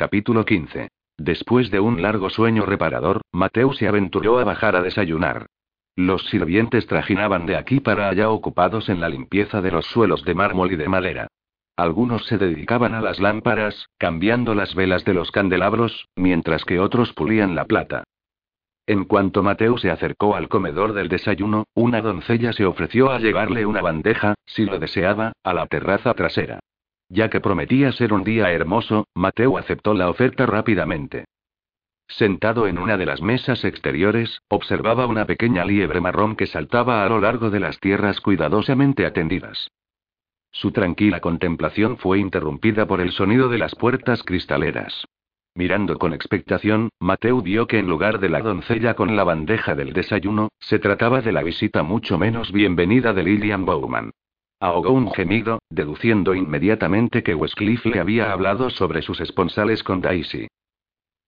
Capítulo 15. Después de un largo sueño reparador, Mateo se aventuró a bajar a desayunar. Los sirvientes trajinaban de aquí para allá ocupados en la limpieza de los suelos de mármol y de madera. Algunos se dedicaban a las lámparas, cambiando las velas de los candelabros, mientras que otros pulían la plata. En cuanto Mateo se acercó al comedor del desayuno, una doncella se ofreció a llevarle una bandeja, si lo deseaba, a la terraza trasera. Ya que prometía ser un día hermoso, Mateo aceptó la oferta rápidamente. Sentado en una de las mesas exteriores, observaba una pequeña liebre marrón que saltaba a lo largo de las tierras cuidadosamente atendidas. Su tranquila contemplación fue interrumpida por el sonido de las puertas cristaleras. Mirando con expectación, Mateo vio que en lugar de la doncella con la bandeja del desayuno, se trataba de la visita mucho menos bienvenida de Lillian Bowman. Ahogó un gemido, deduciendo inmediatamente que Westcliff le había hablado sobre sus esponsales con Daisy.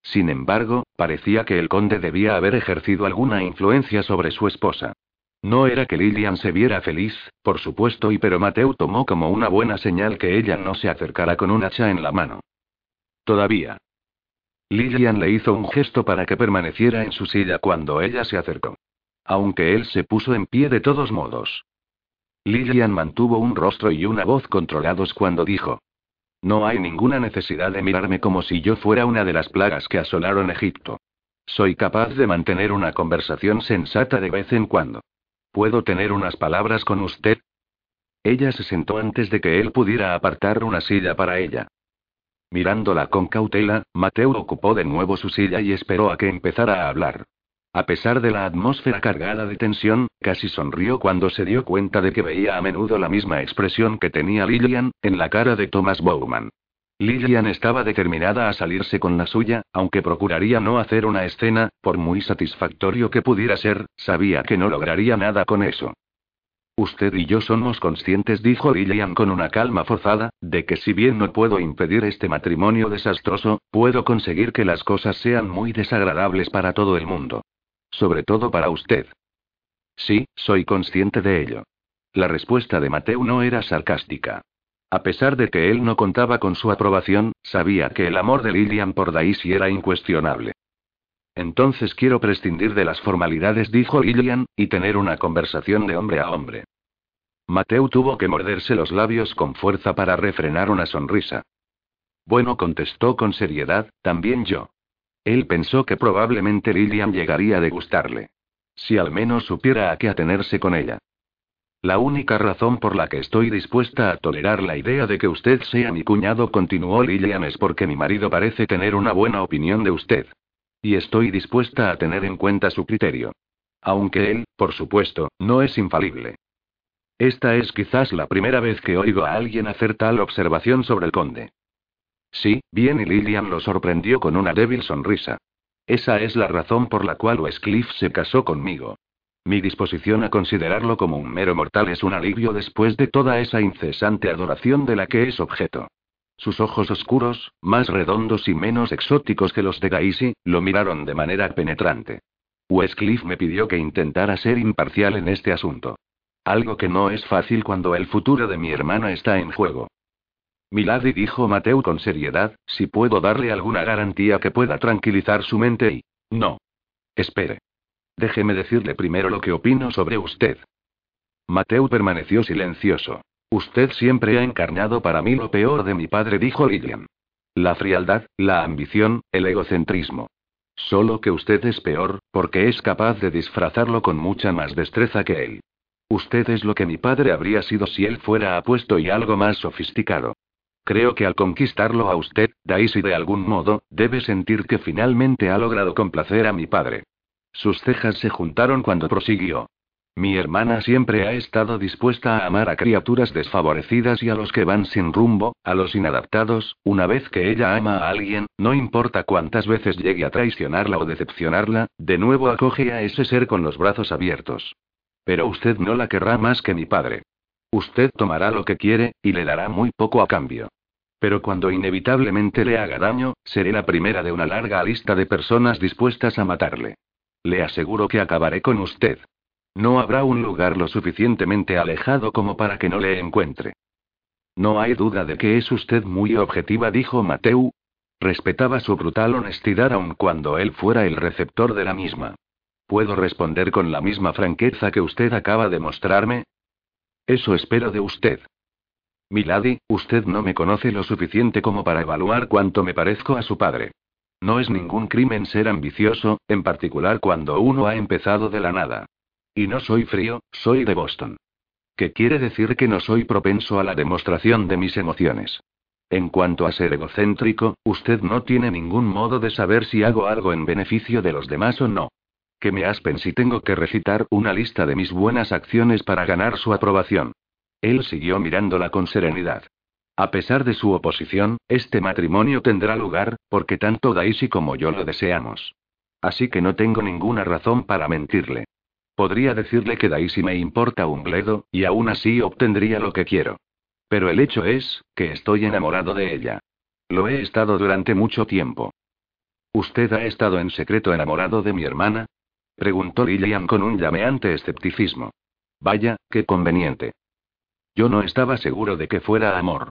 Sin embargo, parecía que el conde debía haber ejercido alguna influencia sobre su esposa. No era que Lillian se viera feliz, por supuesto, y pero Mateo tomó como una buena señal que ella no se acercara con un hacha en la mano. Todavía. Lillian le hizo un gesto para que permaneciera en su silla cuando ella se acercó. Aunque él se puso en pie de todos modos. Lillian mantuvo un rostro y una voz controlados cuando dijo. No hay ninguna necesidad de mirarme como si yo fuera una de las plagas que asolaron Egipto. Soy capaz de mantener una conversación sensata de vez en cuando. ¿Puedo tener unas palabras con usted? Ella se sentó antes de que él pudiera apartar una silla para ella. Mirándola con cautela, Mateo ocupó de nuevo su silla y esperó a que empezara a hablar. A pesar de la atmósfera cargada de tensión, casi sonrió cuando se dio cuenta de que veía a menudo la misma expresión que tenía Lillian, en la cara de Thomas Bowman. Lillian estaba determinada a salirse con la suya, aunque procuraría no hacer una escena, por muy satisfactorio que pudiera ser, sabía que no lograría nada con eso. Usted y yo somos conscientes, dijo Lillian con una calma forzada, de que si bien no puedo impedir este matrimonio desastroso, puedo conseguir que las cosas sean muy desagradables para todo el mundo. Sobre todo para usted. Sí, soy consciente de ello. La respuesta de Mateo no era sarcástica. A pesar de que él no contaba con su aprobación, sabía que el amor de Lillian por Daisy era incuestionable. Entonces quiero prescindir de las formalidades, dijo Lillian, y tener una conversación de hombre a hombre. Mateo tuvo que morderse los labios con fuerza para refrenar una sonrisa. Bueno, contestó con seriedad, también yo. Él pensó que probablemente Lillian llegaría a degustarle. Si al menos supiera a qué atenerse con ella. La única razón por la que estoy dispuesta a tolerar la idea de que usted sea mi cuñado, continuó Lillian, es porque mi marido parece tener una buena opinión de usted. Y estoy dispuesta a tener en cuenta su criterio. Aunque él, por supuesto, no es infalible. Esta es quizás la primera vez que oigo a alguien hacer tal observación sobre el conde. Sí, bien y Lillian lo sorprendió con una débil sonrisa. Esa es la razón por la cual Westcliff se casó conmigo. Mi disposición a considerarlo como un mero mortal es un alivio después de toda esa incesante adoración de la que es objeto. Sus ojos oscuros, más redondos y menos exóticos que los de Daisy, lo miraron de manera penetrante. Westcliff me pidió que intentara ser imparcial en este asunto. Algo que no es fácil cuando el futuro de mi hermana está en juego. Milady dijo Mateo con seriedad, si puedo darle alguna garantía que pueda tranquilizar su mente y... No. Espere. Déjeme decirle primero lo que opino sobre usted. Mateo permaneció silencioso. Usted siempre ha encarnado para mí lo peor de mi padre, dijo Lillian. La frialdad, la ambición, el egocentrismo. Solo que usted es peor, porque es capaz de disfrazarlo con mucha más destreza que él. Usted es lo que mi padre habría sido si él fuera apuesto y algo más sofisticado. Creo que al conquistarlo a usted, Daisy de algún modo, debe sentir que finalmente ha logrado complacer a mi padre. Sus cejas se juntaron cuando prosiguió. Mi hermana siempre ha estado dispuesta a amar a criaturas desfavorecidas y a los que van sin rumbo, a los inadaptados, una vez que ella ama a alguien, no importa cuántas veces llegue a traicionarla o decepcionarla, de nuevo acoge a ese ser con los brazos abiertos. Pero usted no la querrá más que mi padre. Usted tomará lo que quiere, y le dará muy poco a cambio. Pero cuando inevitablemente le haga daño, seré la primera de una larga lista de personas dispuestas a matarle. Le aseguro que acabaré con usted. No habrá un lugar lo suficientemente alejado como para que no le encuentre. No hay duda de que es usted muy objetiva, dijo Mateu. Respetaba su brutal honestidad aun cuando él fuera el receptor de la misma. ¿Puedo responder con la misma franqueza que usted acaba de mostrarme? Eso espero de usted. Milady, usted no me conoce lo suficiente como para evaluar cuánto me parezco a su padre. No es ningún crimen ser ambicioso, en particular cuando uno ha empezado de la nada. Y no soy frío, soy de Boston. ¿Qué quiere decir que no soy propenso a la demostración de mis emociones? En cuanto a ser egocéntrico, usted no tiene ningún modo de saber si hago algo en beneficio de los demás o no. Que me aspen si tengo que recitar una lista de mis buenas acciones para ganar su aprobación. Él siguió mirándola con serenidad. A pesar de su oposición, este matrimonio tendrá lugar, porque tanto Daisy como yo lo deseamos. Así que no tengo ninguna razón para mentirle. Podría decirle que Daisy me importa un bledo, y aún así obtendría lo que quiero. Pero el hecho es, que estoy enamorado de ella. Lo he estado durante mucho tiempo. ¿Usted ha estado en secreto enamorado de mi hermana? Preguntó Lillian con un llameante escepticismo. Vaya, qué conveniente. Yo no estaba seguro de que fuera amor.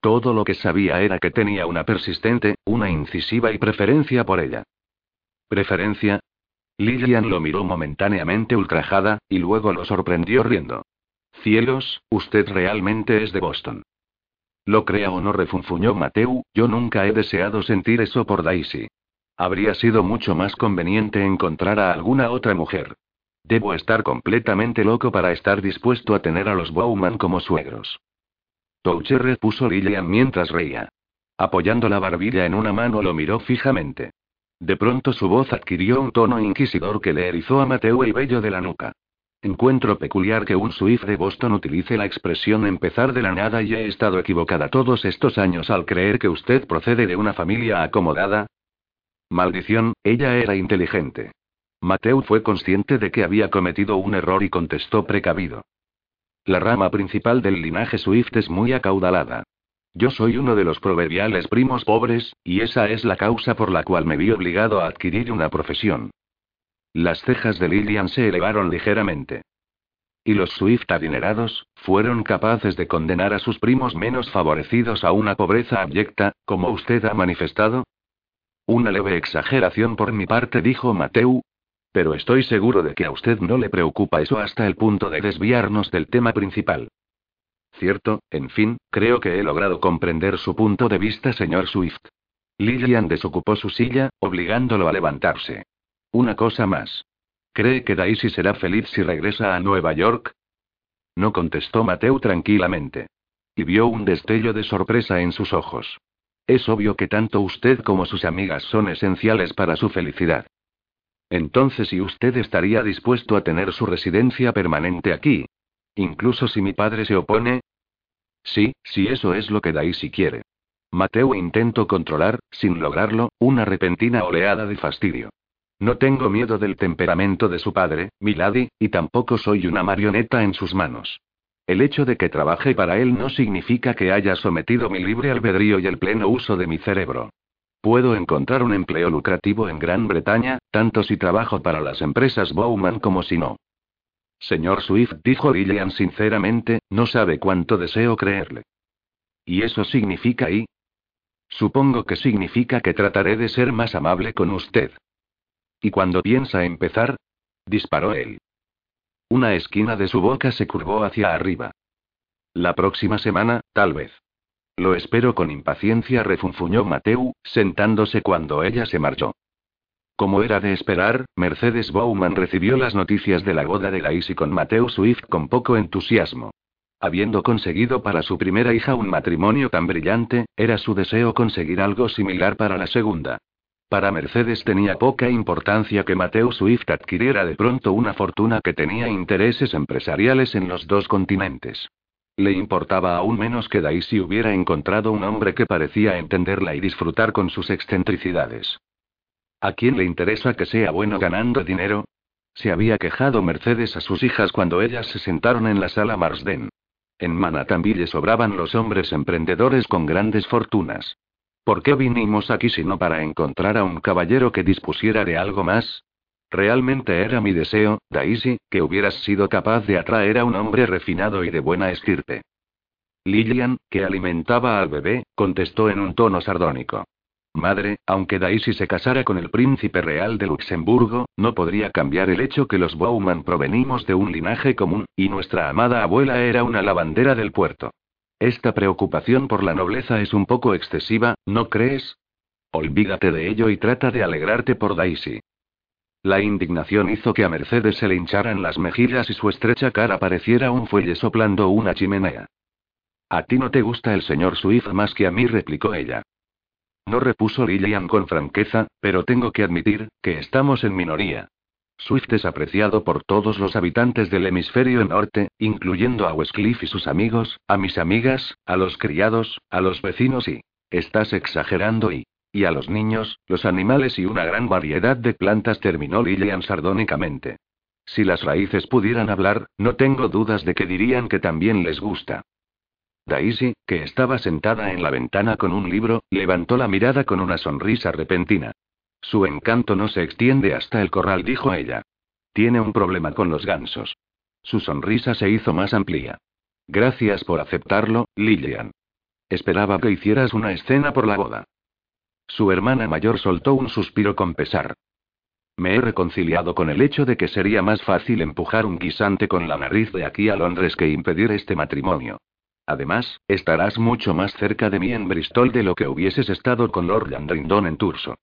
Todo lo que sabía era que tenía una persistente, una incisiva y preferencia por ella. ¿Preferencia? Lillian lo miró momentáneamente ultrajada, y luego lo sorprendió riendo. Cielos, usted realmente es de Boston. Lo crea o no, refunfuñó Mateu, yo nunca he deseado sentir eso por Daisy. Habría sido mucho más conveniente encontrar a alguna otra mujer. Debo estar completamente loco para estar dispuesto a tener a los Bowman como suegros. Toucher puso Lillian mientras reía. Apoyando la barbilla en una mano lo miró fijamente. De pronto su voz adquirió un tono inquisidor que le erizó a Mateo el vello de la nuca. Encuentro peculiar que un Swift de Boston utilice la expresión empezar de la nada y he estado equivocada todos estos años al creer que usted procede de una familia acomodada. Maldición, ella era inteligente. Mateo fue consciente de que había cometido un error y contestó precavido. La rama principal del linaje Swift es muy acaudalada. Yo soy uno de los proverbiales primos pobres, y esa es la causa por la cual me vi obligado a adquirir una profesión. Las cejas de Lillian se elevaron ligeramente. ¿Y los Swift adinerados, fueron capaces de condenar a sus primos menos favorecidos a una pobreza abyecta, como usted ha manifestado? Una leve exageración por mi parte, dijo Mateu, pero estoy seguro de que a usted no le preocupa eso hasta el punto de desviarnos del tema principal. Cierto, en fin, creo que he logrado comprender su punto de vista, señor Swift. Lillian desocupó su silla, obligándolo a levantarse. Una cosa más. ¿Cree que Daisy será feliz si regresa a Nueva York? No contestó Mateo tranquilamente. Y vio un destello de sorpresa en sus ojos. Es obvio que tanto usted como sus amigas son esenciales para su felicidad. Entonces, ¿y usted estaría dispuesto a tener su residencia permanente aquí? Incluso si mi padre se opone. Sí, si eso es lo que Daisy quiere. Mateo intentó controlar, sin lograrlo, una repentina oleada de fastidio. No tengo miedo del temperamento de su padre, Milady, y tampoco soy una marioneta en sus manos. El hecho de que trabaje para él no significa que haya sometido mi libre albedrío y el pleno uso de mi cerebro. Puedo encontrar un empleo lucrativo en Gran Bretaña, tanto si trabajo para las empresas Bowman como si no. Señor Swift, dijo Lillian sinceramente, no sabe cuánto deseo creerle. ¿Y eso significa y? Supongo que significa que trataré de ser más amable con usted. ¿Y cuando piensa empezar? disparó él. Una esquina de su boca se curvó hacia arriba. La próxima semana, tal vez. Lo espero con impaciencia, refunfuñó Mateu, sentándose cuando ella se marchó. Como era de esperar, Mercedes Bowman recibió las noticias de la boda de Daisy con Mateo Swift con poco entusiasmo. Habiendo conseguido para su primera hija un matrimonio tan brillante, era su deseo conseguir algo similar para la segunda. Para Mercedes tenía poca importancia que Mateo Swift adquiriera de pronto una fortuna que tenía intereses empresariales en los dos continentes. Le importaba aún menos que Daisy hubiera encontrado un hombre que parecía entenderla y disfrutar con sus excentricidades. ¿A quién le interesa que sea bueno ganando dinero? Se había quejado Mercedes a sus hijas cuando ellas se sentaron en la sala Marsden. En Manhattan le sobraban los hombres emprendedores con grandes fortunas. ¿Por qué vinimos aquí sino para encontrar a un caballero que dispusiera de algo más? Realmente era mi deseo, Daisy, que hubieras sido capaz de atraer a un hombre refinado y de buena estirpe. Lillian, que alimentaba al bebé, contestó en un tono sardónico. Madre, aunque Daisy se casara con el príncipe real de Luxemburgo, no podría cambiar el hecho que los Bowman provenimos de un linaje común, y nuestra amada abuela era una lavandera del puerto. Esta preocupación por la nobleza es un poco excesiva, ¿no crees? Olvídate de ello y trata de alegrarte por Daisy. La indignación hizo que a Mercedes se le hincharan las mejillas y su estrecha cara pareciera un fuelle soplando una chimenea. A ti no te gusta el señor Swift más que a mí, replicó ella. No repuso Lillian con franqueza, pero tengo que admitir, que estamos en minoría. Swift es apreciado por todos los habitantes del hemisferio norte, incluyendo a Westcliff y sus amigos, a mis amigas, a los criados, a los vecinos y... Estás exagerando y... Y a los niños, los animales y una gran variedad de plantas, terminó Lillian sardónicamente. Si las raíces pudieran hablar, no tengo dudas de que dirían que también les gusta. Daisy, que estaba sentada en la ventana con un libro, levantó la mirada con una sonrisa repentina. Su encanto no se extiende hasta el corral, dijo ella. Tiene un problema con los gansos. Su sonrisa se hizo más amplia. Gracias por aceptarlo, Lillian. Esperaba que hicieras una escena por la boda. Su hermana mayor soltó un suspiro con pesar. Me he reconciliado con el hecho de que sería más fácil empujar un guisante con la nariz de aquí a Londres que impedir este matrimonio. Además, estarás mucho más cerca de mí en Bristol de lo que hubieses estado con Lord Yandrindon en Turso.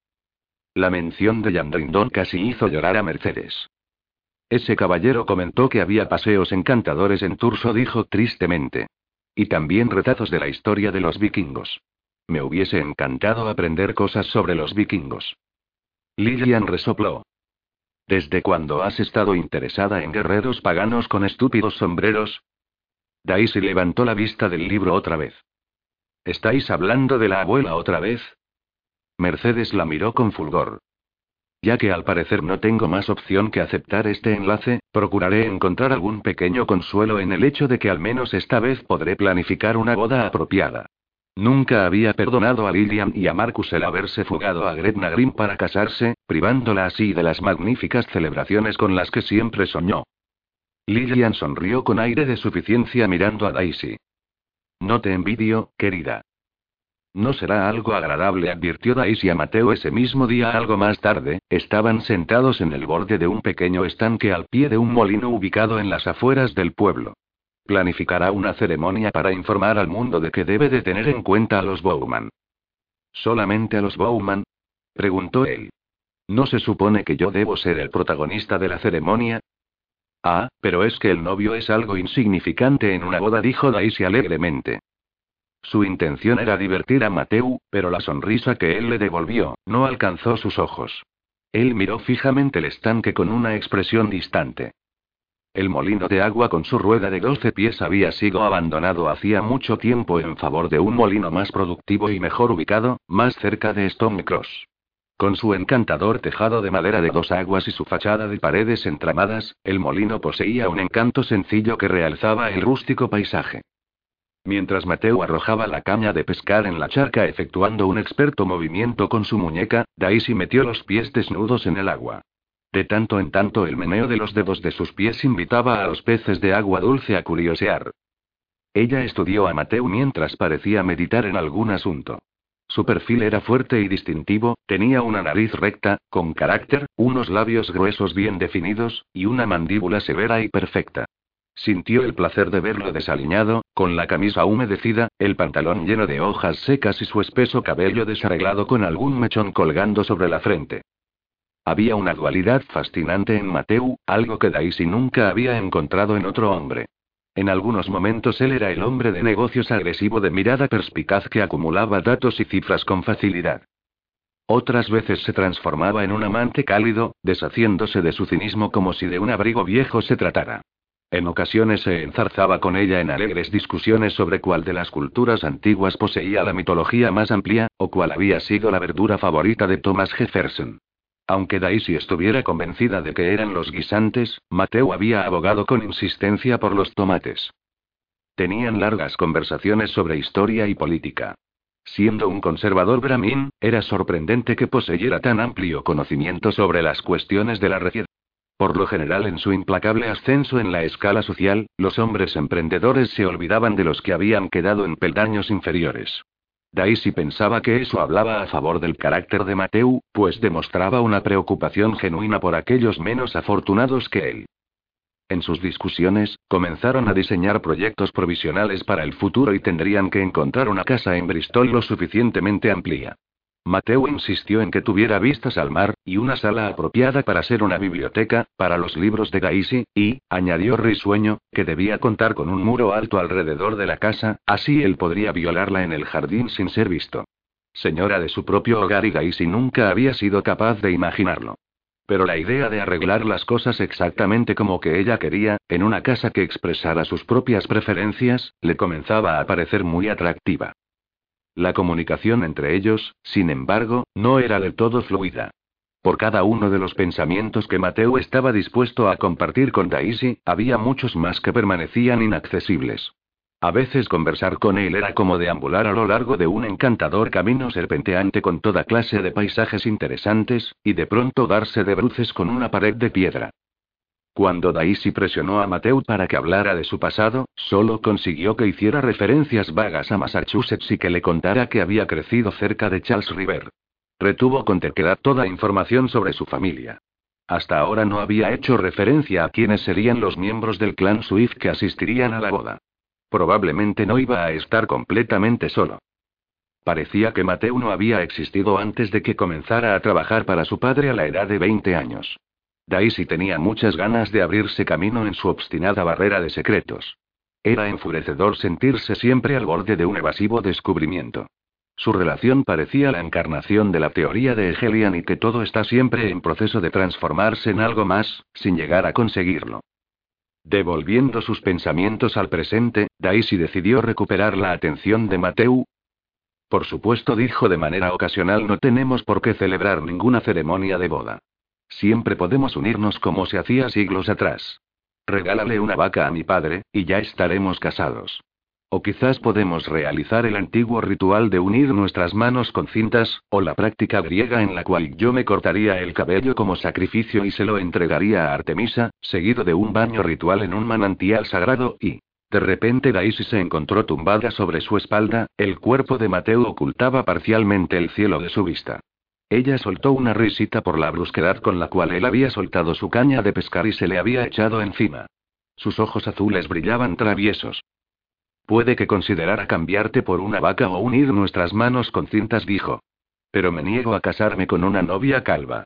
La mención de Yandrindon casi hizo llorar a Mercedes. Ese caballero comentó que había paseos encantadores en Turso, dijo tristemente. Y también retazos de la historia de los vikingos. Me hubiese encantado aprender cosas sobre los vikingos. Lillian resopló. ¿Desde cuándo has estado interesada en guerreros paganos con estúpidos sombreros? Daisy levantó la vista del libro otra vez. ¿Estáis hablando de la abuela otra vez? Mercedes la miró con fulgor. Ya que al parecer no tengo más opción que aceptar este enlace, procuraré encontrar algún pequeño consuelo en el hecho de que al menos esta vez podré planificar una boda apropiada. Nunca había perdonado a Lillian y a Marcus el haberse fugado a Gretna Green para casarse, privándola así de las magníficas celebraciones con las que siempre soñó. Lillian sonrió con aire de suficiencia mirando a Daisy. No te envidio, querida. No será algo agradable, advirtió Daisy a Mateo ese mismo día algo más tarde, estaban sentados en el borde de un pequeño estanque al pie de un molino ubicado en las afueras del pueblo. Planificará una ceremonia para informar al mundo de que debe de tener en cuenta a los Bowman. ¿Solamente a los Bowman? preguntó él. ¿No se supone que yo debo ser el protagonista de la ceremonia? Ah, pero es que el novio es algo insignificante en una boda, dijo Daisy alegremente. Su intención era divertir a Mateu, pero la sonrisa que él le devolvió, no alcanzó sus ojos. Él miró fijamente el estanque con una expresión distante. El molino de agua con su rueda de 12 pies había sido abandonado hacía mucho tiempo en favor de un molino más productivo y mejor ubicado, más cerca de Stone Cross. Con su encantador tejado de madera de dos aguas y su fachada de paredes entramadas, el molino poseía un encanto sencillo que realzaba el rústico paisaje. Mientras Mateo arrojaba la caña de pescar en la charca efectuando un experto movimiento con su muñeca, Daisy metió los pies desnudos en el agua. De tanto en tanto el meneo de los dedos de sus pies invitaba a los peces de agua dulce a curiosear. Ella estudió a Mateo mientras parecía meditar en algún asunto. Su perfil era fuerte y distintivo, tenía una nariz recta, con carácter, unos labios gruesos bien definidos, y una mandíbula severa y perfecta. Sintió el placer de verlo desaliñado, con la camisa humedecida, el pantalón lleno de hojas secas y su espeso cabello desarreglado con algún mechón colgando sobre la frente. Había una dualidad fascinante en Mateu, algo que Daisy nunca había encontrado en otro hombre. En algunos momentos él era el hombre de negocios agresivo de mirada perspicaz que acumulaba datos y cifras con facilidad. Otras veces se transformaba en un amante cálido, deshaciéndose de su cinismo como si de un abrigo viejo se tratara. En ocasiones se enzarzaba con ella en alegres discusiones sobre cuál de las culturas antiguas poseía la mitología más amplia, o cuál había sido la verdura favorita de Thomas Jefferson. Aunque Daisy estuviera convencida de que eran los guisantes, Mateo había abogado con insistencia por los tomates. Tenían largas conversaciones sobre historia y política. Siendo un conservador brahmin, era sorprendente que poseyera tan amplio conocimiento sobre las cuestiones de la región. Por lo general, en su implacable ascenso en la escala social, los hombres emprendedores se olvidaban de los que habían quedado en peldaños inferiores. Daisy pensaba que eso hablaba a favor del carácter de Mateu, pues demostraba una preocupación genuina por aquellos menos afortunados que él. En sus discusiones, comenzaron a diseñar proyectos provisionales para el futuro y tendrían que encontrar una casa en Bristol lo suficientemente amplia. Mateo insistió en que tuviera vistas al mar, y una sala apropiada para ser una biblioteca, para los libros de Daisy, y, añadió risueño, que debía contar con un muro alto alrededor de la casa, así él podría violarla en el jardín sin ser visto. Señora de su propio hogar y Daisy nunca había sido capaz de imaginarlo. Pero la idea de arreglar las cosas exactamente como que ella quería, en una casa que expresara sus propias preferencias, le comenzaba a parecer muy atractiva. La comunicación entre ellos, sin embargo, no era del todo fluida. Por cada uno de los pensamientos que Mateo estaba dispuesto a compartir con Daisy, había muchos más que permanecían inaccesibles. A veces conversar con él era como deambular a lo largo de un encantador camino serpenteante con toda clase de paisajes interesantes, y de pronto darse de bruces con una pared de piedra. Cuando Daisy presionó a Mateo para que hablara de su pasado, solo consiguió que hiciera referencias vagas a Massachusetts y que le contara que había crecido cerca de Charles River. Retuvo con terquedad toda información sobre su familia. Hasta ahora no había hecho referencia a quiénes serían los miembros del clan Swift que asistirían a la boda. Probablemente no iba a estar completamente solo. Parecía que Mateo no había existido antes de que comenzara a trabajar para su padre a la edad de 20 años. Daisy tenía muchas ganas de abrirse camino en su obstinada barrera de secretos. Era enfurecedor sentirse siempre al borde de un evasivo descubrimiento. Su relación parecía la encarnación de la teoría de Hegelian y que todo está siempre en proceso de transformarse en algo más, sin llegar a conseguirlo. Devolviendo sus pensamientos al presente, Daisy decidió recuperar la atención de Mateu. Por supuesto, dijo de manera ocasional, no tenemos por qué celebrar ninguna ceremonia de boda. Siempre podemos unirnos como se hacía siglos atrás. Regálale una vaca a mi padre, y ya estaremos casados. O quizás podemos realizar el antiguo ritual de unir nuestras manos con cintas, o la práctica griega en la cual yo me cortaría el cabello como sacrificio y se lo entregaría a Artemisa, seguido de un baño ritual en un manantial sagrado, y... De repente Daisy se encontró tumbada sobre su espalda, el cuerpo de Mateo ocultaba parcialmente el cielo de su vista. Ella soltó una risita por la brusquedad con la cual él había soltado su caña de pescar y se le había echado encima. Sus ojos azules brillaban traviesos. Puede que considerara cambiarte por una vaca o unir nuestras manos con cintas, dijo. Pero me niego a casarme con una novia calva.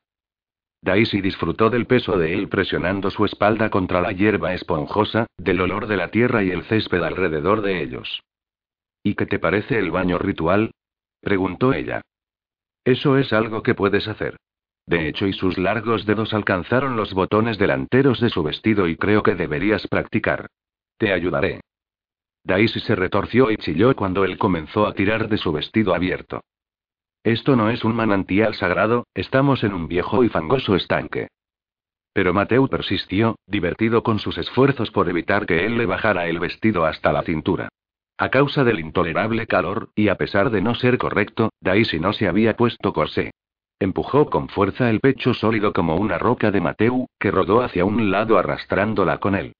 Daisy disfrutó del peso de él presionando su espalda contra la hierba esponjosa, del olor de la tierra y el césped alrededor de ellos. ¿Y qué te parece el baño ritual? preguntó ella. Eso es algo que puedes hacer. De hecho, y sus largos dedos alcanzaron los botones delanteros de su vestido y creo que deberías practicar. Te ayudaré. Daisy se retorció y chilló cuando él comenzó a tirar de su vestido abierto. Esto no es un manantial sagrado, estamos en un viejo y fangoso estanque. Pero Mateo persistió, divertido con sus esfuerzos por evitar que él le bajara el vestido hasta la cintura. A causa del intolerable calor, y a pesar de no ser correcto, Daisy no se había puesto corsé. Empujó con fuerza el pecho sólido como una roca de Mateu, que rodó hacia un lado arrastrándola con él.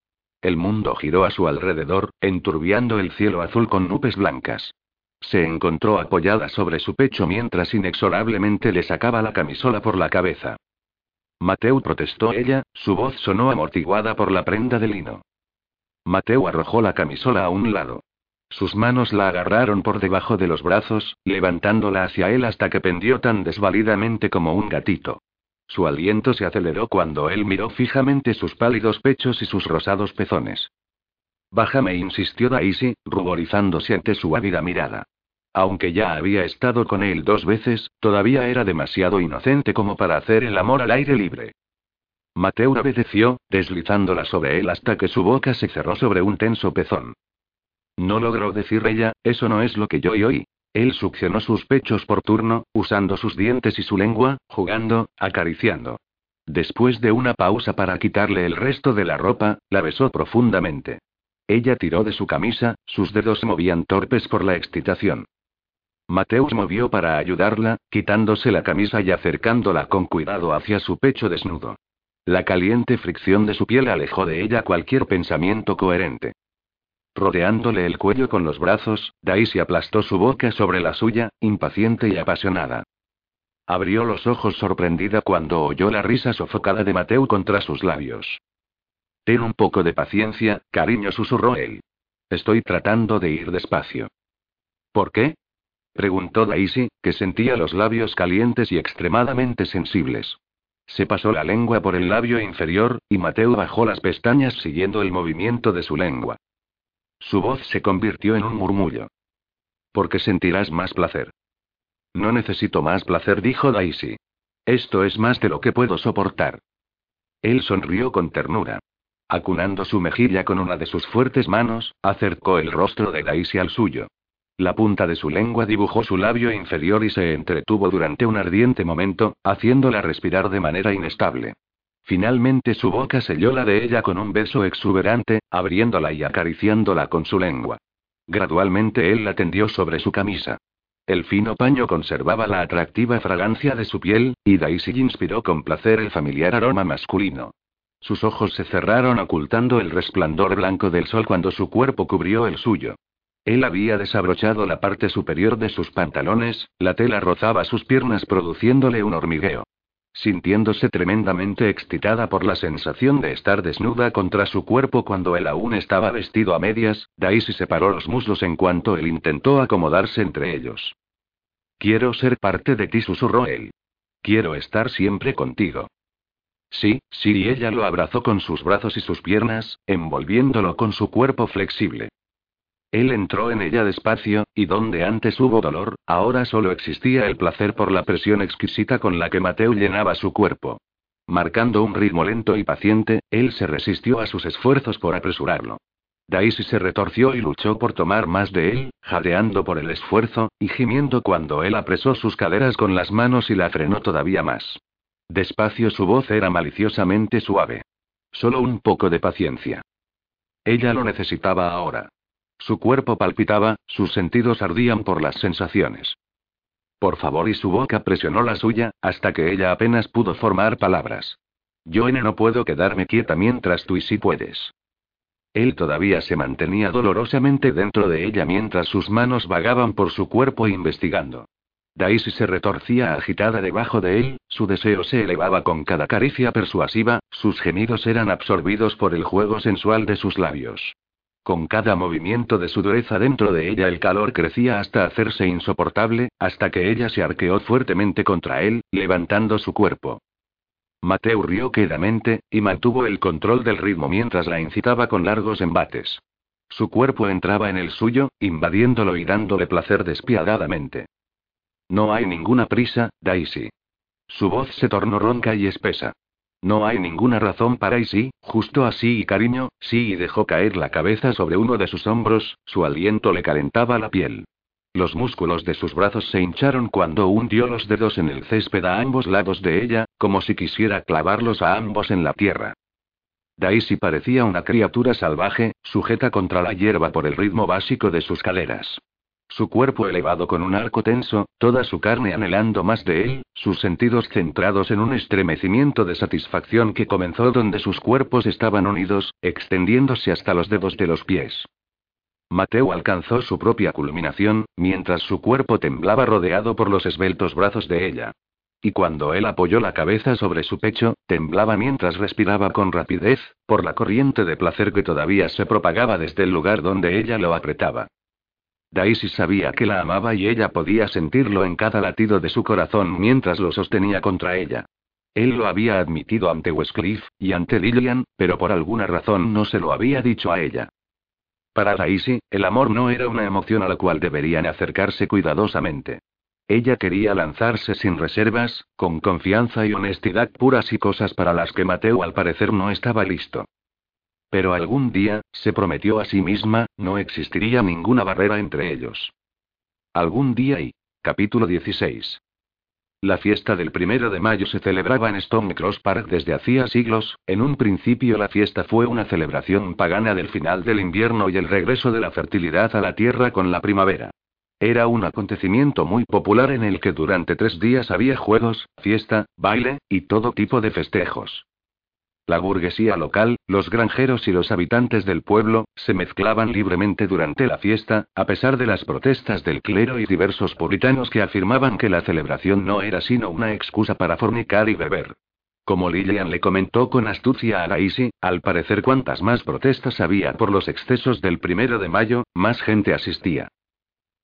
El mundo giró a su alrededor, enturbiando el cielo azul con nubes blancas. Se encontró apoyada sobre su pecho mientras inexorablemente le sacaba la camisola por la cabeza. Mateu protestó ella, su voz sonó amortiguada por la prenda de lino. Mateu arrojó la camisola a un lado. Sus manos la agarraron por debajo de los brazos, levantándola hacia él hasta que pendió tan desvalidamente como un gatito. Su aliento se aceleró cuando él miró fijamente sus pálidos pechos y sus rosados pezones. Bájame, insistió Daisy, ruborizándose ante su ávida mirada. Aunque ya había estado con él dos veces, todavía era demasiado inocente como para hacer el amor al aire libre. Mateo obedeció, deslizándola sobre él hasta que su boca se cerró sobre un tenso pezón. No logró decir ella, eso no es lo que yo oí. Él succionó sus pechos por turno, usando sus dientes y su lengua, jugando, acariciando. Después de una pausa para quitarle el resto de la ropa, la besó profundamente. Ella tiró de su camisa, sus dedos se movían torpes por la excitación. Mateus movió para ayudarla, quitándose la camisa y acercándola con cuidado hacia su pecho desnudo. La caliente fricción de su piel alejó de ella cualquier pensamiento coherente. Rodeándole el cuello con los brazos, Daisy aplastó su boca sobre la suya, impaciente y apasionada. Abrió los ojos sorprendida cuando oyó la risa sofocada de Mateo contra sus labios. Ten un poco de paciencia, cariño, susurró él. Estoy tratando de ir despacio. ¿Por qué? preguntó Daisy, que sentía los labios calientes y extremadamente sensibles. Se pasó la lengua por el labio inferior, y Mateo bajó las pestañas siguiendo el movimiento de su lengua. Su voz se convirtió en un murmullo. Porque sentirás más placer. No necesito más placer, dijo Daisy. Esto es más de lo que puedo soportar. Él sonrió con ternura. Acunando su mejilla con una de sus fuertes manos, acercó el rostro de Daisy al suyo. La punta de su lengua dibujó su labio inferior y se entretuvo durante un ardiente momento, haciéndola respirar de manera inestable. Finalmente su boca selló la de ella con un beso exuberante, abriéndola y acariciándola con su lengua. Gradualmente él la tendió sobre su camisa. El fino paño conservaba la atractiva fragancia de su piel, y Daisy inspiró con placer el familiar aroma masculino. Sus ojos se cerraron ocultando el resplandor blanco del sol cuando su cuerpo cubrió el suyo. Él había desabrochado la parte superior de sus pantalones, la tela rozaba sus piernas produciéndole un hormigueo. Sintiéndose tremendamente excitada por la sensación de estar desnuda contra su cuerpo cuando él aún estaba vestido a medias, Daisy separó los muslos en cuanto él intentó acomodarse entre ellos. Quiero ser parte de ti, susurró él. Quiero estar siempre contigo. Sí, sí, y ella lo abrazó con sus brazos y sus piernas, envolviéndolo con su cuerpo flexible. Él entró en ella despacio, y donde antes hubo dolor, ahora solo existía el placer por la presión exquisita con la que Mateo llenaba su cuerpo. Marcando un ritmo lento y paciente, él se resistió a sus esfuerzos por apresurarlo. Daisy se retorció y luchó por tomar más de él, jadeando por el esfuerzo, y gimiendo cuando él apresó sus caderas con las manos y la frenó todavía más. Despacio su voz era maliciosamente suave. Solo un poco de paciencia. Ella lo necesitaba ahora. Su cuerpo palpitaba, sus sentidos ardían por las sensaciones. Por favor, y su boca presionó la suya, hasta que ella apenas pudo formar palabras. Yo no puedo quedarme quieta mientras tú y sí puedes. Él todavía se mantenía dolorosamente dentro de ella mientras sus manos vagaban por su cuerpo investigando. Daisy se retorcía agitada debajo de él, su deseo se elevaba con cada caricia persuasiva, sus gemidos eran absorbidos por el juego sensual de sus labios. Con cada movimiento de su dureza dentro de ella el calor crecía hasta hacerse insoportable, hasta que ella se arqueó fuertemente contra él, levantando su cuerpo. Mateo rió quedamente, y mantuvo el control del ritmo mientras la incitaba con largos embates. Su cuerpo entraba en el suyo, invadiéndolo y dándole placer despiadadamente. No hay ninguna prisa, Daisy. Su voz se tornó ronca y espesa. No hay ninguna razón para y sí, justo así y cariño, sí y dejó caer la cabeza sobre uno de sus hombros, su aliento le calentaba la piel. Los músculos de sus brazos se hincharon cuando hundió los dedos en el césped a ambos lados de ella, como si quisiera clavarlos a ambos en la tierra. Daisy parecía una criatura salvaje, sujeta contra la hierba por el ritmo básico de sus caderas. Su cuerpo elevado con un arco tenso, toda su carne anhelando más de él, sus sentidos centrados en un estremecimiento de satisfacción que comenzó donde sus cuerpos estaban unidos, extendiéndose hasta los dedos de los pies. Mateo alcanzó su propia culminación, mientras su cuerpo temblaba rodeado por los esbeltos brazos de ella. Y cuando él apoyó la cabeza sobre su pecho, temblaba mientras respiraba con rapidez, por la corriente de placer que todavía se propagaba desde el lugar donde ella lo apretaba. Daisy sabía que la amaba y ella podía sentirlo en cada latido de su corazón mientras lo sostenía contra ella. Él lo había admitido ante Westcliff, y ante Lillian, pero por alguna razón no se lo había dicho a ella. Para Daisy, el amor no era una emoción a la cual deberían acercarse cuidadosamente. Ella quería lanzarse sin reservas, con confianza y honestidad puras y cosas para las que Mateo al parecer no estaba listo. Pero algún día, se prometió a sí misma, no existiría ninguna barrera entre ellos. Algún día y. Capítulo 16. La fiesta del primero de mayo se celebraba en Stone Cross Park desde hacía siglos. En un principio, la fiesta fue una celebración pagana del final del invierno y el regreso de la fertilidad a la tierra con la primavera. Era un acontecimiento muy popular en el que durante tres días había juegos, fiesta, baile, y todo tipo de festejos. La burguesía local, los granjeros y los habitantes del pueblo, se mezclaban libremente durante la fiesta, a pesar de las protestas del clero y diversos puritanos que afirmaban que la celebración no era sino una excusa para fornicar y beber. Como Lillian le comentó con astucia a Daisy, al parecer cuantas más protestas había por los excesos del primero de mayo, más gente asistía.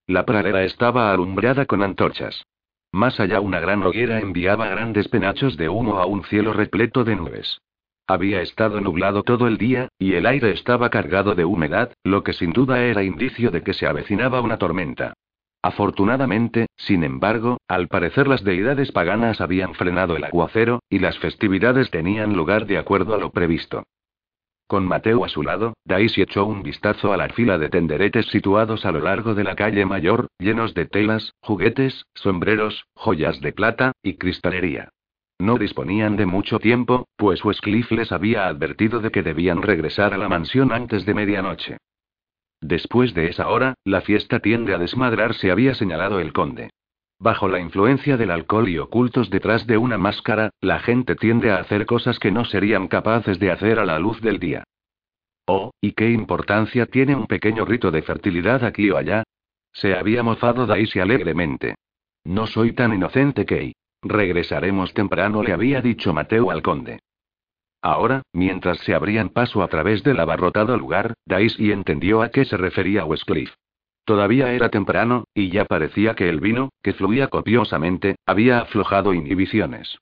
La pradera estaba alumbrada con antorchas. Más allá una gran hoguera enviaba grandes penachos de humo a un cielo repleto de nubes. Había estado nublado todo el día, y el aire estaba cargado de humedad, lo que sin duda era indicio de que se avecinaba una tormenta. Afortunadamente, sin embargo, al parecer las deidades paganas habían frenado el aguacero, y las festividades tenían lugar de acuerdo a lo previsto. Con Mateo a su lado, Daisy echó un vistazo a la fila de tenderetes situados a lo largo de la calle mayor, llenos de telas, juguetes, sombreros, joyas de plata, y cristalería. No disponían de mucho tiempo, pues Westcliff les había advertido de que debían regresar a la mansión antes de medianoche. Después de esa hora, la fiesta tiende a desmadrarse, había señalado el conde. Bajo la influencia del alcohol y ocultos detrás de una máscara, la gente tiende a hacer cosas que no serían capaces de hacer a la luz del día. Oh, ¿y qué importancia tiene un pequeño rito de fertilidad aquí o allá? Se había mofado Daisy alegremente. No soy tan inocente, Kay. Regresaremos temprano, le había dicho Mateo al conde. Ahora, mientras se abrían paso a través del abarrotado lugar, Daisy entendió a qué se refería Westcliff. Todavía era temprano, y ya parecía que el vino, que fluía copiosamente, había aflojado inhibiciones.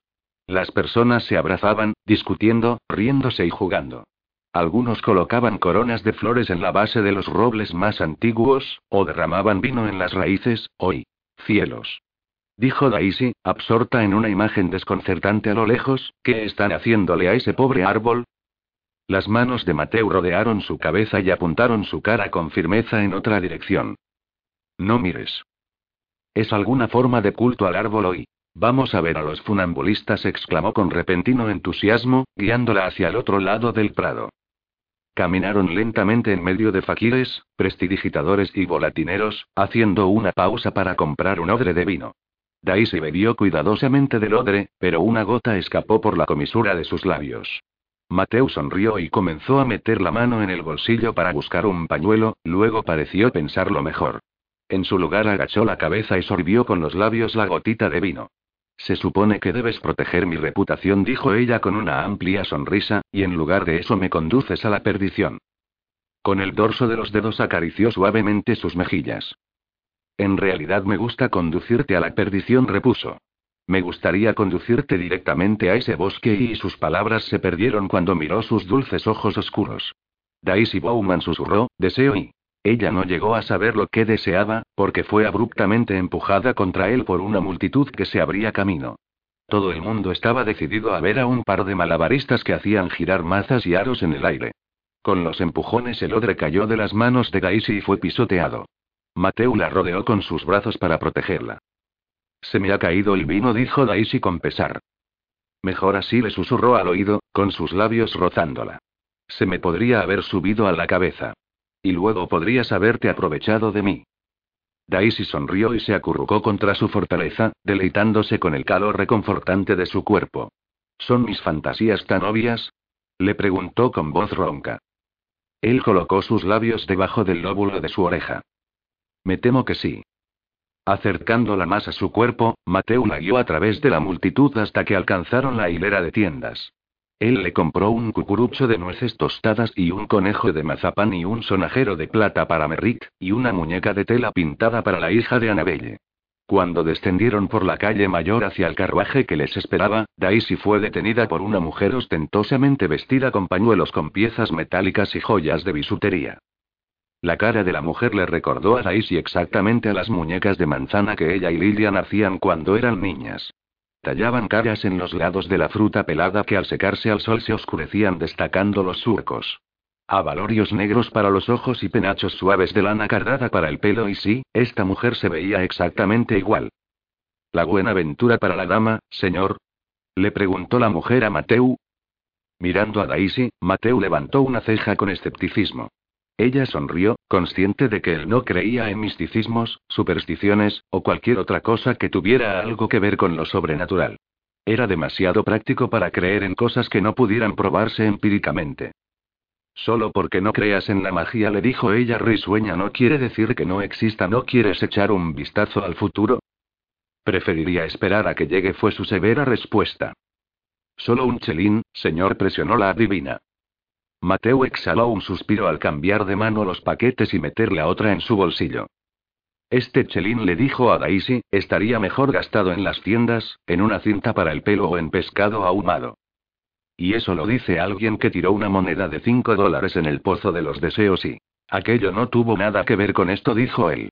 Las personas se abrazaban, discutiendo, riéndose y jugando. Algunos colocaban coronas de flores en la base de los robles más antiguos, o derramaban vino en las raíces, hoy. Cielos dijo Daisy, absorta en una imagen desconcertante a lo lejos, ¿qué están haciéndole a ese pobre árbol? Las manos de Mateo rodearon su cabeza y apuntaron su cara con firmeza en otra dirección. No mires. Es alguna forma de culto al árbol hoy. Vamos a ver a los funambulistas, exclamó con repentino entusiasmo, guiándola hacia el otro lado del prado. Caminaron lentamente en medio de faquires, prestidigitadores y volatineros, haciendo una pausa para comprar un odre de vino. Daisy bebió cuidadosamente del odre, pero una gota escapó por la comisura de sus labios. Mateo sonrió y comenzó a meter la mano en el bolsillo para buscar un pañuelo, luego pareció pensarlo mejor. En su lugar agachó la cabeza y sorbió con los labios la gotita de vino. Se supone que debes proteger mi reputación, dijo ella con una amplia sonrisa, y en lugar de eso me conduces a la perdición. Con el dorso de los dedos acarició suavemente sus mejillas. En realidad me gusta conducirte a la perdición, repuso. Me gustaría conducirte directamente a ese bosque y sus palabras se perdieron cuando miró sus dulces ojos oscuros. Daisy Bowman susurró, deseo y... Ella no llegó a saber lo que deseaba, porque fue abruptamente empujada contra él por una multitud que se abría camino. Todo el mundo estaba decidido a ver a un par de malabaristas que hacían girar mazas y aros en el aire. Con los empujones el odre cayó de las manos de Daisy y fue pisoteado. Mateo la rodeó con sus brazos para protegerla. Se me ha caído el vino, dijo Daisy con pesar. Mejor así le susurró al oído, con sus labios rozándola. Se me podría haber subido a la cabeza. Y luego podrías haberte aprovechado de mí. Daisy sonrió y se acurrucó contra su fortaleza, deleitándose con el calor reconfortante de su cuerpo. ¿Son mis fantasías tan obvias? Le preguntó con voz ronca. Él colocó sus labios debajo del lóbulo de su oreja. Me temo que sí. Acercándola más a su cuerpo, Mateo la guió a través de la multitud hasta que alcanzaron la hilera de tiendas. Él le compró un cucurucho de nueces tostadas y un conejo de mazapán y un sonajero de plata para Merrick, y una muñeca de tela pintada para la hija de Annabelle. Cuando descendieron por la calle mayor hacia el carruaje que les esperaba, Daisy fue detenida por una mujer ostentosamente vestida con pañuelos con piezas metálicas y joyas de bisutería. La cara de la mujer le recordó a Daisy exactamente a las muñecas de manzana que ella y Lilian hacían cuando eran niñas. Tallaban caras en los lados de la fruta pelada que al secarse al sol se oscurecían destacando los surcos. Avalorios negros para los ojos y penachos suaves de lana cardada para el pelo y sí, esta mujer se veía exactamente igual. ¿La buena ventura para la dama, señor? Le preguntó la mujer a Mateu. Mirando a Daisy, Mateu levantó una ceja con escepticismo. Ella sonrió, consciente de que él no creía en misticismos, supersticiones, o cualquier otra cosa que tuviera algo que ver con lo sobrenatural. Era demasiado práctico para creer en cosas que no pudieran probarse empíricamente. Solo porque no creas en la magia, le dijo ella risueña, no quiere decir que no exista, no quieres echar un vistazo al futuro. Preferiría esperar a que llegue, fue su severa respuesta. Solo un chelín, señor, presionó la adivina. Mateo exhaló un suspiro al cambiar de mano los paquetes y meter la otra en su bolsillo. Este chelín le dijo a Daisy, estaría mejor gastado en las tiendas, en una cinta para el pelo o en pescado ahumado. Y eso lo dice alguien que tiró una moneda de cinco dólares en el pozo de los deseos y... Aquello no tuvo nada que ver con esto, dijo él.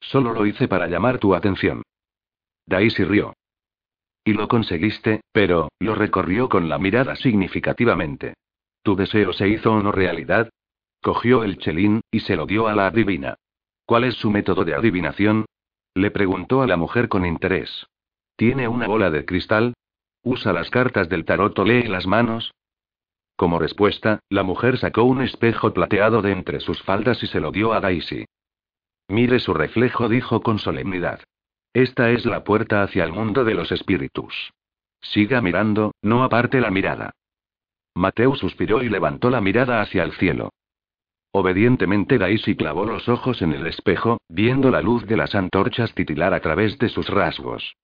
Solo lo hice para llamar tu atención. Daisy rió. Y lo conseguiste, pero, lo recorrió con la mirada significativamente. ¿Tu deseo se hizo o no realidad? Cogió el chelín, y se lo dio a la adivina. ¿Cuál es su método de adivinación? Le preguntó a la mujer con interés. ¿Tiene una bola de cristal? ¿Usa las cartas del tarot o lee las manos? Como respuesta, la mujer sacó un espejo plateado de entre sus faldas y se lo dio a Daisy. Mire su reflejo, dijo con solemnidad. Esta es la puerta hacia el mundo de los espíritus. Siga mirando, no aparte la mirada. Mateo suspiró y levantó la mirada hacia el cielo. Obedientemente Daisy clavó los ojos en el espejo, viendo la luz de las antorchas titilar a través de sus rasgos.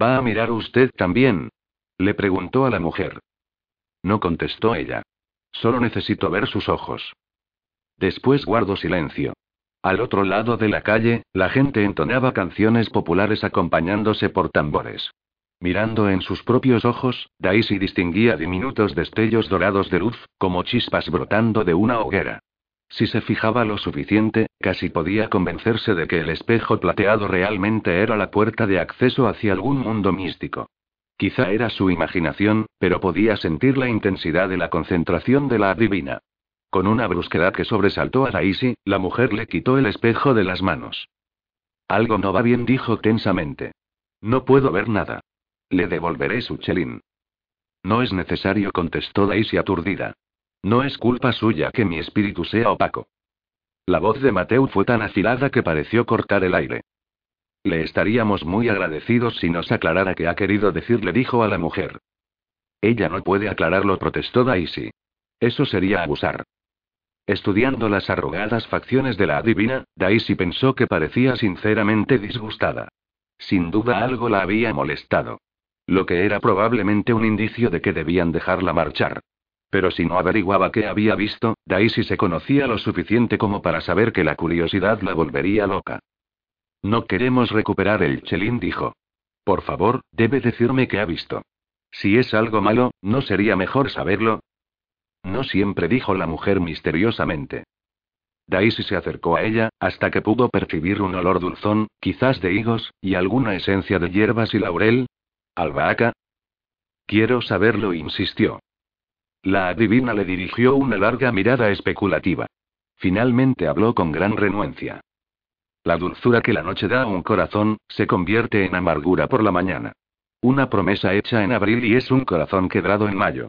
¿Va a mirar usted también? Le preguntó a la mujer. No contestó ella. Solo necesito ver sus ojos. Después guardó silencio. Al otro lado de la calle, la gente entonaba canciones populares acompañándose por tambores. Mirando en sus propios ojos, Daisy distinguía diminutos destellos dorados de luz, como chispas brotando de una hoguera. Si se fijaba lo suficiente, casi podía convencerse de que el espejo plateado realmente era la puerta de acceso hacia algún mundo místico. Quizá era su imaginación, pero podía sentir la intensidad de la concentración de la adivina. Con una brusquedad que sobresaltó a Daisy, la mujer le quitó el espejo de las manos. Algo no va bien, dijo tensamente. No puedo ver nada. Le devolveré su chelín. No es necesario, contestó Daisy aturdida. No es culpa suya que mi espíritu sea opaco. La voz de Mateo fue tan afilada que pareció cortar el aire. Le estaríamos muy agradecidos si nos aclarara qué ha querido decir, le dijo a la mujer. Ella no puede aclararlo, protestó Daisy. Eso sería abusar. Estudiando las arrugadas facciones de la adivina, Daisy pensó que parecía sinceramente disgustada. Sin duda algo la había molestado. Lo que era probablemente un indicio de que debían dejarla marchar. Pero si no averiguaba qué había visto, Daisy se conocía lo suficiente como para saber que la curiosidad la volvería loca. No queremos recuperar el chelín, dijo. Por favor, debe decirme qué ha visto. Si es algo malo, ¿no sería mejor saberlo? No siempre, dijo la mujer misteriosamente. Daisy se acercó a ella, hasta que pudo percibir un olor dulzón, quizás de higos, y alguna esencia de hierbas y laurel. ¿Albahaca? Quiero saberlo, insistió. La adivina le dirigió una larga mirada especulativa. Finalmente habló con gran renuencia. La dulzura que la noche da a un corazón, se convierte en amargura por la mañana. Una promesa hecha en abril y es un corazón quebrado en mayo.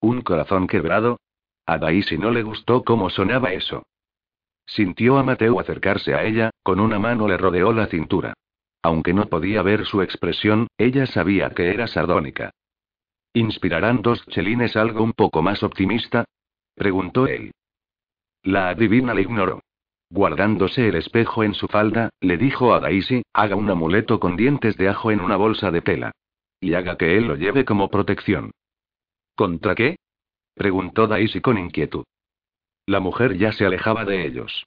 ¿Un corazón quebrado? A Daisy no le gustó cómo sonaba eso. Sintió a Mateo acercarse a ella, con una mano le rodeó la cintura. Aunque no podía ver su expresión, ella sabía que era sardónica. ¿Inspirarán dos chelines algo un poco más optimista? preguntó él. La adivina le ignoró. Guardándose el espejo en su falda, le dijo a Daisy, haga un amuleto con dientes de ajo en una bolsa de tela. Y haga que él lo lleve como protección. ¿Contra qué? preguntó Daisy con inquietud. La mujer ya se alejaba de ellos.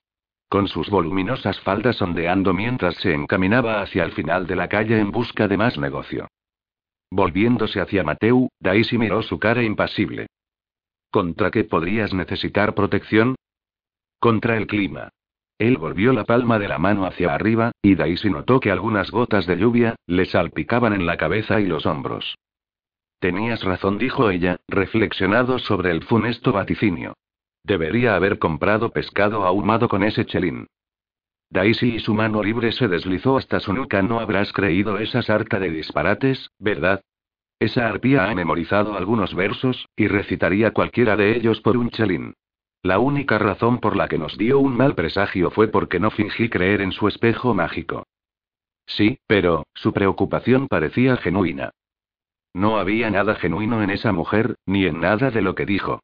Con sus voluminosas faldas ondeando mientras se encaminaba hacia el final de la calle en busca de más negocio. Volviéndose hacia Mateu, Daisy miró su cara impasible. ¿Contra qué podrías necesitar protección? Contra el clima. Él volvió la palma de la mano hacia arriba, y Daisy notó que algunas gotas de lluvia le salpicaban en la cabeza y los hombros. Tenías razón, dijo ella, reflexionado sobre el funesto vaticinio. Debería haber comprado pescado ahumado con ese chelín. Daisy y su mano libre se deslizó hasta su nuca. No habrás creído esa sarta de disparates, ¿verdad? Esa arpía ha memorizado algunos versos, y recitaría cualquiera de ellos por un chelín. La única razón por la que nos dio un mal presagio fue porque no fingí creer en su espejo mágico. Sí, pero, su preocupación parecía genuina. No había nada genuino en esa mujer, ni en nada de lo que dijo.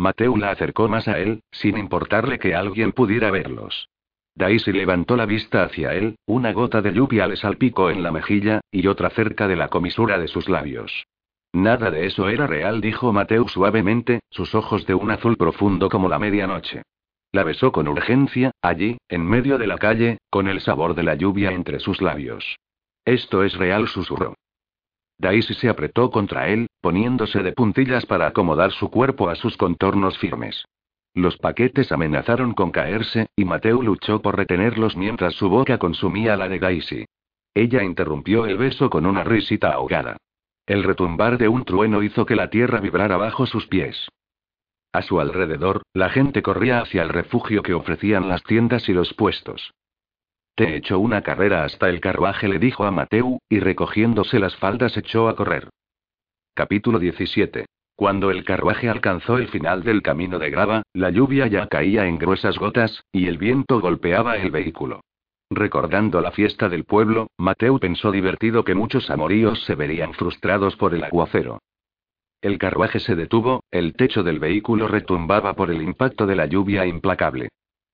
Mateo la acercó más a él, sin importarle que alguien pudiera verlos. Daisy levantó la vista hacia él, una gota de lluvia le salpicó en la mejilla, y otra cerca de la comisura de sus labios. Nada de eso era real, dijo Mateo suavemente, sus ojos de un azul profundo como la medianoche. La besó con urgencia, allí, en medio de la calle, con el sabor de la lluvia entre sus labios. Esto es real, susurró. Daisy se apretó contra él, poniéndose de puntillas para acomodar su cuerpo a sus contornos firmes. Los paquetes amenazaron con caerse, y Mateo luchó por retenerlos mientras su boca consumía la de Daisy. Ella interrumpió el beso con una risita ahogada. El retumbar de un trueno hizo que la tierra vibrara bajo sus pies. A su alrededor, la gente corría hacia el refugio que ofrecían las tiendas y los puestos. Te una carrera hasta el carruaje, le dijo a Mateu, y recogiéndose las faldas echó a correr. Capítulo 17. Cuando el carruaje alcanzó el final del camino de grava, la lluvia ya caía en gruesas gotas, y el viento golpeaba el vehículo. Recordando la fiesta del pueblo, Mateu pensó divertido que muchos amoríos se verían frustrados por el aguacero. El carruaje se detuvo, el techo del vehículo retumbaba por el impacto de la lluvia implacable.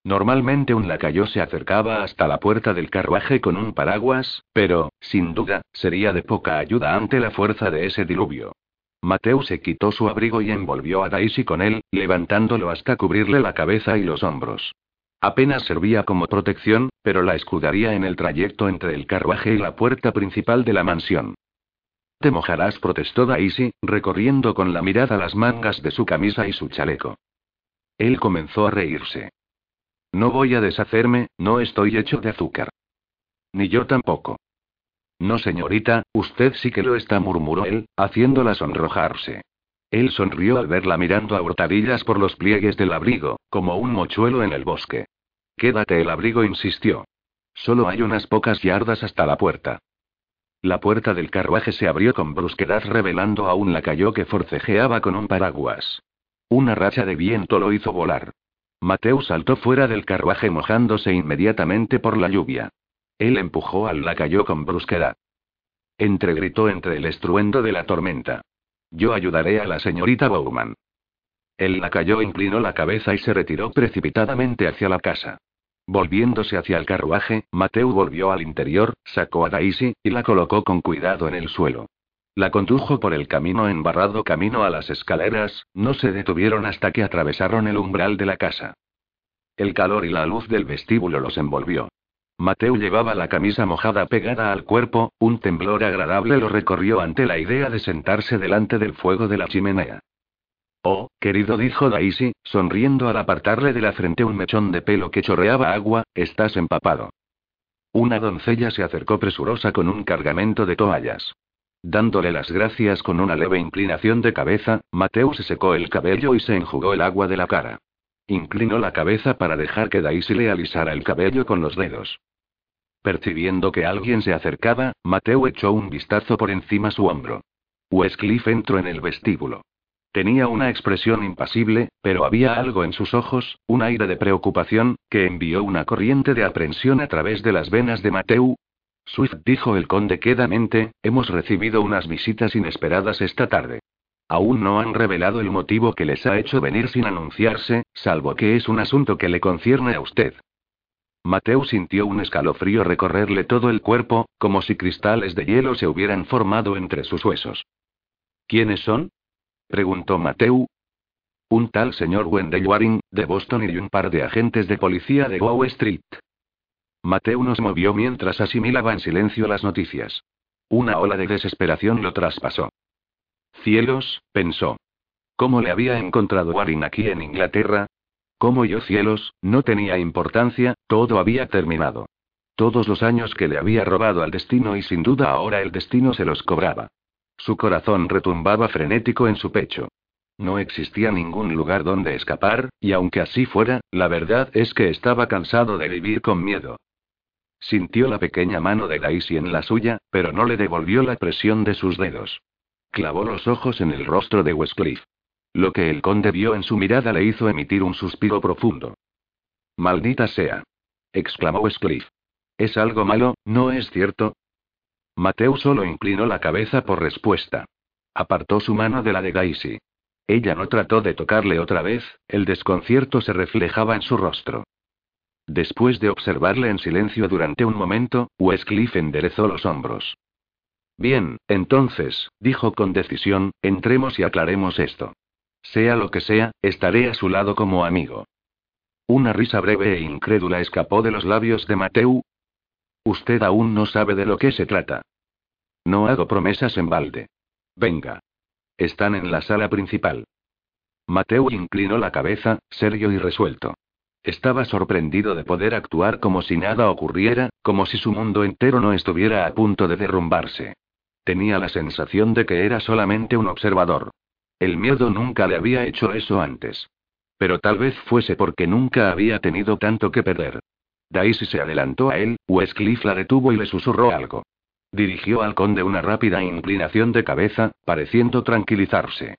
Normalmente un lacayo se acercaba hasta la puerta del carruaje con un paraguas, pero, sin duda, sería de poca ayuda ante la fuerza de ese diluvio. Mateo se quitó su abrigo y envolvió a Daisy con él, levantándolo hasta cubrirle la cabeza y los hombros. Apenas servía como protección, pero la escudaría en el trayecto entre el carruaje y la puerta principal de la mansión. Te mojarás, protestó Daisy, recorriendo con la mirada las mangas de su camisa y su chaleco. Él comenzó a reírse. No voy a deshacerme, no estoy hecho de azúcar. Ni yo tampoco. No, señorita, usted sí que lo está, murmuró él, haciéndola sonrojarse. Él sonrió al verla mirando a hurtadillas por los pliegues del abrigo, como un mochuelo en el bosque. Quédate el abrigo, insistió. Solo hay unas pocas yardas hasta la puerta. La puerta del carruaje se abrió con brusquedad revelando a un lacayo que forcejeaba con un paraguas. Una racha de viento lo hizo volar. Mateo saltó fuera del carruaje mojándose inmediatamente por la lluvia. Él empujó al lacayo con brusquedad. Entregritó entre el estruendo de la tormenta. Yo ayudaré a la señorita Bowman. El lacayo inclinó la cabeza y se retiró precipitadamente hacia la casa. Volviéndose hacia el carruaje, Mateo volvió al interior, sacó a Daisy, y la colocó con cuidado en el suelo. La condujo por el camino embarrado camino a las escaleras, no se detuvieron hasta que atravesaron el umbral de la casa. El calor y la luz del vestíbulo los envolvió. Mateo llevaba la camisa mojada pegada al cuerpo, un temblor agradable lo recorrió ante la idea de sentarse delante del fuego de la chimenea. Oh, querido, dijo Daisy, sonriendo al apartarle de la frente un mechón de pelo que chorreaba agua, estás empapado. Una doncella se acercó presurosa con un cargamento de toallas. Dándole las gracias con una leve inclinación de cabeza, Mateo se secó el cabello y se enjugó el agua de la cara. Inclinó la cabeza para dejar que Daisy le alisara el cabello con los dedos. Percibiendo que alguien se acercaba, Mateo echó un vistazo por encima su hombro. Westcliff entró en el vestíbulo. Tenía una expresión impasible, pero había algo en sus ojos, un aire de preocupación, que envió una corriente de aprensión a través de las venas de Mateo. Swift dijo el conde quedamente, hemos recibido unas visitas inesperadas esta tarde. Aún no han revelado el motivo que les ha hecho venir sin anunciarse, salvo que es un asunto que le concierne a usted. Mateo sintió un escalofrío recorrerle todo el cuerpo, como si cristales de hielo se hubieran formado entre sus huesos. ¿Quiénes son? preguntó Mateo. Un tal señor Wendell Waring, de Boston y un par de agentes de policía de Wall Street. Mateo nos movió mientras asimilaba en silencio las noticias. Una ola de desesperación lo traspasó. Cielos, pensó. ¿Cómo le había encontrado Waring aquí en Inglaterra? ¿Cómo yo cielos? No tenía importancia, todo había terminado. Todos los años que le había robado al destino y sin duda ahora el destino se los cobraba. Su corazón retumbaba frenético en su pecho. No existía ningún lugar donde escapar, y aunque así fuera, la verdad es que estaba cansado de vivir con miedo. Sintió la pequeña mano de Daisy en la suya, pero no le devolvió la presión de sus dedos. Clavó los ojos en el rostro de Westcliff. Lo que el conde vio en su mirada le hizo emitir un suspiro profundo. Maldita sea. exclamó Westcliff. Es algo malo, ¿no es cierto? Mateo solo inclinó la cabeza por respuesta. Apartó su mano de la de Daisy. Ella no trató de tocarle otra vez, el desconcierto se reflejaba en su rostro. Después de observarle en silencio durante un momento, Westcliff enderezó los hombros. Bien, entonces, dijo con decisión, entremos y aclaremos esto. Sea lo que sea, estaré a su lado como amigo. Una risa breve e incrédula escapó de los labios de Mateu. Usted aún no sabe de lo que se trata. No hago promesas en balde. Venga. Están en la sala principal. Mateu inclinó la cabeza, serio y resuelto. Estaba sorprendido de poder actuar como si nada ocurriera, como si su mundo entero no estuviera a punto de derrumbarse. Tenía la sensación de que era solamente un observador. El miedo nunca le había hecho eso antes. Pero tal vez fuese porque nunca había tenido tanto que perder. Daisy se adelantó a él, Westcliff la detuvo y le susurró algo. Dirigió al conde una rápida inclinación de cabeza, pareciendo tranquilizarse.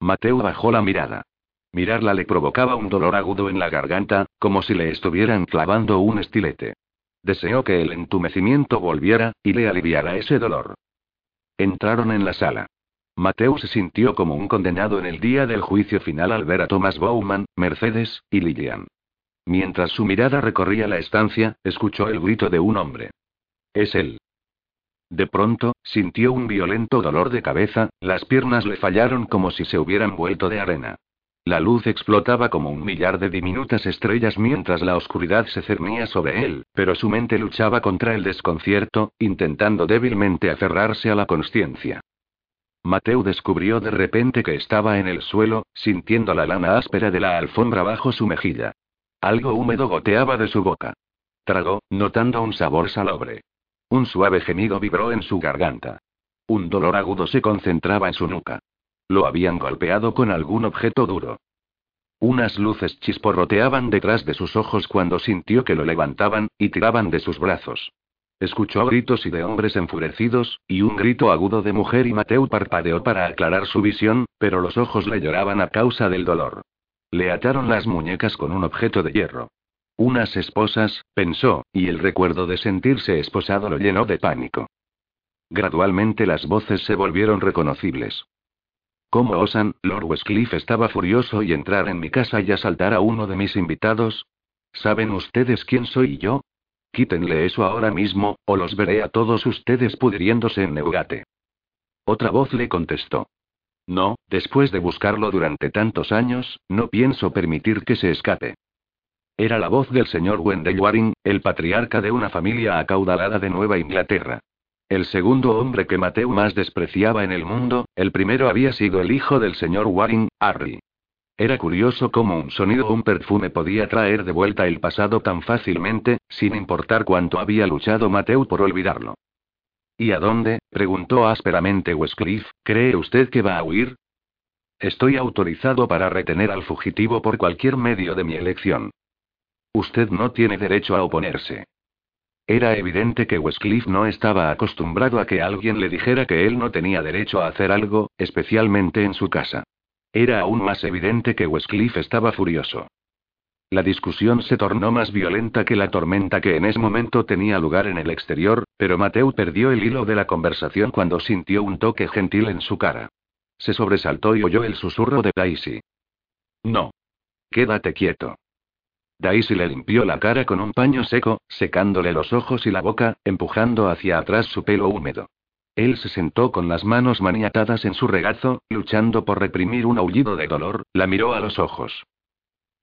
Mateo bajó la mirada. Mirarla le provocaba un dolor agudo en la garganta, como si le estuvieran clavando un estilete. Deseó que el entumecimiento volviera, y le aliviara ese dolor. Entraron en la sala. Mateo se sintió como un condenado en el día del juicio final al ver a Thomas Bowman, Mercedes, y Lillian. Mientras su mirada recorría la estancia, escuchó el grito de un hombre. Es él. De pronto, sintió un violento dolor de cabeza, las piernas le fallaron como si se hubieran vuelto de arena. La luz explotaba como un millar de diminutas estrellas mientras la oscuridad se cernía sobre él, pero su mente luchaba contra el desconcierto, intentando débilmente aferrarse a la conciencia. Mateo descubrió de repente que estaba en el suelo, sintiendo la lana áspera de la alfombra bajo su mejilla. Algo húmedo goteaba de su boca. Tragó, notando un sabor salobre. Un suave gemido vibró en su garganta. Un dolor agudo se concentraba en su nuca. Lo habían golpeado con algún objeto duro. Unas luces chisporroteaban detrás de sus ojos cuando sintió que lo levantaban, y tiraban de sus brazos. Escuchó gritos y de hombres enfurecidos, y un grito agudo de mujer y Mateo parpadeó para aclarar su visión, pero los ojos le lloraban a causa del dolor. Le ataron las muñecas con un objeto de hierro. Unas esposas, pensó, y el recuerdo de sentirse esposado lo llenó de pánico. Gradualmente las voces se volvieron reconocibles. ¿Cómo osan? Lord Westcliff estaba furioso y entrar en mi casa y asaltar a uno de mis invitados. ¿Saben ustedes quién soy yo? Quítenle eso ahora mismo, o los veré a todos ustedes pudriéndose en Neugate. Otra voz le contestó. No, después de buscarlo durante tantos años, no pienso permitir que se escape. Era la voz del señor Wendell Waring, el patriarca de una familia acaudalada de Nueva Inglaterra. El segundo hombre que Mateo más despreciaba en el mundo, el primero había sido el hijo del señor Waring, Harry. Era curioso cómo un sonido o un perfume podía traer de vuelta el pasado tan fácilmente, sin importar cuánto había luchado Mateo por olvidarlo. ¿Y a dónde? preguntó ásperamente Westcliff. ¿Cree usted que va a huir? Estoy autorizado para retener al fugitivo por cualquier medio de mi elección. Usted no tiene derecho a oponerse. Era evidente que Westcliff no estaba acostumbrado a que alguien le dijera que él no tenía derecho a hacer algo, especialmente en su casa. Era aún más evidente que Westcliff estaba furioso. La discusión se tornó más violenta que la tormenta que en ese momento tenía lugar en el exterior, pero Mateo perdió el hilo de la conversación cuando sintió un toque gentil en su cara. Se sobresaltó y oyó el susurro de Daisy. No. Quédate quieto. Daisy le limpió la cara con un paño seco, secándole los ojos y la boca, empujando hacia atrás su pelo húmedo. Él se sentó con las manos maniatadas en su regazo, luchando por reprimir un aullido de dolor, la miró a los ojos.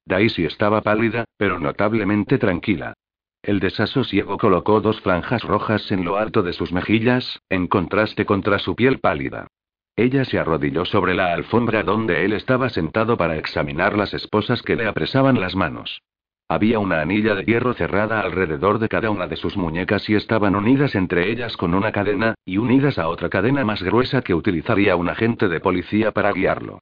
Daisy estaba pálida, pero notablemente tranquila. El desasosiego colocó dos franjas rojas en lo alto de sus mejillas, en contraste contra su piel pálida. Ella se arrodilló sobre la alfombra donde él estaba sentado para examinar las esposas que le apresaban las manos. Había una anilla de hierro cerrada alrededor de cada una de sus muñecas y estaban unidas entre ellas con una cadena, y unidas a otra cadena más gruesa que utilizaría un agente de policía para guiarlo.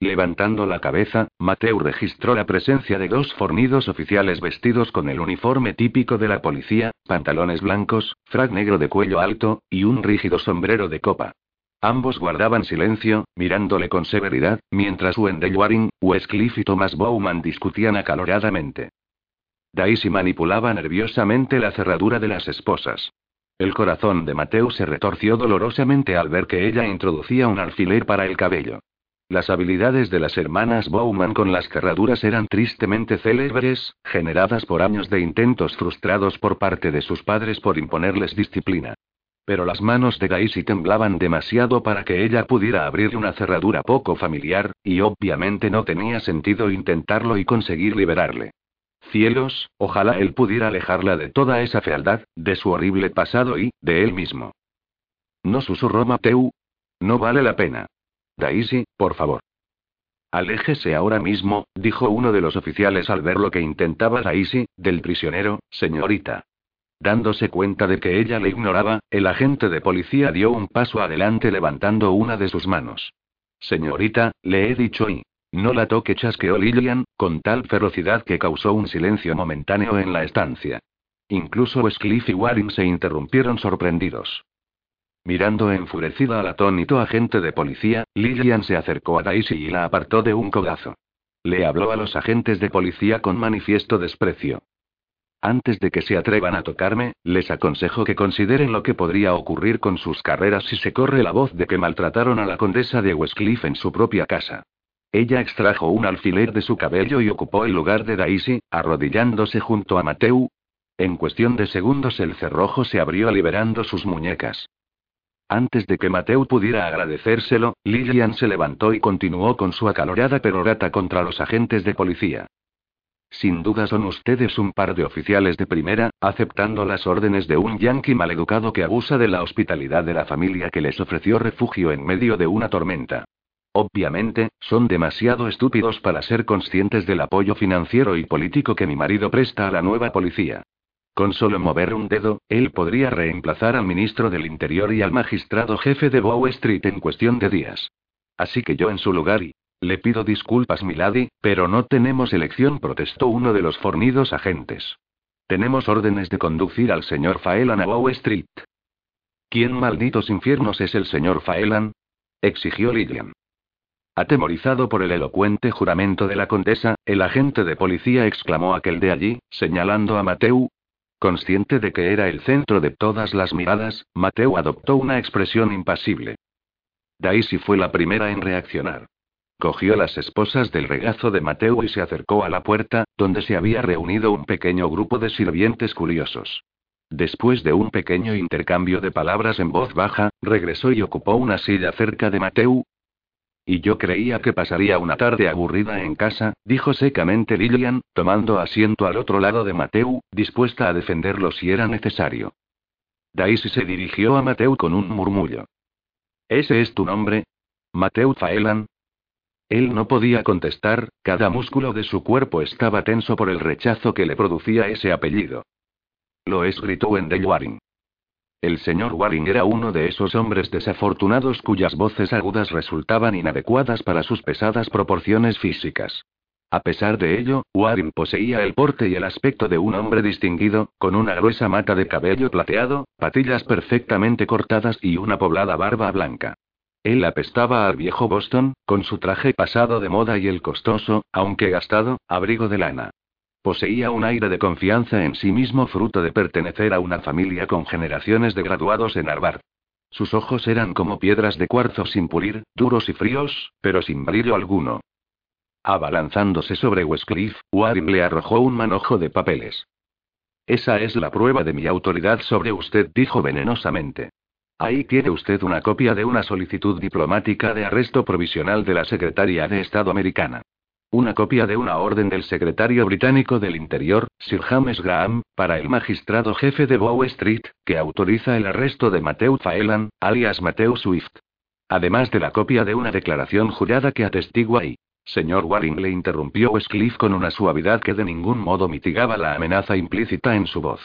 Levantando la cabeza, Mateo registró la presencia de dos fornidos oficiales vestidos con el uniforme típico de la policía, pantalones blancos, frac negro de cuello alto, y un rígido sombrero de copa. Ambos guardaban silencio, mirándole con severidad, mientras Wendell Waring, Westcliff y Thomas Bowman discutían acaloradamente. Daisy manipulaba nerviosamente la cerradura de las esposas. El corazón de Mateo se retorció dolorosamente al ver que ella introducía un alfiler para el cabello. Las habilidades de las hermanas Bowman con las cerraduras eran tristemente célebres, generadas por años de intentos frustrados por parte de sus padres por imponerles disciplina. Pero las manos de Daisy temblaban demasiado para que ella pudiera abrir una cerradura poco familiar, y obviamente no tenía sentido intentarlo y conseguir liberarle. Cielos, ojalá él pudiera alejarla de toda esa fealdad, de su horrible pasado y, de él mismo. No susurró Mateu. No vale la pena. Daisy, por favor. Aléjese ahora mismo, dijo uno de los oficiales al ver lo que intentaba Daisy, del prisionero, señorita. Dándose cuenta de que ella le ignoraba, el agente de policía dio un paso adelante levantando una de sus manos. Señorita, le he dicho y. No la toque, chasqueó Lillian, con tal ferocidad que causó un silencio momentáneo en la estancia. Incluso Westcliff y Waring se interrumpieron sorprendidos. Mirando enfurecida al atónito agente de policía, Lillian se acercó a Daisy y la apartó de un codazo. Le habló a los agentes de policía con manifiesto desprecio. Antes de que se atrevan a tocarme, les aconsejo que consideren lo que podría ocurrir con sus carreras si se corre la voz de que maltrataron a la condesa de Westcliff en su propia casa. Ella extrajo un alfiler de su cabello y ocupó el lugar de Daisy, arrodillándose junto a Mateu. En cuestión de segundos el cerrojo se abrió liberando sus muñecas. Antes de que Mateo pudiera agradecérselo, Lillian se levantó y continuó con su acalorada perorata contra los agentes de policía. Sin duda son ustedes un par de oficiales de primera, aceptando las órdenes de un yanqui maleducado que abusa de la hospitalidad de la familia que les ofreció refugio en medio de una tormenta. Obviamente, son demasiado estúpidos para ser conscientes del apoyo financiero y político que mi marido presta a la nueva policía. Con solo mover un dedo, él podría reemplazar al ministro del Interior y al magistrado jefe de Bow Street en cuestión de días. Así que yo en su lugar y... Le pido disculpas, Milady, pero no tenemos elección, protestó uno de los fornidos agentes. Tenemos órdenes de conducir al señor Faelan a Bow Street. ¿Quién malditos infiernos es el señor Faelan? exigió Lillian. Atemorizado por el elocuente juramento de la condesa, el agente de policía exclamó aquel de allí, señalando a Mateu, Consciente de que era el centro de todas las miradas, Mateo adoptó una expresión impasible. Daisy fue la primera en reaccionar. Cogió las esposas del regazo de Mateo y se acercó a la puerta, donde se había reunido un pequeño grupo de sirvientes curiosos. Después de un pequeño intercambio de palabras en voz baja, regresó y ocupó una silla cerca de Mateu, y yo creía que pasaría una tarde aburrida en casa, dijo secamente Lillian, tomando asiento al otro lado de Mateu, dispuesta a defenderlo si era necesario. Daisy se dirigió a Mateu con un murmullo. ¿Ese es tu nombre? Mateu Faelan. Él no podía contestar, cada músculo de su cuerpo estaba tenso por el rechazo que le producía ese apellido. Lo es, gritó Wendell Waring. El señor Waring era uno de esos hombres desafortunados cuyas voces agudas resultaban inadecuadas para sus pesadas proporciones físicas. A pesar de ello, Waring poseía el porte y el aspecto de un hombre distinguido, con una gruesa mata de cabello plateado, patillas perfectamente cortadas y una poblada barba blanca. Él apestaba al viejo Boston, con su traje pasado de moda y el costoso, aunque gastado, abrigo de lana. Poseía un aire de confianza en sí mismo fruto de pertenecer a una familia con generaciones de graduados en Harvard. Sus ojos eran como piedras de cuarzo sin pulir, duros y fríos, pero sin brillo alguno. Abalanzándose sobre Westcliff, Waring le arrojó un manojo de papeles. Esa es la prueba de mi autoridad sobre usted, dijo venenosamente. Ahí tiene usted una copia de una solicitud diplomática de arresto provisional de la Secretaría de Estado americana. Una copia de una orden del secretario británico del Interior, Sir James Graham, para el magistrado jefe de Bow Street, que autoriza el arresto de Matthew Faelan, alias Matthew Swift. Además de la copia de una declaración jurada que atestigua y. Señor Waring le interrumpió Westcliff con una suavidad que de ningún modo mitigaba la amenaza implícita en su voz.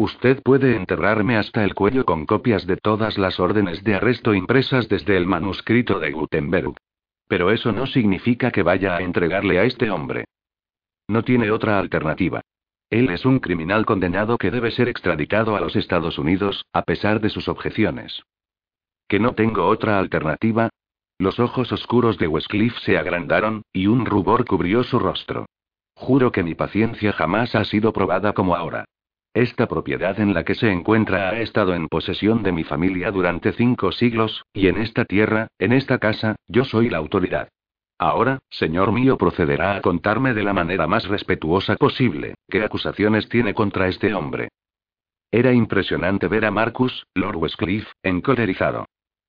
Usted puede enterrarme hasta el cuello con copias de todas las órdenes de arresto impresas desde el manuscrito de Gutenberg. Pero eso no significa que vaya a entregarle a este hombre. No tiene otra alternativa. Él es un criminal condenado que debe ser extraditado a los Estados Unidos, a pesar de sus objeciones. ¿Que no tengo otra alternativa? Los ojos oscuros de Westcliff se agrandaron, y un rubor cubrió su rostro. Juro que mi paciencia jamás ha sido probada como ahora. Esta propiedad en la que se encuentra ha estado en posesión de mi familia durante cinco siglos, y en esta tierra, en esta casa, yo soy la autoridad. Ahora, señor mío, procederá a contarme de la manera más respetuosa posible, qué acusaciones tiene contra este hombre. Era impresionante ver a Marcus, Lord Westcliff, encolerizado.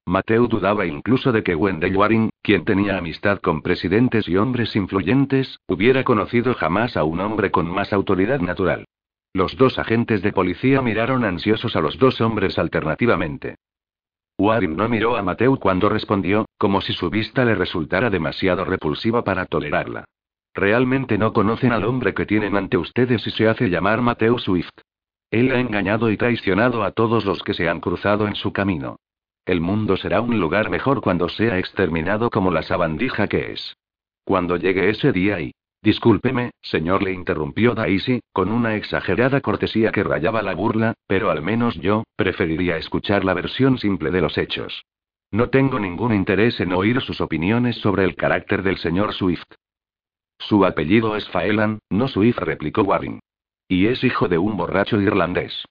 Mateo dudaba incluso de que Wendell Waring, quien tenía amistad con presidentes y hombres influyentes, hubiera conocido jamás a un hombre con más autoridad natural. Los dos agentes de policía miraron ansiosos a los dos hombres alternativamente. Waring no miró a Mateo cuando respondió, como si su vista le resultara demasiado repulsiva para tolerarla. Realmente no conocen al hombre que tienen ante ustedes y se hace llamar Mateo Swift. Él ha engañado y traicionado a todos los que se han cruzado en su camino. El mundo será un lugar mejor cuando sea exterminado como la sabandija que es. Cuando llegue ese día y... Discúlpeme, señor, le interrumpió Daisy, con una exagerada cortesía que rayaba la burla, pero al menos yo, preferiría escuchar la versión simple de los hechos. No tengo ningún interés en oír sus opiniones sobre el carácter del señor Swift. Su apellido es Faelan, no Swift, replicó Warren. Y es hijo de un borracho irlandés.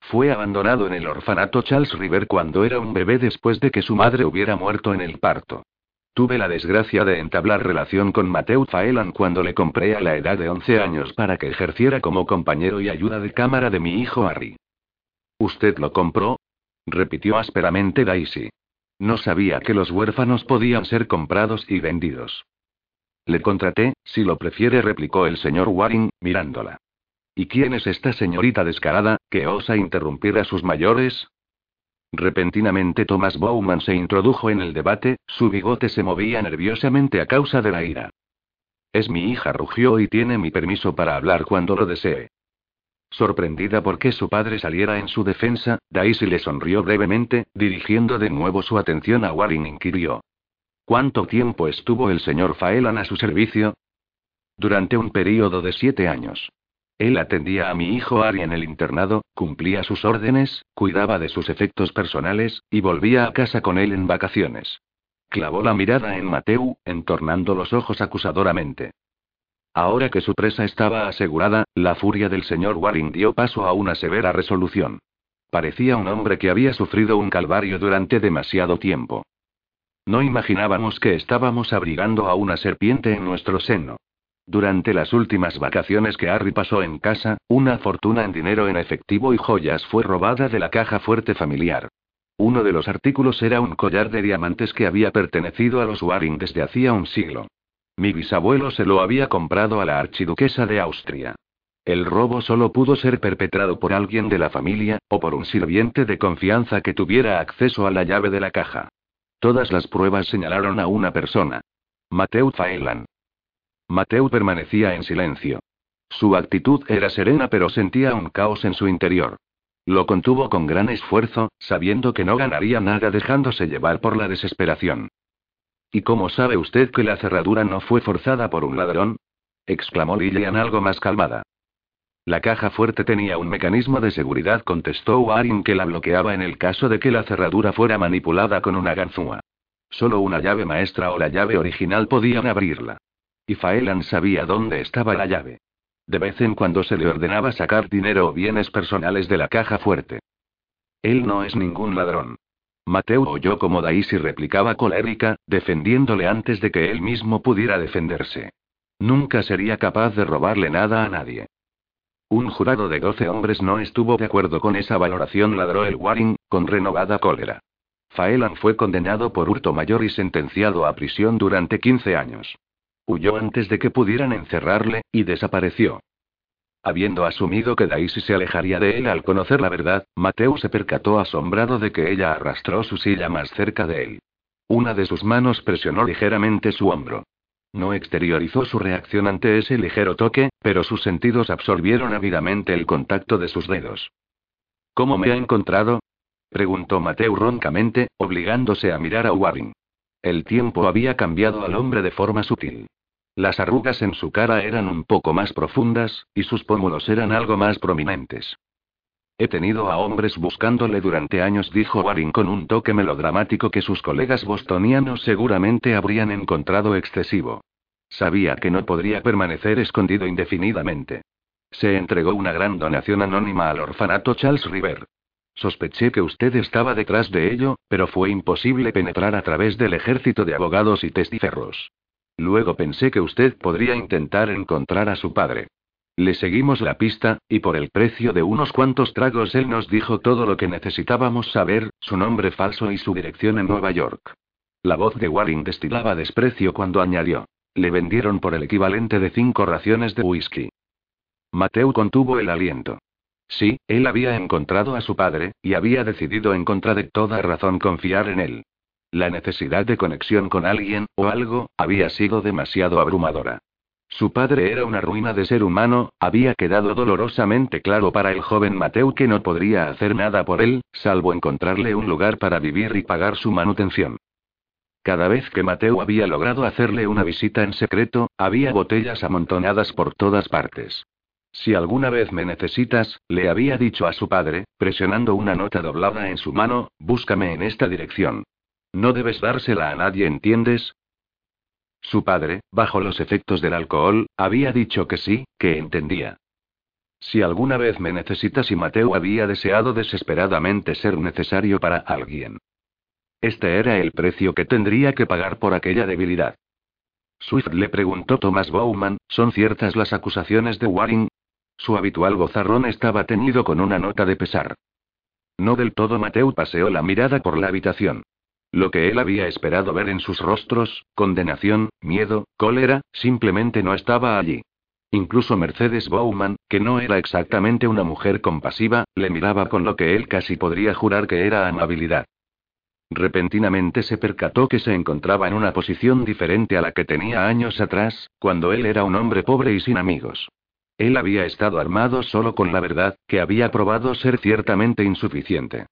Fue abandonado en el orfanato Charles River cuando era un bebé después de que su madre hubiera muerto en el parto. Tuve la desgracia de entablar relación con Mateo Faelan cuando le compré a la edad de 11 años para que ejerciera como compañero y ayuda de cámara de mi hijo Harry. ¿Usted lo compró? repitió ásperamente Daisy. No sabía que los huérfanos podían ser comprados y vendidos. Le contraté, si lo prefiere, replicó el señor Waring, mirándola. ¿Y quién es esta señorita descarada, que osa interrumpir a sus mayores? Repentinamente Thomas Bowman se introdujo en el debate, su bigote se movía nerviosamente a causa de la ira. Es mi hija, rugió y tiene mi permiso para hablar cuando lo desee. Sorprendida por que su padre saliera en su defensa, Daisy le sonrió brevemente, dirigiendo de nuevo su atención a Warren inquirió. ¿Cuánto tiempo estuvo el señor Faelan a su servicio? Durante un período de siete años. Él atendía a mi hijo Ari en el internado, cumplía sus órdenes, cuidaba de sus efectos personales, y volvía a casa con él en vacaciones. Clavó la mirada en Mateu, entornando los ojos acusadoramente. Ahora que su presa estaba asegurada, la furia del señor Waring dio paso a una severa resolución. Parecía un hombre que había sufrido un calvario durante demasiado tiempo. No imaginábamos que estábamos abrigando a una serpiente en nuestro seno. Durante las últimas vacaciones que Harry pasó en casa, una fortuna en dinero en efectivo y joyas fue robada de la caja fuerte familiar. Uno de los artículos era un collar de diamantes que había pertenecido a los Waring desde hacía un siglo. Mi bisabuelo se lo había comprado a la archiduquesa de Austria. El robo solo pudo ser perpetrado por alguien de la familia, o por un sirviente de confianza que tuviera acceso a la llave de la caja. Todas las pruebas señalaron a una persona. Mateo Faelan. Mateo permanecía en silencio. Su actitud era serena pero sentía un caos en su interior. Lo contuvo con gran esfuerzo, sabiendo que no ganaría nada dejándose llevar por la desesperación. ¿Y cómo sabe usted que la cerradura no fue forzada por un ladrón? exclamó Lillian algo más calmada. La caja fuerte tenía un mecanismo de seguridad, contestó Waring que la bloqueaba en el caso de que la cerradura fuera manipulada con una ganzúa. Solo una llave maestra o la llave original podían abrirla. Y Faelan sabía dónde estaba la llave. De vez en cuando se le ordenaba sacar dinero o bienes personales de la caja fuerte. Él no es ningún ladrón. Mateo oyó como Daisy replicaba colérica, defendiéndole antes de que él mismo pudiera defenderse. Nunca sería capaz de robarle nada a nadie. Un jurado de doce hombres no estuvo de acuerdo con esa valoración, ladró el Waring, con renovada cólera. Faelan fue condenado por hurto mayor y sentenciado a prisión durante 15 años. Huyó antes de que pudieran encerrarle, y desapareció. Habiendo asumido que Daisy se alejaría de él al conocer la verdad, Mateo se percató asombrado de que ella arrastró su silla más cerca de él. Una de sus manos presionó ligeramente su hombro. No exteriorizó su reacción ante ese ligero toque, pero sus sentidos absorbieron ávidamente el contacto de sus dedos. ¿Cómo me ha encontrado? preguntó Mateo roncamente, obligándose a mirar a Warren. El tiempo había cambiado al hombre de forma sutil. Las arrugas en su cara eran un poco más profundas, y sus pómulos eran algo más prominentes. He tenido a hombres buscándole durante años, dijo Waring con un toque melodramático que sus colegas bostonianos seguramente habrían encontrado excesivo. Sabía que no podría permanecer escondido indefinidamente. Se entregó una gran donación anónima al orfanato Charles River. Sospeché que usted estaba detrás de ello, pero fue imposible penetrar a través del ejército de abogados y testiferros. Luego pensé que usted podría intentar encontrar a su padre. Le seguimos la pista, y por el precio de unos cuantos tragos él nos dijo todo lo que necesitábamos saber, su nombre falso y su dirección en Nueva York. La voz de Waring destilaba desprecio cuando añadió. Le vendieron por el equivalente de cinco raciones de whisky. Mateo contuvo el aliento. Sí, él había encontrado a su padre, y había decidido en contra de toda razón confiar en él. La necesidad de conexión con alguien, o algo, había sido demasiado abrumadora. Su padre era una ruina de ser humano, había quedado dolorosamente claro para el joven Mateo que no podría hacer nada por él, salvo encontrarle un lugar para vivir y pagar su manutención. Cada vez que Mateo había logrado hacerle una visita en secreto, había botellas amontonadas por todas partes. Si alguna vez me necesitas, le había dicho a su padre, presionando una nota doblada en su mano, búscame en esta dirección. No debes dársela a nadie, ¿entiendes? Su padre, bajo los efectos del alcohol, había dicho que sí, que entendía. Si alguna vez me necesitas y Mateo había deseado desesperadamente ser necesario para alguien. Este era el precio que tendría que pagar por aquella debilidad. Swift le preguntó Thomas Bowman, ¿son ciertas las acusaciones de Waring? Su habitual gozarrón estaba teñido con una nota de pesar. No del todo Mateo paseó la mirada por la habitación. Lo que él había esperado ver en sus rostros, condenación, miedo, cólera, simplemente no estaba allí. Incluso Mercedes Bowman, que no era exactamente una mujer compasiva, le miraba con lo que él casi podría jurar que era amabilidad. Repentinamente se percató que se encontraba en una posición diferente a la que tenía años atrás, cuando él era un hombre pobre y sin amigos. Él había estado armado solo con la verdad, que había probado ser ciertamente insuficiente.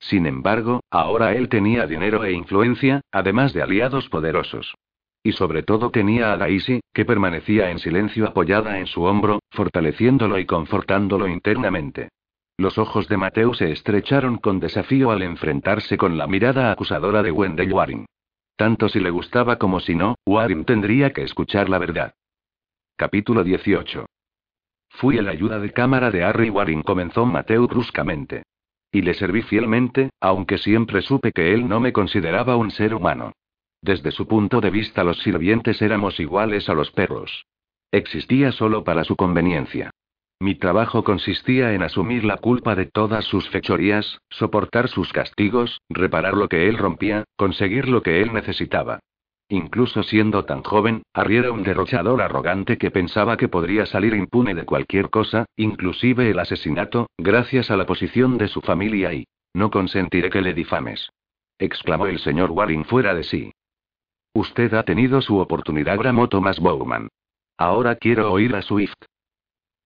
Sin embargo, ahora él tenía dinero e influencia, además de aliados poderosos. Y sobre todo tenía a Daisy, que permanecía en silencio apoyada en su hombro, fortaleciéndolo y confortándolo internamente. Los ojos de Mateo se estrecharon con desafío al enfrentarse con la mirada acusadora de Wendell Waring. Tanto si le gustaba como si no, Waring tendría que escuchar la verdad. Capítulo 18. Fui el ayuda de cámara de Harry Waring, comenzó Mateo bruscamente. Y le serví fielmente, aunque siempre supe que él no me consideraba un ser humano. Desde su punto de vista los sirvientes éramos iguales a los perros. Existía solo para su conveniencia. Mi trabajo consistía en asumir la culpa de todas sus fechorías, soportar sus castigos, reparar lo que él rompía, conseguir lo que él necesitaba. Incluso siendo tan joven, Harry era un derrochador arrogante que pensaba que podría salir impune de cualquier cosa, inclusive el asesinato, gracias a la posición de su familia y... No consentiré que le difames. exclamó el señor Waring fuera de sí. Usted ha tenido su oportunidad, bramó Thomas Bowman. Ahora quiero oír a Swift.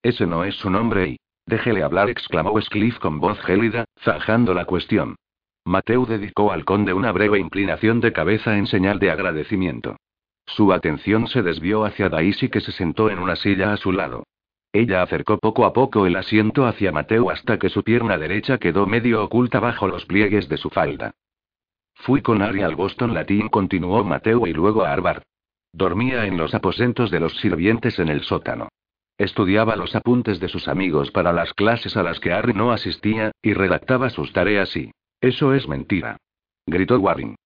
Ese no es su nombre y... Déjele hablar, exclamó Scliff con voz gélida, zanjando la cuestión. Mateo dedicó al conde una breve inclinación de cabeza en señal de agradecimiento. Su atención se desvió hacia Daisy que se sentó en una silla a su lado. Ella acercó poco a poco el asiento hacia Mateo hasta que su pierna derecha quedó medio oculta bajo los pliegues de su falda. Fui con Ari al Boston Latín, continuó Mateo y luego a Harvard. Dormía en los aposentos de los sirvientes en el sótano. Estudiaba los apuntes de sus amigos para las clases a las que Harry no asistía, y redactaba sus tareas y eso es mentira. Gritó Waring.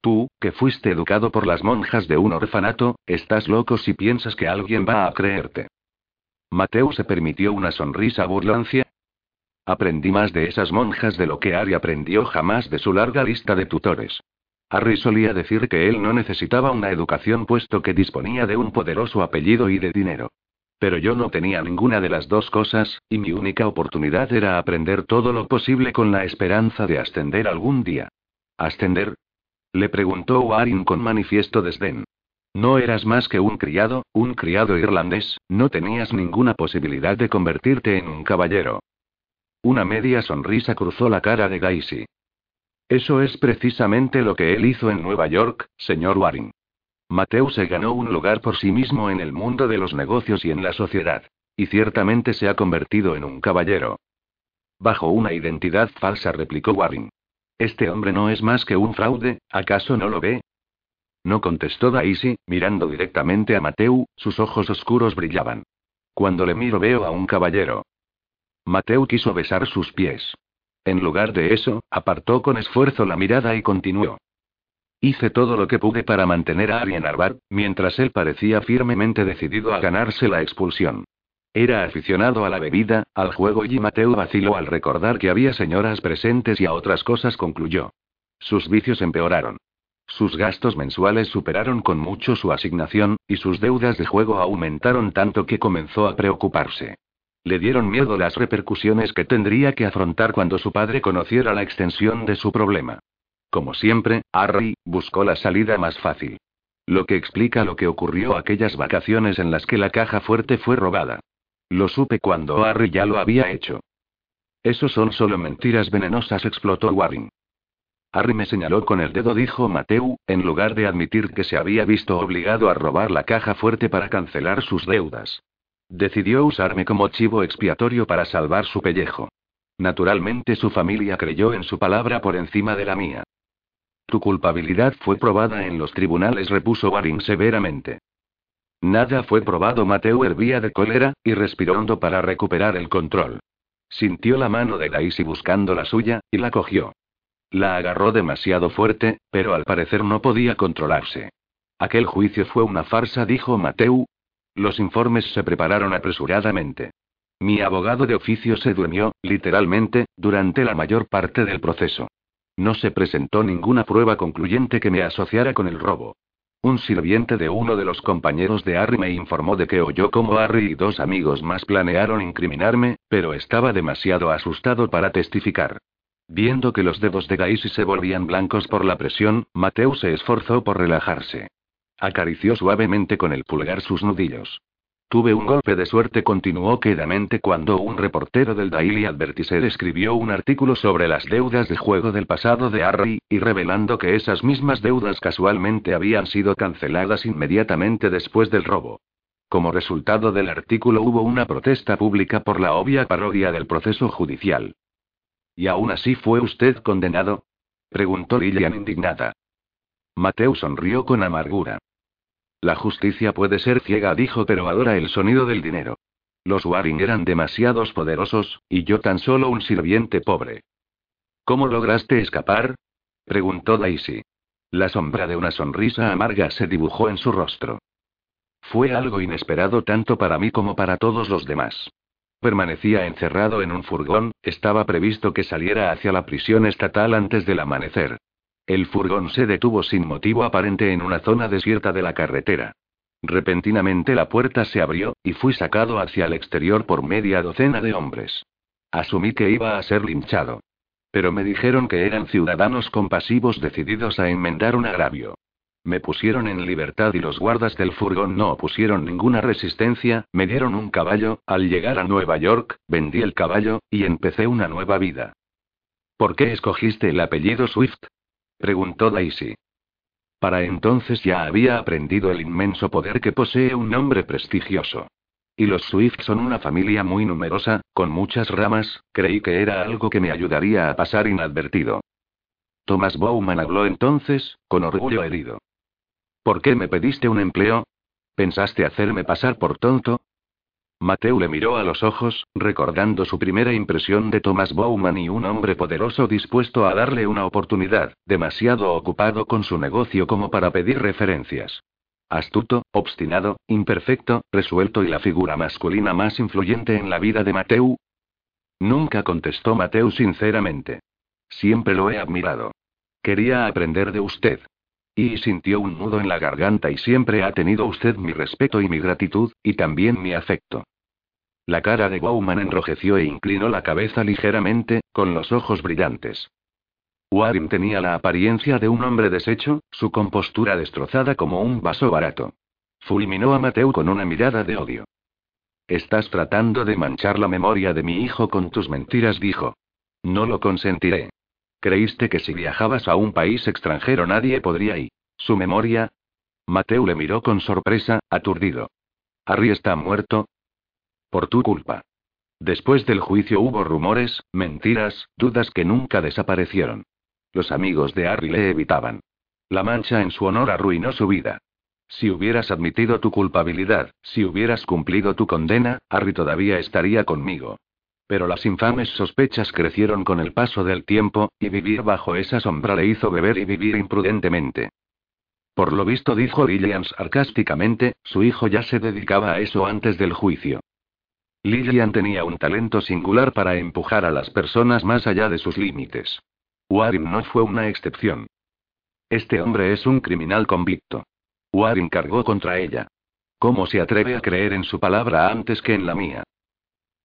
Tú, que fuiste educado por las monjas de un orfanato, estás loco si piensas que alguien va a creerte. Mateo se permitió una sonrisa burlancia. Aprendí más de esas monjas de lo que Ari aprendió jamás de su larga lista de tutores. Harry solía decir que él no necesitaba una educación puesto que disponía de un poderoso apellido y de dinero. Pero yo no tenía ninguna de las dos cosas, y mi única oportunidad era aprender todo lo posible con la esperanza de ascender algún día. ¿Ascender? Le preguntó Waring con manifiesto desdén. No eras más que un criado, un criado irlandés, no tenías ninguna posibilidad de convertirte en un caballero. Una media sonrisa cruzó la cara de Daisy. Eso es precisamente lo que él hizo en Nueva York, señor Waring. Mateo se ganó un lugar por sí mismo en el mundo de los negocios y en la sociedad. Y ciertamente se ha convertido en un caballero. Bajo una identidad falsa, replicó Waring. Este hombre no es más que un fraude, ¿acaso no lo ve? No contestó Daisy, mirando directamente a Mateo, sus ojos oscuros brillaban. Cuando le miro veo a un caballero. Mateo quiso besar sus pies. En lugar de eso, apartó con esfuerzo la mirada y continuó. Hice todo lo que pude para mantener a Ari en Arbar, mientras él parecía firmemente decidido a ganarse la expulsión. Era aficionado a la bebida, al juego y Mateo vaciló al recordar que había señoras presentes y a otras cosas concluyó. Sus vicios empeoraron. Sus gastos mensuales superaron con mucho su asignación, y sus deudas de juego aumentaron tanto que comenzó a preocuparse. Le dieron miedo las repercusiones que tendría que afrontar cuando su padre conociera la extensión de su problema. Como siempre, Harry buscó la salida más fácil. Lo que explica lo que ocurrió aquellas vacaciones en las que la caja fuerte fue robada. Lo supe cuando Harry ya lo había hecho. Eso son solo mentiras venenosas, explotó Warren. Harry me señaló con el dedo, dijo Mateu, en lugar de admitir que se había visto obligado a robar la caja fuerte para cancelar sus deudas. Decidió usarme como chivo expiatorio para salvar su pellejo. Naturalmente su familia creyó en su palabra por encima de la mía. Tu culpabilidad fue probada en los tribunales, repuso Waring severamente. Nada fue probado. Mateo hervía de cólera, y respiró hondo para recuperar el control. Sintió la mano de Daisy buscando la suya, y la cogió. La agarró demasiado fuerte, pero al parecer no podía controlarse. Aquel juicio fue una farsa, dijo Mateu. Los informes se prepararon apresuradamente. Mi abogado de oficio se durmió, literalmente, durante la mayor parte del proceso. No se presentó ninguna prueba concluyente que me asociara con el robo. Un sirviente de uno de los compañeros de Harry me informó de que oyó cómo Harry y dos amigos más planearon incriminarme, pero estaba demasiado asustado para testificar. Viendo que los dedos de Daisy se volvían blancos por la presión, Mateo se esforzó por relajarse. Acarició suavemente con el pulgar sus nudillos. Tuve un golpe de suerte, continuó quedamente cuando un reportero del Daily Advertiser escribió un artículo sobre las deudas de juego del pasado de Harry, y revelando que esas mismas deudas casualmente habían sido canceladas inmediatamente después del robo. Como resultado del artículo hubo una protesta pública por la obvia parodia del proceso judicial. ¿Y aún así fue usted condenado? preguntó Lillian indignada. Mateo sonrió con amargura. La justicia puede ser ciega, dijo, pero adora el sonido del dinero. Los Waring eran demasiados poderosos, y yo tan solo un sirviente pobre. ¿Cómo lograste escapar? preguntó Daisy. La sombra de una sonrisa amarga se dibujó en su rostro. Fue algo inesperado tanto para mí como para todos los demás. Permanecía encerrado en un furgón, estaba previsto que saliera hacia la prisión estatal antes del amanecer. El furgón se detuvo sin motivo aparente en una zona desierta de la carretera. Repentinamente la puerta se abrió, y fui sacado hacia el exterior por media docena de hombres. Asumí que iba a ser linchado. Pero me dijeron que eran ciudadanos compasivos decididos a enmendar un agravio. Me pusieron en libertad y los guardas del furgón no opusieron ninguna resistencia, me dieron un caballo, al llegar a Nueva York, vendí el caballo, y empecé una nueva vida. ¿Por qué escogiste el apellido Swift? Preguntó Daisy. Para entonces ya había aprendido el inmenso poder que posee un nombre prestigioso. Y los Swift son una familia muy numerosa, con muchas ramas, creí que era algo que me ayudaría a pasar inadvertido. Thomas Bowman habló entonces, con orgullo herido. ¿Por qué me pediste un empleo? ¿Pensaste hacerme pasar por tonto? Mateo le miró a los ojos, recordando su primera impresión de Thomas Bowman y un hombre poderoso dispuesto a darle una oportunidad, demasiado ocupado con su negocio como para pedir referencias. Astuto, obstinado, imperfecto, resuelto y la figura masculina más influyente en la vida de Mateo. Nunca contestó Mateo sinceramente. Siempre lo he admirado. Quería aprender de usted. Y sintió un nudo en la garganta y siempre ha tenido usted mi respeto y mi gratitud, y también mi afecto. La cara de Bowman enrojeció e inclinó la cabeza ligeramente, con los ojos brillantes. Warren tenía la apariencia de un hombre deshecho, su compostura destrozada como un vaso barato. Fulminó a Mateo con una mirada de odio. Estás tratando de manchar la memoria de mi hijo con tus mentiras, dijo. No lo consentiré. ¿Creíste que si viajabas a un país extranjero nadie podría ir? ¿Su memoria? Mateo le miró con sorpresa, aturdido. ¿Harry está muerto? Por tu culpa. Después del juicio hubo rumores, mentiras, dudas que nunca desaparecieron. Los amigos de Harry le evitaban. La mancha en su honor arruinó su vida. Si hubieras admitido tu culpabilidad, si hubieras cumplido tu condena, Harry todavía estaría conmigo. Pero las infames sospechas crecieron con el paso del tiempo, y vivir bajo esa sombra le hizo beber y vivir imprudentemente. Por lo visto, dijo Lillian sarcásticamente, su hijo ya se dedicaba a eso antes del juicio. Lillian tenía un talento singular para empujar a las personas más allá de sus límites. Warren no fue una excepción. Este hombre es un criminal convicto. Warren cargó contra ella. ¿Cómo se atreve a creer en su palabra antes que en la mía?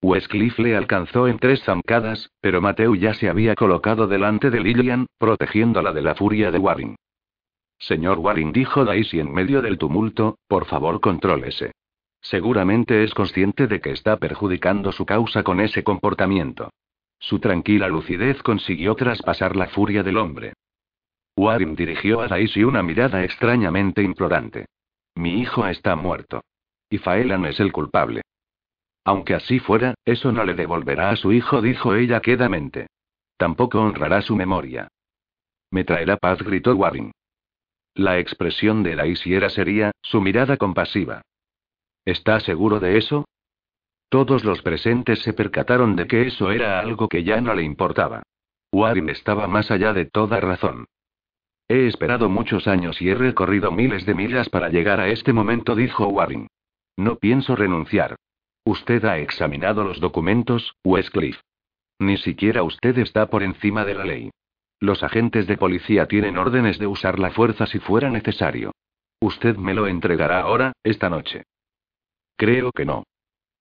Westcliff le alcanzó en tres zancadas, pero Mateo ya se había colocado delante de Lillian, protegiéndola de la furia de Warren. Señor Warren dijo Daisy en medio del tumulto, por favor contrólese. Seguramente es consciente de que está perjudicando su causa con ese comportamiento. Su tranquila lucidez consiguió traspasar la furia del hombre. Warren dirigió a Daisy una mirada extrañamente implorante. Mi hijo está muerto. Y Faelan es el culpable. Aunque así fuera, eso no le devolverá a su hijo, dijo ella quedamente. Tampoco honrará su memoria. Me traerá paz, gritó Warren. La expresión de Daisy era seria, su mirada compasiva. ¿Está seguro de eso? Todos los presentes se percataron de que eso era algo que ya no le importaba. Warren estaba más allá de toda razón. He esperado muchos años y he recorrido miles de millas para llegar a este momento, dijo Warren. No pienso renunciar. Usted ha examinado los documentos, Westcliff. Ni siquiera usted está por encima de la ley. Los agentes de policía tienen órdenes de usar la fuerza si fuera necesario. Usted me lo entregará ahora, esta noche. Creo que no.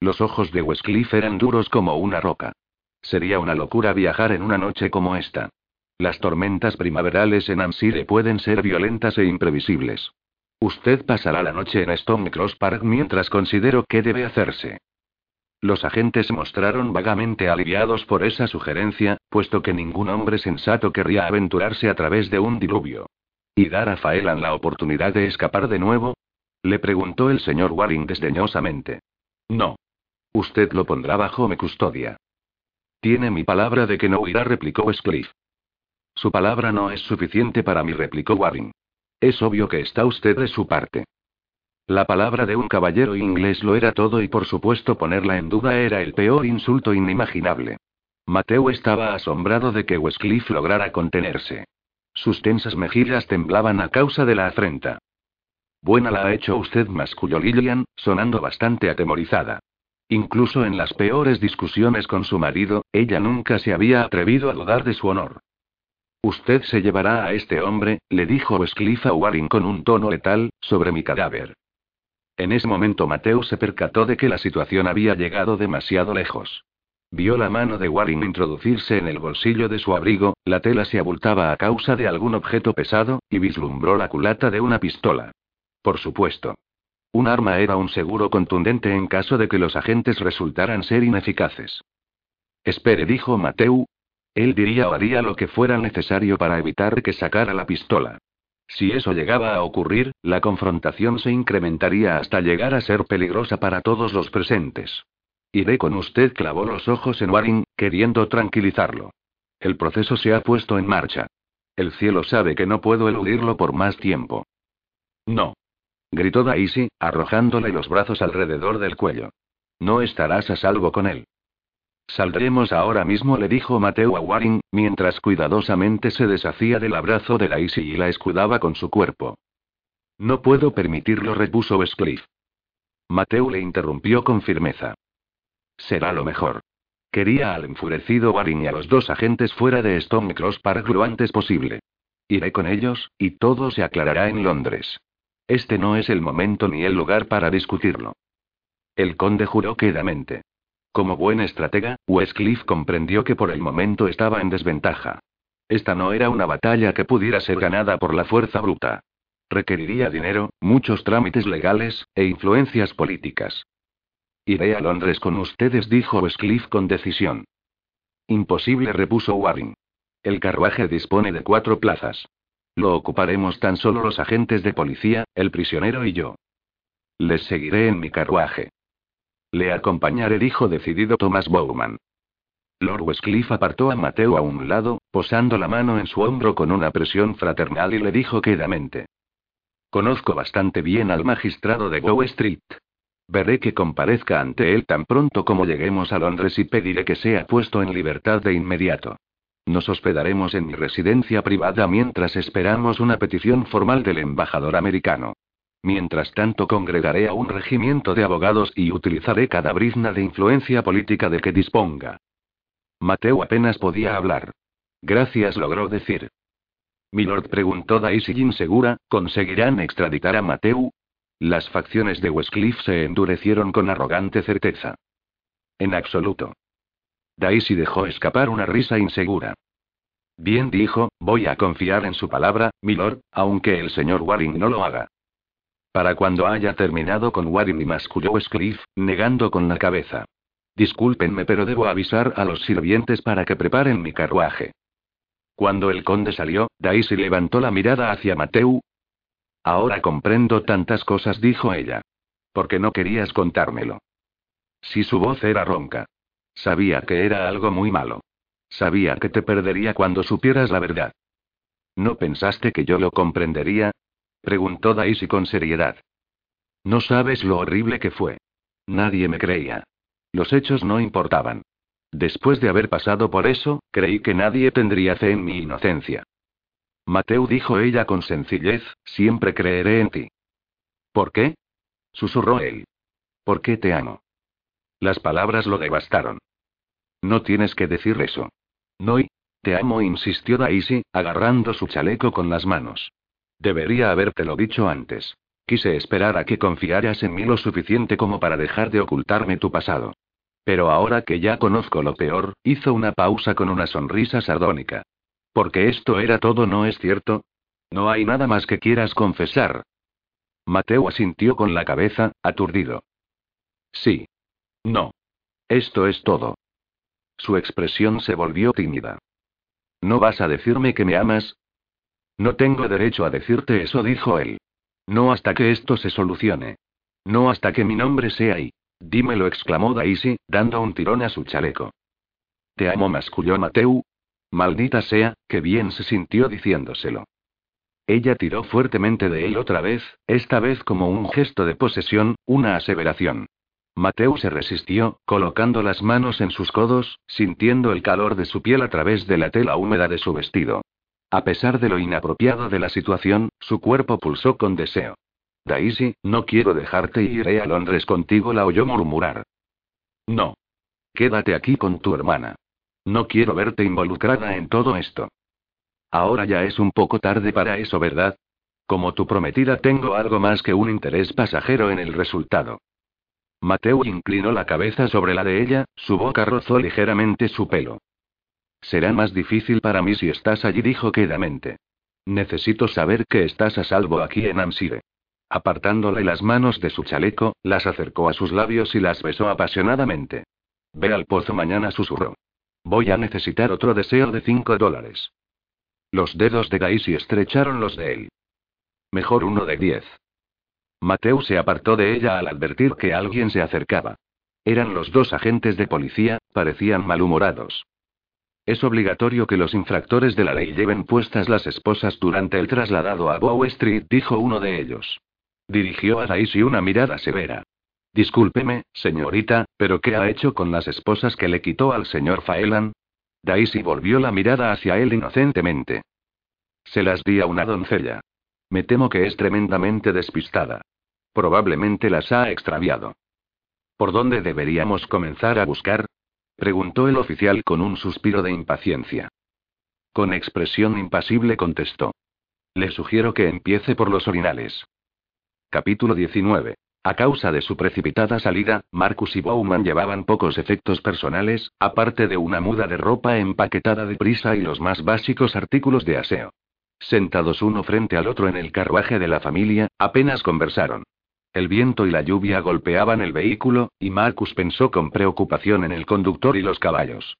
Los ojos de Westcliff eran duros como una roca. Sería una locura viajar en una noche como esta. Las tormentas primaverales en Amsire pueden ser violentas e imprevisibles. Usted pasará la noche en Stone Cross Park mientras considero qué debe hacerse. Los agentes mostraron vagamente aliviados por esa sugerencia, puesto que ningún hombre sensato querría aventurarse a través de un diluvio. ¿Y dar a Faelan la oportunidad de escapar de nuevo? Le preguntó el señor Waring desdeñosamente. No. Usted lo pondrá bajo mi custodia. Tiene mi palabra de que no huirá, replicó Westcliff. Su palabra no es suficiente para mí, replicó Waring. Es obvio que está usted de su parte. La palabra de un caballero inglés lo era todo y por supuesto ponerla en duda era el peor insulto inimaginable. Mateo estaba asombrado de que Westcliff lograra contenerse. Sus tensas mejillas temblaban a causa de la afrenta. Buena la ha hecho usted, masculló Lillian, sonando bastante atemorizada. Incluso en las peores discusiones con su marido, ella nunca se había atrevido a dudar de su honor. Usted se llevará a este hombre, le dijo Westcliff a Warren con un tono letal, sobre mi cadáver. En ese momento Mateo se percató de que la situación había llegado demasiado lejos. Vio la mano de Warren introducirse en el bolsillo de su abrigo, la tela se abultaba a causa de algún objeto pesado, y vislumbró la culata de una pistola. Por supuesto. Un arma era un seguro contundente en caso de que los agentes resultaran ser ineficaces. Espere, dijo Mateo. Él diría o haría lo que fuera necesario para evitar que sacara la pistola. Si eso llegaba a ocurrir, la confrontación se incrementaría hasta llegar a ser peligrosa para todos los presentes. Iré con usted, clavó los ojos en Warren, queriendo tranquilizarlo. El proceso se ha puesto en marcha. El cielo sabe que no puedo eludirlo por más tiempo. No. Gritó Daisy, arrojándole los brazos alrededor del cuello. No estarás a salvo con él. Saldremos ahora mismo, le dijo Mateo a Warren, mientras cuidadosamente se deshacía del abrazo de Daisy y la escudaba con su cuerpo. No puedo permitirlo, repuso Westcliff. Mateo le interrumpió con firmeza. Será lo mejor. Quería al enfurecido Warren y a los dos agentes fuera de Stone Cross Park lo antes posible. Iré con ellos, y todo se aclarará en Londres. Este no es el momento ni el lugar para discutirlo. El conde juró quedamente. Como buen estratega, Westcliff comprendió que por el momento estaba en desventaja. Esta no era una batalla que pudiera ser ganada por la fuerza bruta. Requeriría dinero, muchos trámites legales, e influencias políticas. Iré a Londres con ustedes, dijo Westcliff con decisión. Imposible, repuso Warren. El carruaje dispone de cuatro plazas. Lo ocuparemos tan solo los agentes de policía, el prisionero y yo. Les seguiré en mi carruaje. Le acompañaré, dijo decidido Thomas Bowman. Lord Westcliff apartó a Mateo a un lado, posando la mano en su hombro con una presión fraternal y le dijo quedamente. Conozco bastante bien al magistrado de Bow Street. Veré que comparezca ante él tan pronto como lleguemos a Londres y pediré que sea puesto en libertad de inmediato. Nos hospedaremos en mi residencia privada mientras esperamos una petición formal del embajador americano. Mientras tanto congregaré a un regimiento de abogados y utilizaré cada brizna de influencia política de que disponga. Mateo apenas podía hablar. Gracias logró decir. Milord preguntó Daisy insegura, ¿conseguirán extraditar a Mateo? Las facciones de Westcliff se endurecieron con arrogante certeza. En absoluto. Daisy dejó escapar una risa insegura. Bien dijo, voy a confiar en su palabra, milord, aunque el señor Waring no lo haga. Para cuando haya terminado con Waring y masculló Westcliff, negando con la cabeza. Discúlpenme, pero debo avisar a los sirvientes para que preparen mi carruaje. Cuando el conde salió, Daisy levantó la mirada hacia Mateu. Ahora comprendo tantas cosas, dijo ella. ¿Por qué no querías contármelo? Si su voz era ronca. Sabía que era algo muy malo. Sabía que te perdería cuando supieras la verdad. ¿No pensaste que yo lo comprendería? Preguntó Daisy con seriedad. No sabes lo horrible que fue. Nadie me creía. Los hechos no importaban. Después de haber pasado por eso, creí que nadie tendría fe en mi inocencia. Mateo dijo ella con sencillez, siempre creeré en ti. ¿Por qué? susurró él. ¿Por qué te amo? Las palabras lo devastaron. No tienes que decir eso. No y. Te amo, insistió Daisy, agarrando su chaleco con las manos. Debería habértelo dicho antes. Quise esperar a que confiaras en mí lo suficiente como para dejar de ocultarme tu pasado. Pero ahora que ya conozco lo peor, hizo una pausa con una sonrisa sardónica. Porque esto era todo, ¿no es cierto? No hay nada más que quieras confesar. Mateo asintió con la cabeza, aturdido. Sí. No. Esto es todo. Su expresión se volvió tímida. ¿No vas a decirme que me amas? No tengo derecho a decirte eso, dijo él. No hasta que esto se solucione. No hasta que mi nombre sea ahí. Dímelo, exclamó Daisy, dando un tirón a su chaleco. Te amo, masculló Mateu. Maldita sea, que bien se sintió diciéndoselo. Ella tiró fuertemente de él otra vez, esta vez como un gesto de posesión, una aseveración. Mateo se resistió, colocando las manos en sus codos, sintiendo el calor de su piel a través de la tela húmeda de su vestido. A pesar de lo inapropiado de la situación, su cuerpo pulsó con deseo. Daisy, no quiero dejarte y iré a Londres contigo, la oyó murmurar. No. Quédate aquí con tu hermana. No quiero verte involucrada en todo esto. Ahora ya es un poco tarde para eso, ¿verdad? Como tu prometida tengo algo más que un interés pasajero en el resultado. Mateo inclinó la cabeza sobre la de ella, su boca rozó ligeramente su pelo. Será más difícil para mí si estás allí, dijo quedamente. Necesito saber que estás a salvo aquí en Amsire. Apartándole las manos de su chaleco, las acercó a sus labios y las besó apasionadamente. Ve al pozo mañana, susurró. Voy a necesitar otro deseo de cinco dólares. Los dedos de Daisy estrecharon los de él. Mejor uno de diez. Mateo se apartó de ella al advertir que alguien se acercaba. Eran los dos agentes de policía, parecían malhumorados. Es obligatorio que los infractores de la ley lleven puestas las esposas durante el trasladado a Bow Street, dijo uno de ellos. Dirigió a Daisy una mirada severa. Discúlpeme, señorita, pero ¿qué ha hecho con las esposas que le quitó al señor Faelan? Daisy volvió la mirada hacia él inocentemente. Se las di a una doncella. Me temo que es tremendamente despistada. Probablemente las ha extraviado. ¿Por dónde deberíamos comenzar a buscar? Preguntó el oficial con un suspiro de impaciencia. Con expresión impasible contestó. Le sugiero que empiece por los orinales. Capítulo 19. A causa de su precipitada salida, Marcus y Bowman llevaban pocos efectos personales, aparte de una muda de ropa empaquetada de prisa y los más básicos artículos de aseo. Sentados uno frente al otro en el carruaje de la familia, apenas conversaron. El viento y la lluvia golpeaban el vehículo, y Marcus pensó con preocupación en el conductor y los caballos.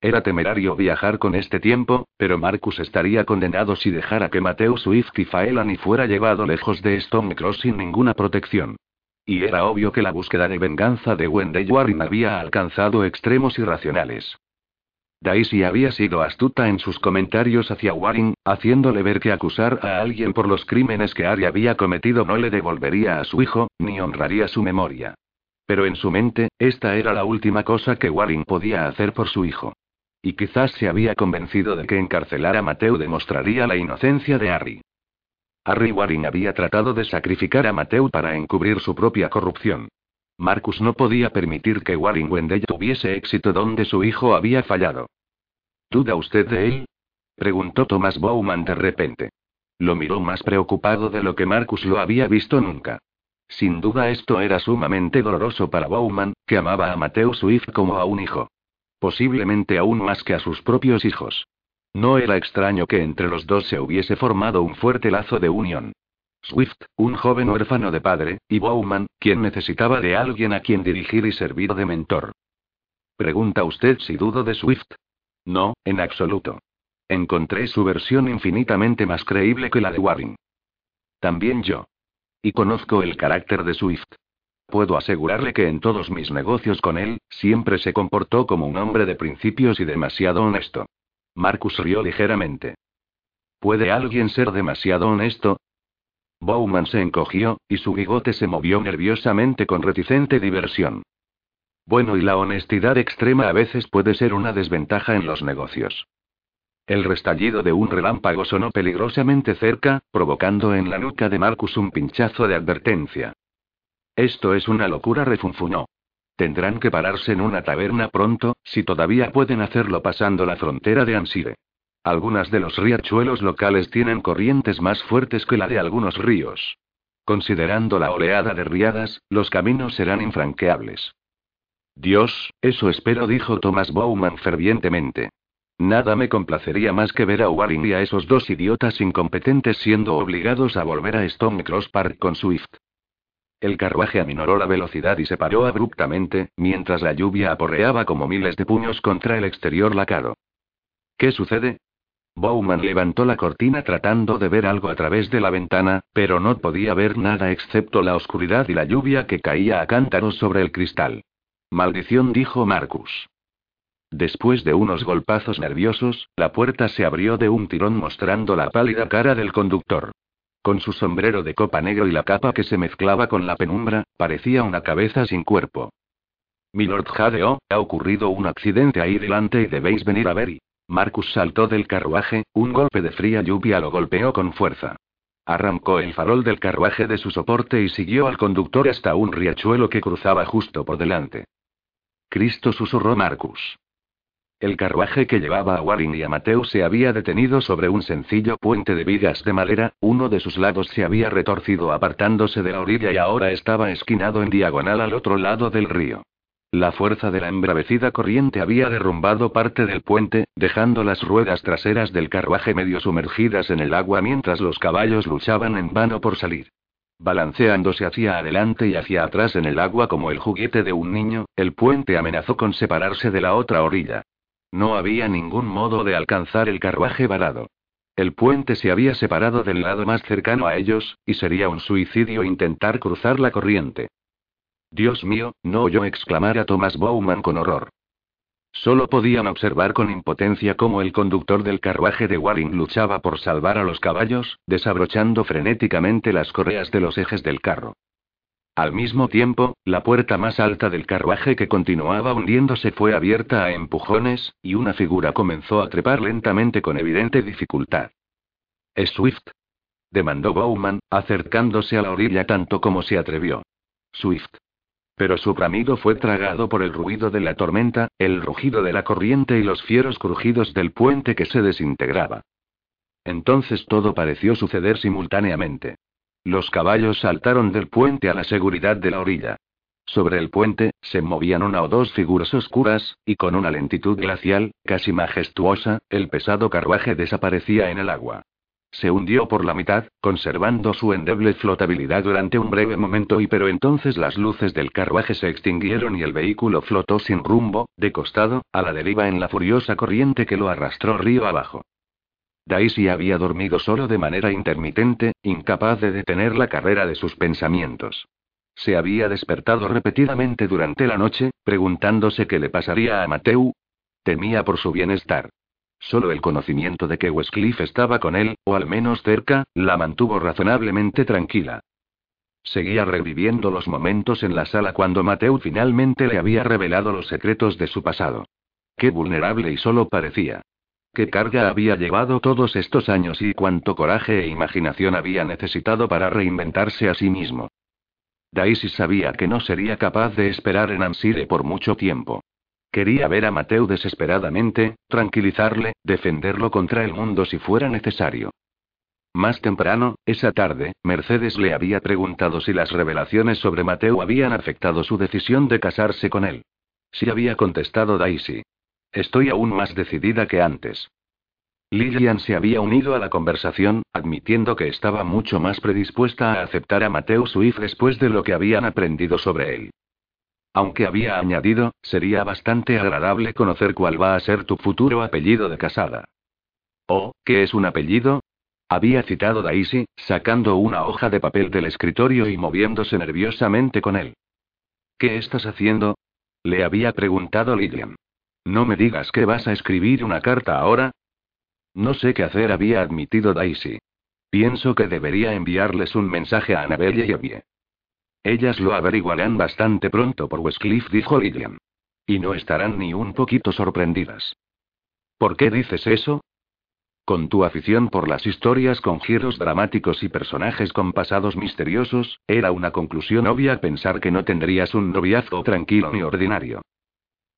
Era temerario viajar con este tiempo, pero Marcus estaría condenado si dejara que Mateo Swift y Faelani fuera llevado lejos de Stonecross sin ninguna protección. Y era obvio que la búsqueda de venganza de Wendy Warren había alcanzado extremos irracionales. Daisy había sido astuta en sus comentarios hacia Warren, haciéndole ver que acusar a alguien por los crímenes que Ari había cometido no le devolvería a su hijo, ni honraría su memoria. Pero en su mente, esta era la última cosa que Warren podía hacer por su hijo. Y quizás se había convencido de que encarcelar a Mateo demostraría la inocencia de Harry. Harry Warren había tratado de sacrificar a Mateo para encubrir su propia corrupción. Marcus no podía permitir que Warren Wendell tuviese éxito donde su hijo había fallado. ¿Duda usted de él? preguntó Thomas Bowman de repente. Lo miró más preocupado de lo que Marcus lo había visto nunca. Sin duda esto era sumamente doloroso para Bowman, que amaba a Mateo Swift como a un hijo. Posiblemente aún más que a sus propios hijos. No era extraño que entre los dos se hubiese formado un fuerte lazo de unión. Swift, un joven huérfano de padre, y Bowman, quien necesitaba de alguien a quien dirigir y servir de mentor. ¿Pregunta usted si dudo de Swift? No, en absoluto. Encontré su versión infinitamente más creíble que la de Warren. También yo. Y conozco el carácter de Swift. Puedo asegurarle que en todos mis negocios con él, siempre se comportó como un hombre de principios y demasiado honesto. Marcus rió ligeramente. ¿Puede alguien ser demasiado honesto? Bowman se encogió, y su bigote se movió nerviosamente con reticente diversión. Bueno, y la honestidad extrema a veces puede ser una desventaja en los negocios. El restallido de un relámpago sonó peligrosamente cerca, provocando en la nuca de Marcus un pinchazo de advertencia. Esto es una locura, refunfuñó. Tendrán que pararse en una taberna pronto, si todavía pueden hacerlo pasando la frontera de Ansire. Algunas de los riachuelos locales tienen corrientes más fuertes que la de algunos ríos. Considerando la oleada de riadas, los caminos serán infranqueables. Dios, eso espero, dijo Thomas Bowman fervientemente. Nada me complacería más que ver a Warren y a esos dos idiotas incompetentes siendo obligados a volver a Stone Cross Park con Swift. El carruaje aminoró la velocidad y se paró abruptamente, mientras la lluvia aporreaba como miles de puños contra el exterior lacado. ¿Qué sucede? Bowman levantó la cortina tratando de ver algo a través de la ventana, pero no podía ver nada excepto la oscuridad y la lluvia que caía a cántaros sobre el cristal. Maldición, dijo Marcus. Después de unos golpazos nerviosos, la puerta se abrió de un tirón mostrando la pálida cara del conductor. Con su sombrero de copa negro y la capa que se mezclaba con la penumbra, parecía una cabeza sin cuerpo. Milord Jadeo, ha ocurrido un accidente ahí delante y debéis venir a ver. Marcus saltó del carruaje, un golpe de fría lluvia lo golpeó con fuerza. Arrancó el farol del carruaje de su soporte y siguió al conductor hasta un riachuelo que cruzaba justo por delante. Cristo susurró Marcus. El carruaje que llevaba a Warren y a Mateo se había detenido sobre un sencillo puente de vigas de madera, uno de sus lados se había retorcido apartándose de la orilla y ahora estaba esquinado en diagonal al otro lado del río. La fuerza de la embravecida corriente había derrumbado parte del puente, dejando las ruedas traseras del carruaje medio sumergidas en el agua mientras los caballos luchaban en vano por salir. Balanceándose hacia adelante y hacia atrás en el agua como el juguete de un niño, el puente amenazó con separarse de la otra orilla. No había ningún modo de alcanzar el carruaje varado. El puente se había separado del lado más cercano a ellos, y sería un suicidio intentar cruzar la corriente. Dios mío, no oyó exclamar a Thomas Bowman con horror. Solo podían observar con impotencia cómo el conductor del carruaje de Warring luchaba por salvar a los caballos, desabrochando frenéticamente las correas de los ejes del carro. Al mismo tiempo, la puerta más alta del carruaje que continuaba hundiéndose fue abierta a empujones, y una figura comenzó a trepar lentamente con evidente dificultad. ¿Es Swift? demandó Bowman, acercándose a la orilla tanto como se atrevió. Swift. Pero su bramido fue tragado por el ruido de la tormenta, el rugido de la corriente y los fieros crujidos del puente que se desintegraba. Entonces todo pareció suceder simultáneamente. Los caballos saltaron del puente a la seguridad de la orilla. Sobre el puente, se movían una o dos figuras oscuras, y con una lentitud glacial, casi majestuosa, el pesado carruaje desaparecía en el agua. Se hundió por la mitad, conservando su endeble flotabilidad durante un breve momento y pero entonces las luces del carruaje se extinguieron y el vehículo flotó sin rumbo, de costado, a la deriva en la furiosa corriente que lo arrastró río abajo. Daisy había dormido solo de manera intermitente, incapaz de detener la carrera de sus pensamientos. Se había despertado repetidamente durante la noche, preguntándose qué le pasaría a Mateu, Temía por su bienestar. Solo el conocimiento de que Westcliff estaba con él, o al menos cerca, la mantuvo razonablemente tranquila. Seguía reviviendo los momentos en la sala cuando Mateo finalmente le había revelado los secretos de su pasado. Qué vulnerable y solo parecía. Qué carga había llevado todos estos años y cuánto coraje e imaginación había necesitado para reinventarse a sí mismo. Daisy sabía que no sería capaz de esperar en Ansire por mucho tiempo. Quería ver a Mateo desesperadamente, tranquilizarle, defenderlo contra el mundo si fuera necesario. Más temprano, esa tarde, Mercedes le había preguntado si las revelaciones sobre Mateo habían afectado su decisión de casarse con él. Sí había contestado Daisy. Estoy aún más decidida que antes. Lillian se había unido a la conversación, admitiendo que estaba mucho más predispuesta a aceptar a Mateo Swift después de lo que habían aprendido sobre él. Aunque había añadido, sería bastante agradable conocer cuál va a ser tu futuro apellido de casada. ¿Oh, qué es un apellido? Había citado Daisy, sacando una hoja de papel del escritorio y moviéndose nerviosamente con él. ¿Qué estás haciendo? Le había preguntado Lillian. No me digas que vas a escribir una carta ahora. No sé qué hacer, había admitido Daisy. Pienso que debería enviarles un mensaje a Annabelle y Abby. Ellas lo averiguarán bastante pronto por Westcliff, dijo Lillian. Y no estarán ni un poquito sorprendidas. ¿Por qué dices eso? Con tu afición por las historias con giros dramáticos y personajes con pasados misteriosos, era una conclusión obvia pensar que no tendrías un noviazgo tranquilo ni ordinario.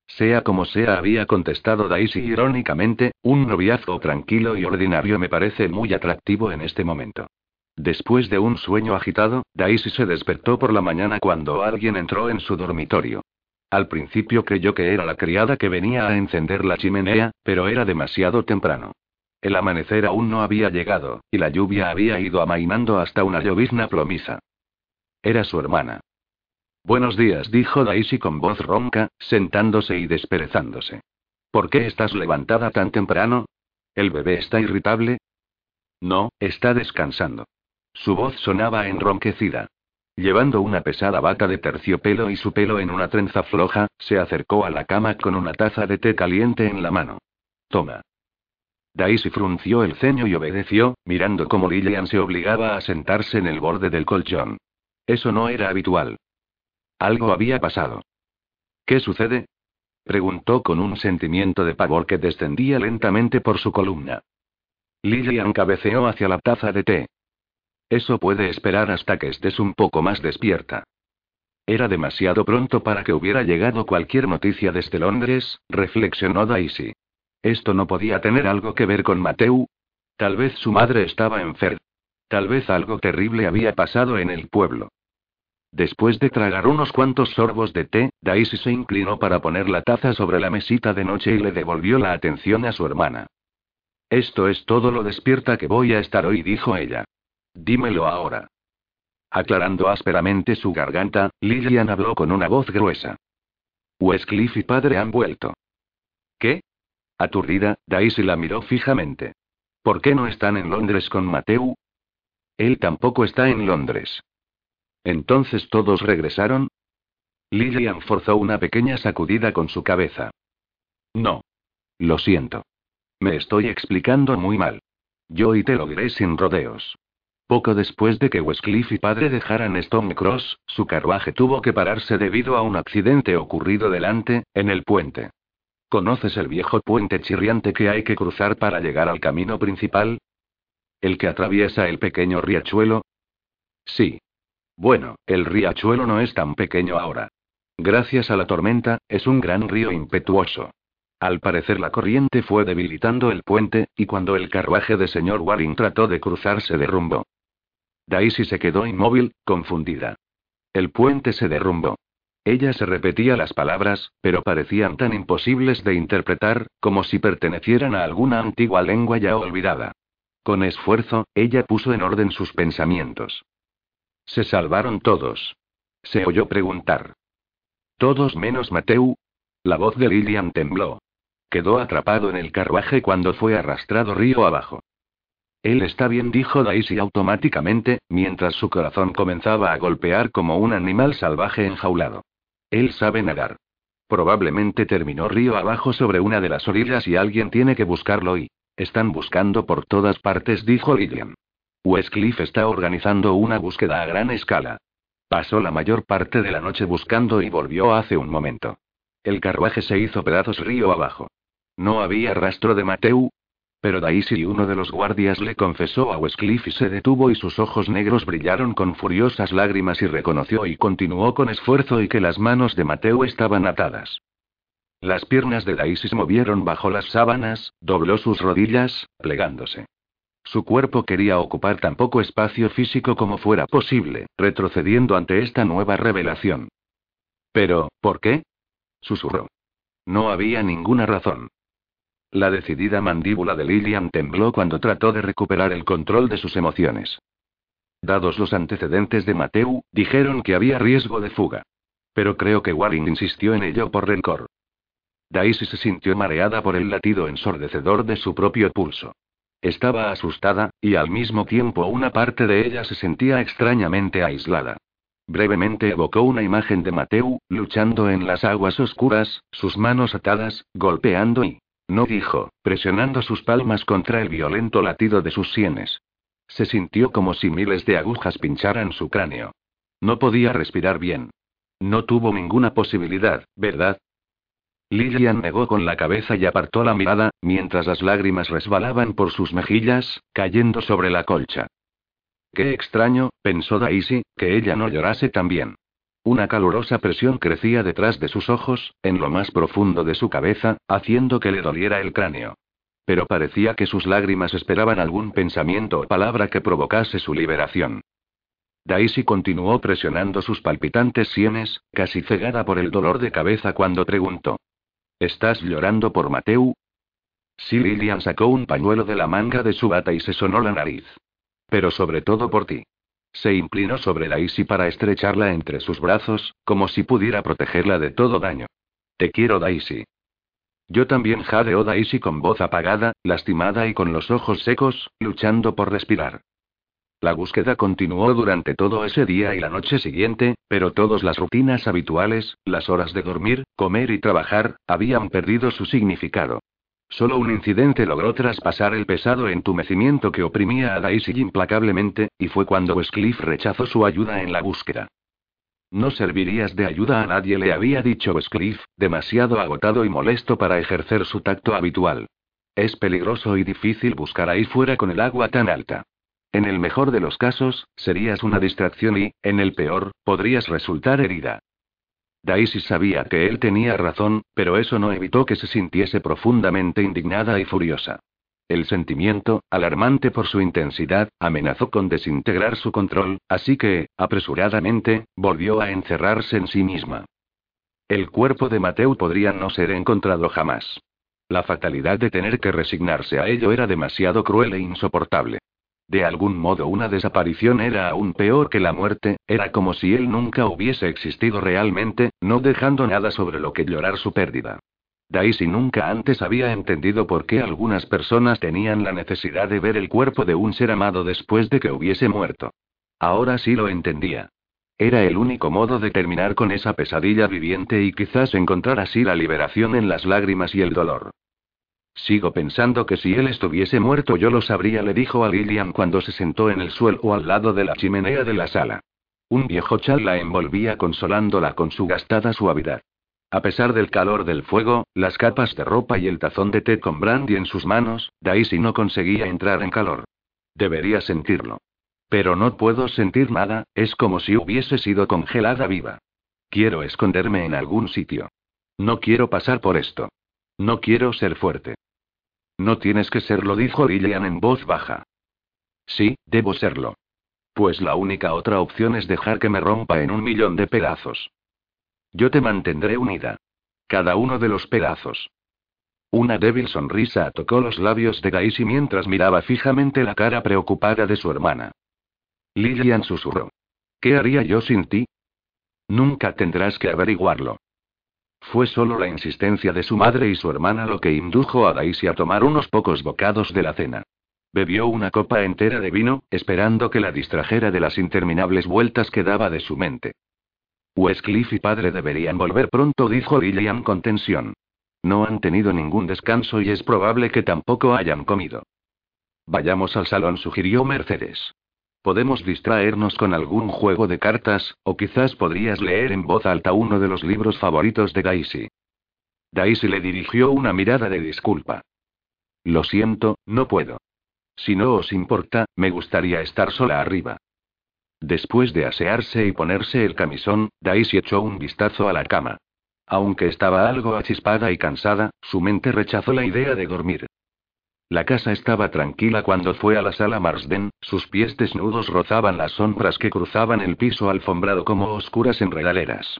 Sea como sea, había contestado Daisy irónicamente, un noviazgo tranquilo y ordinario me parece muy atractivo en este momento. Después de un sueño agitado, Daisy se despertó por la mañana cuando alguien entró en su dormitorio. Al principio creyó que era la criada que venía a encender la chimenea, pero era demasiado temprano. El amanecer aún no había llegado, y la lluvia había ido amainando hasta una llovizna plomiza. Era su hermana. Buenos días, dijo Daisy con voz ronca, sentándose y desperezándose. ¿Por qué estás levantada tan temprano? ¿El bebé está irritable? No, está descansando. Su voz sonaba enronquecida. Llevando una pesada bata de terciopelo y su pelo en una trenza floja, se acercó a la cama con una taza de té caliente en la mano. Toma. Daisy frunció el ceño y obedeció, mirando cómo Lillian se obligaba a sentarse en el borde del colchón. Eso no era habitual. Algo había pasado. ¿Qué sucede? preguntó con un sentimiento de pavor que descendía lentamente por su columna. Lillian cabeceó hacia la taza de té. Eso puede esperar hasta que estés un poco más despierta. Era demasiado pronto para que hubiera llegado cualquier noticia desde Londres, reflexionó Daisy. Esto no podía tener algo que ver con Mateu. Tal vez su madre estaba enferma. Tal vez algo terrible había pasado en el pueblo. Después de tragar unos cuantos sorbos de té, Daisy se inclinó para poner la taza sobre la mesita de noche y le devolvió la atención a su hermana. Esto es todo lo despierta que voy a estar hoy, dijo ella. Dímelo ahora. Aclarando ásperamente su garganta, Lillian habló con una voz gruesa. Westcliff y padre han vuelto. ¿Qué? Aturdida, Daisy la miró fijamente. ¿Por qué no están en Londres con Mateu? Él tampoco está en Londres. ¿Entonces todos regresaron? Lillian forzó una pequeña sacudida con su cabeza. No. Lo siento. Me estoy explicando muy mal. Yo y te lo diré sin rodeos. Poco después de que Westcliff y padre dejaran Stone Cross, su carruaje tuvo que pararse debido a un accidente ocurrido delante, en el puente. ¿Conoces el viejo puente chirriante que hay que cruzar para llegar al camino principal? ¿El que atraviesa el pequeño riachuelo? Sí. Bueno, el riachuelo no es tan pequeño ahora. Gracias a la tormenta, es un gran río impetuoso. Al parecer la corriente fue debilitando el puente, y cuando el carruaje de señor Waring trató de cruzar se derrumbó. Daisy se quedó inmóvil, confundida. El puente se derrumbó. Ella se repetía las palabras, pero parecían tan imposibles de interpretar, como si pertenecieran a alguna antigua lengua ya olvidada. Con esfuerzo, ella puso en orden sus pensamientos. Se salvaron todos. Se oyó preguntar. ¿Todos menos Mateu? La voz de Lillian tembló. Quedó atrapado en el carruaje cuando fue arrastrado río abajo. Él está bien, dijo Daisy automáticamente, mientras su corazón comenzaba a golpear como un animal salvaje enjaulado. Él sabe nadar. Probablemente terminó río abajo sobre una de las orillas y alguien tiene que buscarlo y... Están buscando por todas partes, dijo Lillian. Westcliff está organizando una búsqueda a gran escala. Pasó la mayor parte de la noche buscando y volvió hace un momento. El carruaje se hizo pedazos río abajo. No había rastro de Mateu. Pero Daisy, uno de los guardias, le confesó a Westcliff y se detuvo y sus ojos negros brillaron con furiosas lágrimas y reconoció y continuó con esfuerzo y que las manos de Mateu estaban atadas. Las piernas de Daisy se movieron bajo las sábanas, dobló sus rodillas, plegándose. Su cuerpo quería ocupar tan poco espacio físico como fuera posible, retrocediendo ante esta nueva revelación. Pero, ¿por qué? susurró. No había ninguna razón. La decidida mandíbula de Lillian tembló cuando trató de recuperar el control de sus emociones. Dados los antecedentes de Mateu, dijeron que había riesgo de fuga. Pero creo que Waring insistió en ello por rencor. Daisy se sintió mareada por el latido ensordecedor de su propio pulso. Estaba asustada, y al mismo tiempo una parte de ella se sentía extrañamente aislada. Brevemente evocó una imagen de Mateu, luchando en las aguas oscuras, sus manos atadas, golpeando y... No dijo, presionando sus palmas contra el violento latido de sus sienes. Se sintió como si miles de agujas pincharan su cráneo. No podía respirar bien. No tuvo ninguna posibilidad, ¿verdad? Lillian negó con la cabeza y apartó la mirada, mientras las lágrimas resbalaban por sus mejillas, cayendo sobre la colcha. Qué extraño, pensó Daisy, que ella no llorase también. Una calurosa presión crecía detrás de sus ojos, en lo más profundo de su cabeza, haciendo que le doliera el cráneo. Pero parecía que sus lágrimas esperaban algún pensamiento o palabra que provocase su liberación. Daisy continuó presionando sus palpitantes sienes, casi cegada por el dolor de cabeza cuando preguntó. ¿Estás llorando por Mateu? Sí, Lillian sacó un pañuelo de la manga de su bata y se sonó la nariz. Pero sobre todo por ti. Se inclinó sobre Daisy para estrecharla entre sus brazos, como si pudiera protegerla de todo daño. Te quiero, Daisy. Yo también jadeó Daisy con voz apagada, lastimada y con los ojos secos, luchando por respirar. La búsqueda continuó durante todo ese día y la noche siguiente, pero todas las rutinas habituales, las horas de dormir, comer y trabajar, habían perdido su significado. Solo un incidente logró traspasar el pesado entumecimiento que oprimía a Daisy implacablemente, y fue cuando Westcliff rechazó su ayuda en la búsqueda. No servirías de ayuda a nadie, le había dicho Westcliff, demasiado agotado y molesto para ejercer su tacto habitual. Es peligroso y difícil buscar ahí fuera con el agua tan alta. En el mejor de los casos, serías una distracción y, en el peor, podrías resultar herida. Daisy sabía que él tenía razón, pero eso no evitó que se sintiese profundamente indignada y furiosa. El sentimiento, alarmante por su intensidad, amenazó con desintegrar su control, así que, apresuradamente, volvió a encerrarse en sí misma. El cuerpo de Mateo podría no ser encontrado jamás. La fatalidad de tener que resignarse a ello era demasiado cruel e insoportable. De algún modo una desaparición era aún peor que la muerte, era como si él nunca hubiese existido realmente, no dejando nada sobre lo que llorar su pérdida. Daisy nunca antes había entendido por qué algunas personas tenían la necesidad de ver el cuerpo de un ser amado después de que hubiese muerto. Ahora sí lo entendía. Era el único modo de terminar con esa pesadilla viviente y quizás encontrar así la liberación en las lágrimas y el dolor. Sigo pensando que si él estuviese muerto yo lo sabría, le dijo a Lillian cuando se sentó en el suelo al lado de la chimenea de la sala. Un viejo chal la envolvía consolándola con su gastada suavidad. A pesar del calor del fuego, las capas de ropa y el tazón de té con brandy en sus manos, Daisy no conseguía entrar en calor. Debería sentirlo. Pero no puedo sentir nada, es como si hubiese sido congelada viva. Quiero esconderme en algún sitio. No quiero pasar por esto. No quiero ser fuerte. No tienes que serlo, dijo Lillian en voz baja. Sí, debo serlo. Pues la única otra opción es dejar que me rompa en un millón de pedazos. Yo te mantendré unida. Cada uno de los pedazos. Una débil sonrisa tocó los labios de Daisy mientras miraba fijamente la cara preocupada de su hermana. Lillian susurró. ¿Qué haría yo sin ti? Nunca tendrás que averiguarlo. Fue solo la insistencia de su madre y su hermana lo que indujo a Daisy a tomar unos pocos bocados de la cena. Bebió una copa entera de vino, esperando que la distrajera de las interminables vueltas que daba de su mente. Westcliff y padre deberían volver pronto, dijo Lillian con tensión. No han tenido ningún descanso y es probable que tampoco hayan comido. Vayamos al salón, sugirió Mercedes. Podemos distraernos con algún juego de cartas, o quizás podrías leer en voz alta uno de los libros favoritos de Daisy. Daisy le dirigió una mirada de disculpa. Lo siento, no puedo. Si no os importa, me gustaría estar sola arriba. Después de asearse y ponerse el camisón, Daisy echó un vistazo a la cama. Aunque estaba algo achispada y cansada, su mente rechazó la idea de dormir. La casa estaba tranquila cuando fue a la sala Marsden, sus pies desnudos rozaban las sombras que cruzaban el piso alfombrado como oscuras enredaleras.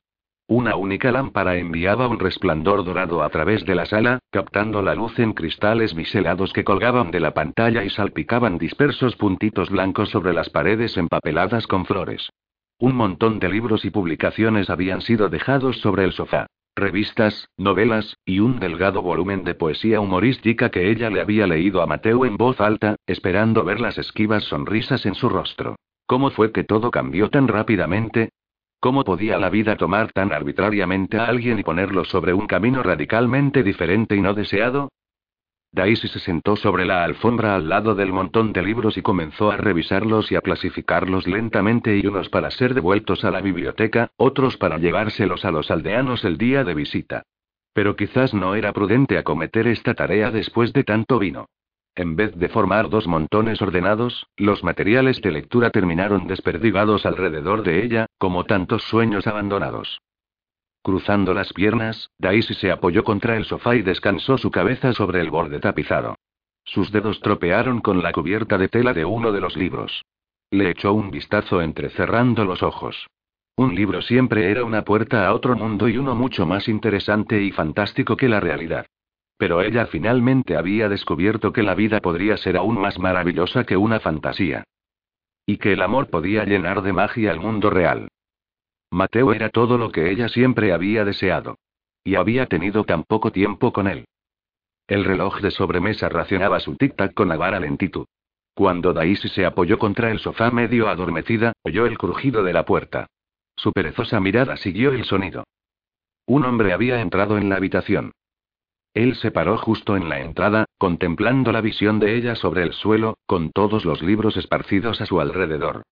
Una única lámpara enviaba un resplandor dorado a través de la sala, captando la luz en cristales biselados que colgaban de la pantalla y salpicaban dispersos puntitos blancos sobre las paredes empapeladas con flores. Un montón de libros y publicaciones habían sido dejados sobre el sofá. Revistas, novelas, y un delgado volumen de poesía humorística que ella le había leído a Mateo en voz alta, esperando ver las esquivas sonrisas en su rostro. ¿Cómo fue que todo cambió tan rápidamente? ¿Cómo podía la vida tomar tan arbitrariamente a alguien y ponerlo sobre un camino radicalmente diferente y no deseado? Daisy se sentó sobre la alfombra al lado del montón de libros y comenzó a revisarlos y a clasificarlos lentamente y unos para ser devueltos a la biblioteca, otros para llevárselos a los aldeanos el día de visita. Pero quizás no era prudente acometer esta tarea después de tanto vino. En vez de formar dos montones ordenados, los materiales de lectura terminaron desperdigados alrededor de ella, como tantos sueños abandonados. Cruzando las piernas, Daisy se apoyó contra el sofá y descansó su cabeza sobre el borde tapizado. Sus dedos tropearon con la cubierta de tela de uno de los libros. Le echó un vistazo entrecerrando los ojos. Un libro siempre era una puerta a otro mundo y uno mucho más interesante y fantástico que la realidad. Pero ella finalmente había descubierto que la vida podría ser aún más maravillosa que una fantasía. Y que el amor podía llenar de magia el mundo real. Mateo era todo lo que ella siempre había deseado. Y había tenido tan poco tiempo con él. El reloj de sobremesa racionaba su tic-tac con avara lentitud. Cuando Daisy se apoyó contra el sofá medio adormecida, oyó el crujido de la puerta. Su perezosa mirada siguió el sonido. Un hombre había entrado en la habitación. Él se paró justo en la entrada, contemplando la visión de ella sobre el suelo, con todos los libros esparcidos a su alrededor.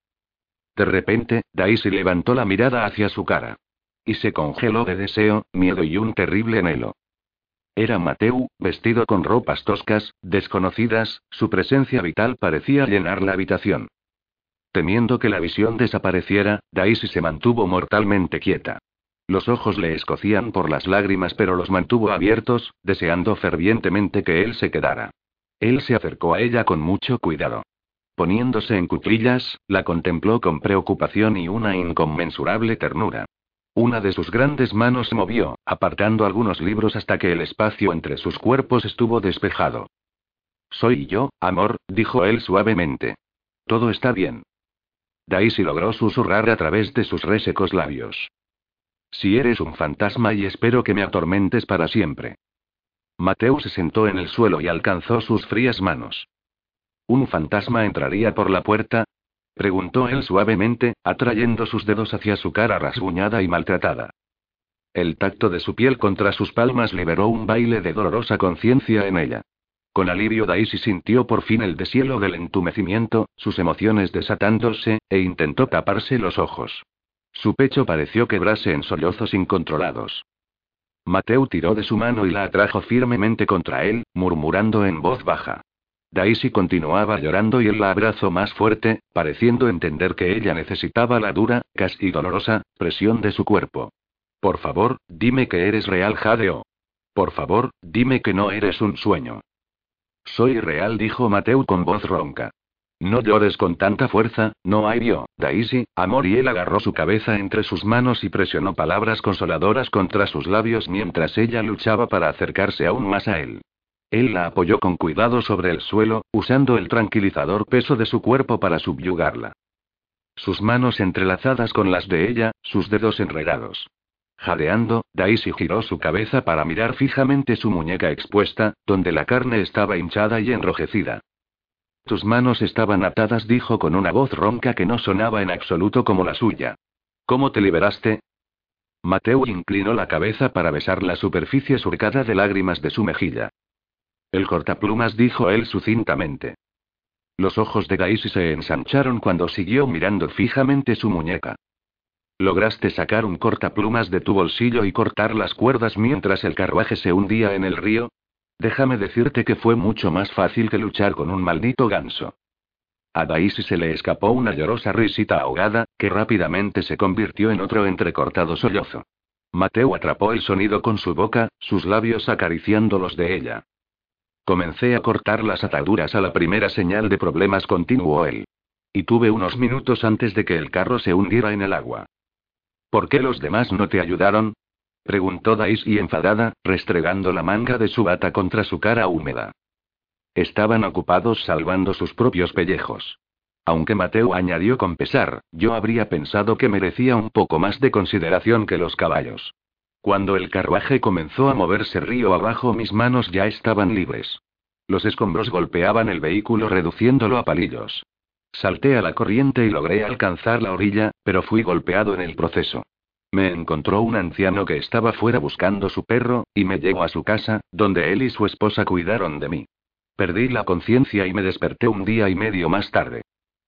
De repente, Daisy levantó la mirada hacia su cara. Y se congeló de deseo, miedo y un terrible anhelo. Era Mateu, vestido con ropas toscas, desconocidas, su presencia vital parecía llenar la habitación. Temiendo que la visión desapareciera, Daisy se mantuvo mortalmente quieta. Los ojos le escocían por las lágrimas, pero los mantuvo abiertos, deseando fervientemente que él se quedara. Él se acercó a ella con mucho cuidado. Poniéndose en cuclillas, la contempló con preocupación y una inconmensurable ternura. Una de sus grandes manos se movió, apartando algunos libros hasta que el espacio entre sus cuerpos estuvo despejado. Soy yo, amor, dijo él suavemente. Todo está bien. Daisy logró susurrar a través de sus resecos labios. Si eres un fantasma y espero que me atormentes para siempre. Mateo se sentó en el suelo y alcanzó sus frías manos. ¿Un fantasma entraría por la puerta? preguntó él suavemente, atrayendo sus dedos hacia su cara rasguñada y maltratada. El tacto de su piel contra sus palmas liberó un baile de dolorosa conciencia en ella. Con alivio Daisy sintió por fin el deshielo del entumecimiento, sus emociones desatándose, e intentó taparse los ojos. Su pecho pareció quebrarse en sollozos incontrolados. Mateo tiró de su mano y la atrajo firmemente contra él, murmurando en voz baja. Daisy continuaba llorando y él la abrazó más fuerte, pareciendo entender que ella necesitaba la dura, casi dolorosa, presión de su cuerpo. Por favor, dime que eres real, Jadeo. Por favor, dime que no eres un sueño. Soy real, dijo Mateo con voz ronca. No llores con tanta fuerza, no hay vio, Daisy, amor. Y él agarró su cabeza entre sus manos y presionó palabras consoladoras contra sus labios mientras ella luchaba para acercarse aún más a él. Él la apoyó con cuidado sobre el suelo, usando el tranquilizador peso de su cuerpo para subyugarla. Sus manos entrelazadas con las de ella, sus dedos enredados. Jadeando, Daisy giró su cabeza para mirar fijamente su muñeca expuesta, donde la carne estaba hinchada y enrojecida. Tus manos estaban atadas, dijo con una voz ronca que no sonaba en absoluto como la suya. ¿Cómo te liberaste? Mateo inclinó la cabeza para besar la superficie surcada de lágrimas de su mejilla. El cortaplumas dijo él sucintamente. Los ojos de Daisy se ensancharon cuando siguió mirando fijamente su muñeca. Lograste sacar un cortaplumas de tu bolsillo y cortar las cuerdas mientras el carruaje se hundía en el río. Déjame decirte que fue mucho más fácil que luchar con un maldito ganso. A Daisy se le escapó una llorosa risita ahogada, que rápidamente se convirtió en otro entrecortado sollozo. Mateo atrapó el sonido con su boca, sus labios acariciando los de ella. Comencé a cortar las ataduras a la primera señal de problemas, continuó él. Y tuve unos minutos antes de que el carro se hundiera en el agua. ¿Por qué los demás no te ayudaron? preguntó Daisy enfadada, restregando la manga de su bata contra su cara húmeda. Estaban ocupados salvando sus propios pellejos. Aunque Mateo añadió con pesar, yo habría pensado que merecía un poco más de consideración que los caballos. Cuando el carruaje comenzó a moverse río abajo mis manos ya estaban libres. Los escombros golpeaban el vehículo reduciéndolo a palillos. Salté a la corriente y logré alcanzar la orilla, pero fui golpeado en el proceso. Me encontró un anciano que estaba fuera buscando su perro, y me llevó a su casa, donde él y su esposa cuidaron de mí. Perdí la conciencia y me desperté un día y medio más tarde.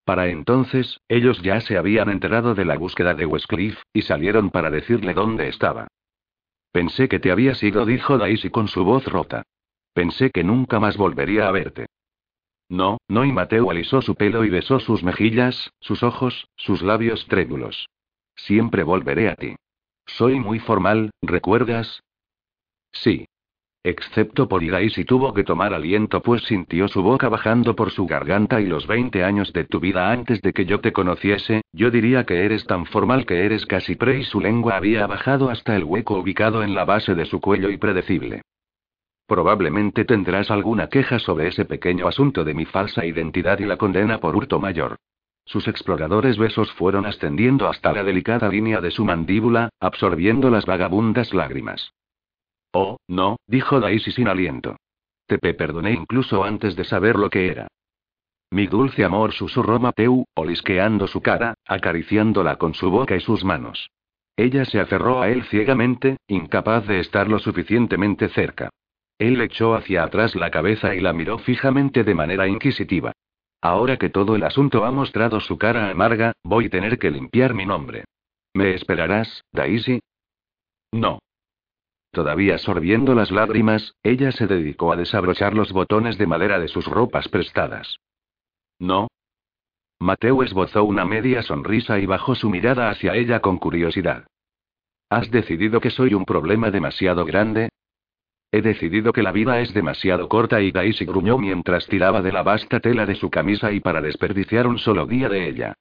Para entonces, ellos ya se habían enterado de la búsqueda de Westcliff, y salieron para decirle dónde estaba. Pensé que te había sido, dijo Daisy con su voz rota. Pensé que nunca más volvería a verte. No, no, y Mateo alisó su pelo y besó sus mejillas, sus ojos, sus labios trémulos. Siempre volveré a ti. Soy muy formal, ¿recuerdas? Sí. Excepto por Daisy tuvo que tomar aliento pues sintió su boca bajando por su garganta y los 20 años de tu vida antes de que yo te conociese, yo diría que eres tan formal que eres casi pre y su lengua había bajado hasta el hueco ubicado en la base de su cuello y predecible. Probablemente tendrás alguna queja sobre ese pequeño asunto de mi falsa identidad y la condena por hurto mayor. Sus exploradores besos fueron ascendiendo hasta la delicada línea de su mandíbula, absorbiendo las vagabundas lágrimas. Oh, no, dijo Daisy sin aliento. Te perdoné incluso antes de saber lo que era. Mi dulce amor, susurró Mateu, olisqueando su cara, acariciándola con su boca y sus manos. Ella se aferró a él ciegamente, incapaz de estar lo suficientemente cerca. Él echó hacia atrás la cabeza y la miró fijamente de manera inquisitiva. Ahora que todo el asunto ha mostrado su cara amarga, voy a tener que limpiar mi nombre. ¿Me esperarás, Daisy? No. Todavía sorbiendo las lágrimas, ella se dedicó a desabrochar los botones de madera de sus ropas prestadas. ¿No? Mateo esbozó una media sonrisa y bajó su mirada hacia ella con curiosidad. ¿Has decidido que soy un problema demasiado grande? He decidido que la vida es demasiado corta y Daisy gruñó mientras tiraba de la vasta tela de su camisa y para desperdiciar un solo día de ella.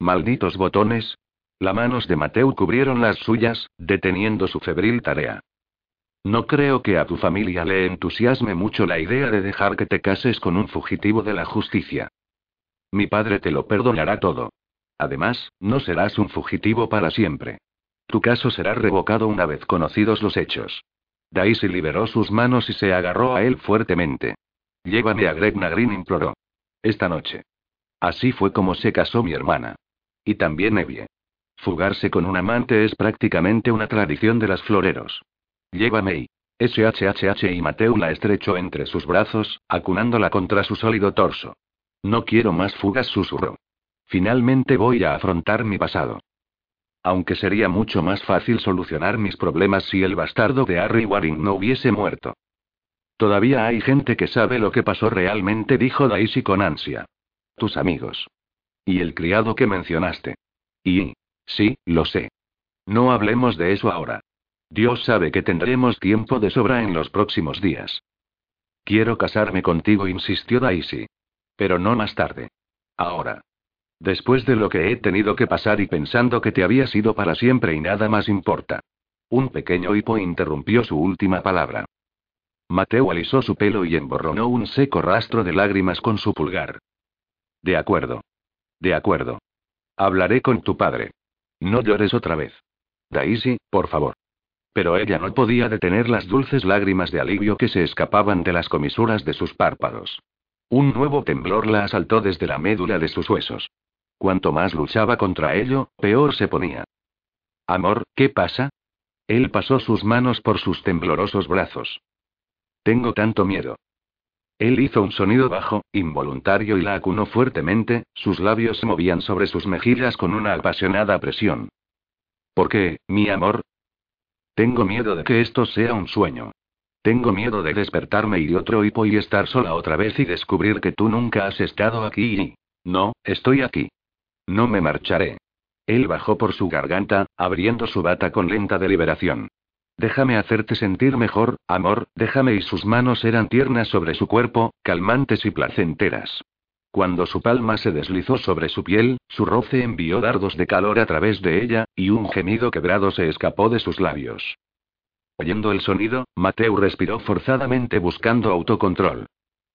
Malditos botones. Las manos de Mateo cubrieron las suyas, deteniendo su febril tarea. No creo que a tu familia le entusiasme mucho la idea de dejar que te cases con un fugitivo de la justicia. Mi padre te lo perdonará todo. Además, no serás un fugitivo para siempre. Tu caso será revocado una vez conocidos los hechos. Daisy liberó sus manos y se agarró a él fuertemente. Llévame a Gretna Green, imploró. Esta noche. Así fue como se casó mi hermana. Y también Evie. Fugarse con un amante es prácticamente una tradición de las floreros. Llévame. SHHH y Mateo la estrechó entre sus brazos, acunándola contra su sólido torso. No quiero más fugas, susurró. Finalmente voy a afrontar mi pasado. Aunque sería mucho más fácil solucionar mis problemas si el bastardo de Harry Waring no hubiese muerto. Todavía hay gente que sabe lo que pasó realmente, dijo Daisy con ansia. Tus amigos. Y el criado que mencionaste. Y... Sí, lo sé. No hablemos de eso ahora. Dios sabe que tendremos tiempo de sobra en los próximos días. Quiero casarme contigo, insistió Daisy. Pero no más tarde. Ahora. Después de lo que he tenido que pasar y pensando que te había sido para siempre y nada más importa. Un pequeño hipo interrumpió su última palabra. Mateo alisó su pelo y emborronó un seco rastro de lágrimas con su pulgar. De acuerdo. De acuerdo. Hablaré con tu padre. No llores otra vez. Daisy, por favor. Pero ella no podía detener las dulces lágrimas de alivio que se escapaban de las comisuras de sus párpados. Un nuevo temblor la asaltó desde la médula de sus huesos. Cuanto más luchaba contra ello, peor se ponía. Amor, ¿qué pasa? Él pasó sus manos por sus temblorosos brazos. Tengo tanto miedo. Él hizo un sonido bajo, involuntario y la acunó fuertemente, sus labios se movían sobre sus mejillas con una apasionada presión. ¿Por qué, mi amor? Tengo miedo de que esto sea un sueño. Tengo miedo de despertarme y de otro hipo y estar sola otra vez y descubrir que tú nunca has estado aquí y... No, estoy aquí. No me marcharé. Él bajó por su garganta, abriendo su bata con lenta deliberación. Déjame hacerte sentir mejor, amor, déjame y sus manos eran tiernas sobre su cuerpo, calmantes y placenteras. Cuando su palma se deslizó sobre su piel, su roce envió dardos de calor a través de ella, y un gemido quebrado se escapó de sus labios. Oyendo el sonido, Mateo respiró forzadamente buscando autocontrol.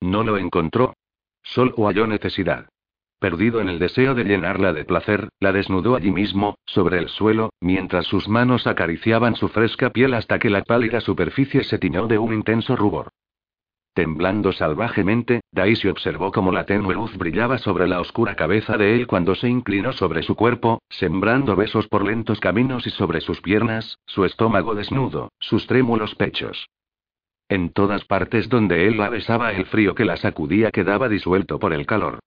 No lo encontró. Solo halló necesidad. Perdido en el deseo de llenarla de placer, la desnudó allí mismo, sobre el suelo, mientras sus manos acariciaban su fresca piel hasta que la pálida superficie se tiñó de un intenso rubor. Temblando salvajemente, Daisy observó cómo la tenue luz brillaba sobre la oscura cabeza de él cuando se inclinó sobre su cuerpo, sembrando besos por lentos caminos y sobre sus piernas, su estómago desnudo, sus trémulos pechos. En todas partes donde él la besaba el frío que la sacudía quedaba disuelto por el calor.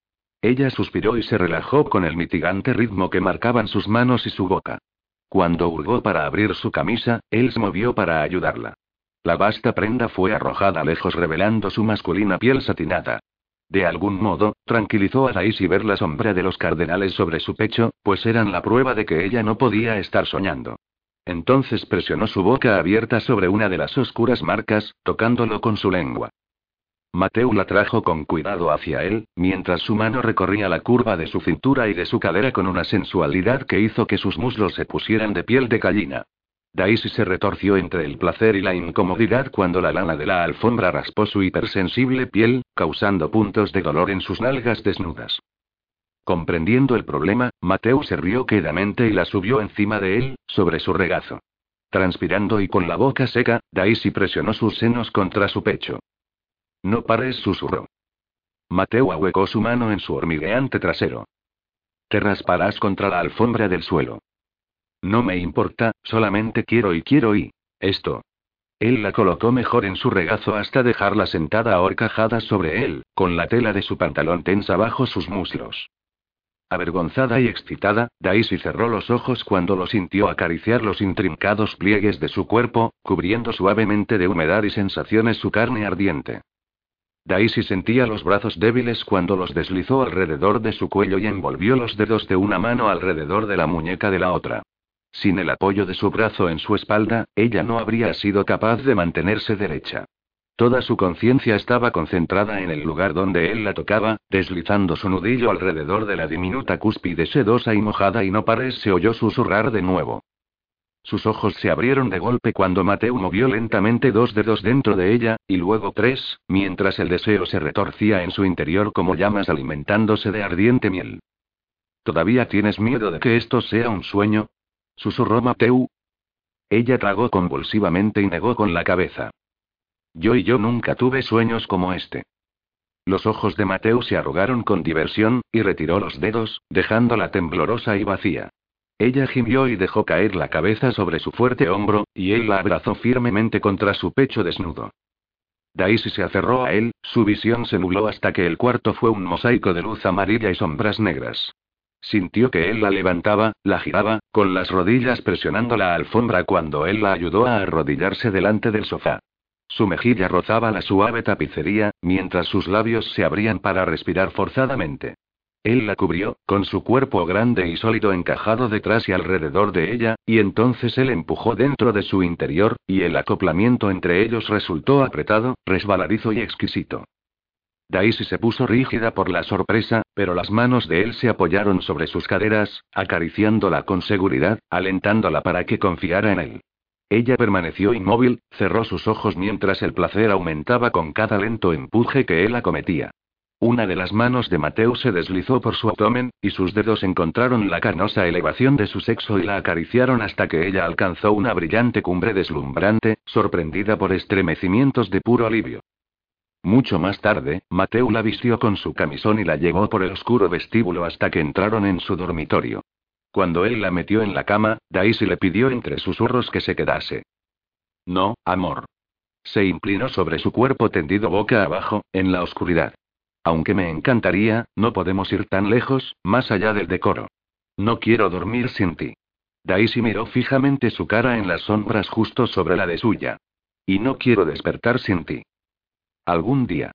Ella suspiró y se relajó con el mitigante ritmo que marcaban sus manos y su boca. Cuando hurgó para abrir su camisa, él se movió para ayudarla. La vasta prenda fue arrojada lejos revelando su masculina piel satinada. De algún modo, tranquilizó a Daisy ver la sombra de los cardenales sobre su pecho, pues eran la prueba de que ella no podía estar soñando. Entonces presionó su boca abierta sobre una de las oscuras marcas, tocándolo con su lengua. Mateo la trajo con cuidado hacia él, mientras su mano recorría la curva de su cintura y de su cadera con una sensualidad que hizo que sus muslos se pusieran de piel de gallina. Daisy se retorció entre el placer y la incomodidad cuando la lana de la alfombra raspó su hipersensible piel, causando puntos de dolor en sus nalgas desnudas. Comprendiendo el problema, Mateo se rió quedamente y la subió encima de él, sobre su regazo. Transpirando y con la boca seca, Daisy presionó sus senos contra su pecho. No pares, susurró. Mateo ahuecó su mano en su hormigueante trasero. Te rasparás contra la alfombra del suelo. No me importa, solamente quiero y quiero y... esto. Él la colocó mejor en su regazo hasta dejarla sentada ahorcajada sobre él, con la tela de su pantalón tensa bajo sus muslos. Avergonzada y excitada, Daisy cerró los ojos cuando lo sintió acariciar los intrincados pliegues de su cuerpo, cubriendo suavemente de humedad y sensaciones su carne ardiente. Daisy sentía los brazos débiles cuando los deslizó alrededor de su cuello y envolvió los dedos de una mano alrededor de la muñeca de la otra. Sin el apoyo de su brazo en su espalda, ella no habría sido capaz de mantenerse derecha. Toda su conciencia estaba concentrada en el lugar donde él la tocaba, deslizando su nudillo alrededor de la diminuta cúspide sedosa y mojada y no pares se oyó susurrar de nuevo. Sus ojos se abrieron de golpe cuando Mateo movió lentamente dos dedos dentro de ella, y luego tres, mientras el deseo se retorcía en su interior como llamas alimentándose de ardiente miel. ¿Todavía tienes miedo de que esto sea un sueño? Susurró Mateo. Ella tragó convulsivamente y negó con la cabeza. Yo y yo nunca tuve sueños como este. Los ojos de Mateo se arrugaron con diversión, y retiró los dedos, dejándola temblorosa y vacía. Ella gimió y dejó caer la cabeza sobre su fuerte hombro, y él la abrazó firmemente contra su pecho desnudo. Daisy se aferró a él, su visión se nubló hasta que el cuarto fue un mosaico de luz amarilla y sombras negras. Sintió que él la levantaba, la giraba, con las rodillas presionando la alfombra cuando él la ayudó a arrodillarse delante del sofá. Su mejilla rozaba la suave tapicería, mientras sus labios se abrían para respirar forzadamente. Él la cubrió, con su cuerpo grande y sólido encajado detrás y alrededor de ella, y entonces él empujó dentro de su interior, y el acoplamiento entre ellos resultó apretado, resbaladizo y exquisito. Daisy se puso rígida por la sorpresa, pero las manos de él se apoyaron sobre sus caderas, acariciándola con seguridad, alentándola para que confiara en él. Ella permaneció inmóvil, cerró sus ojos mientras el placer aumentaba con cada lento empuje que él acometía. Una de las manos de Mateo se deslizó por su abdomen, y sus dedos encontraron la carnosa elevación de su sexo y la acariciaron hasta que ella alcanzó una brillante cumbre deslumbrante, sorprendida por estremecimientos de puro alivio. Mucho más tarde, Mateo la vistió con su camisón y la llevó por el oscuro vestíbulo hasta que entraron en su dormitorio. Cuando él la metió en la cama, Daisy le pidió entre susurros que se quedase. No, amor. Se inclinó sobre su cuerpo tendido boca abajo, en la oscuridad. Aunque me encantaría, no podemos ir tan lejos, más allá del decoro. No quiero dormir sin ti. Daisy miró fijamente su cara en las sombras justo sobre la de suya. Y no quiero despertar sin ti. Algún día.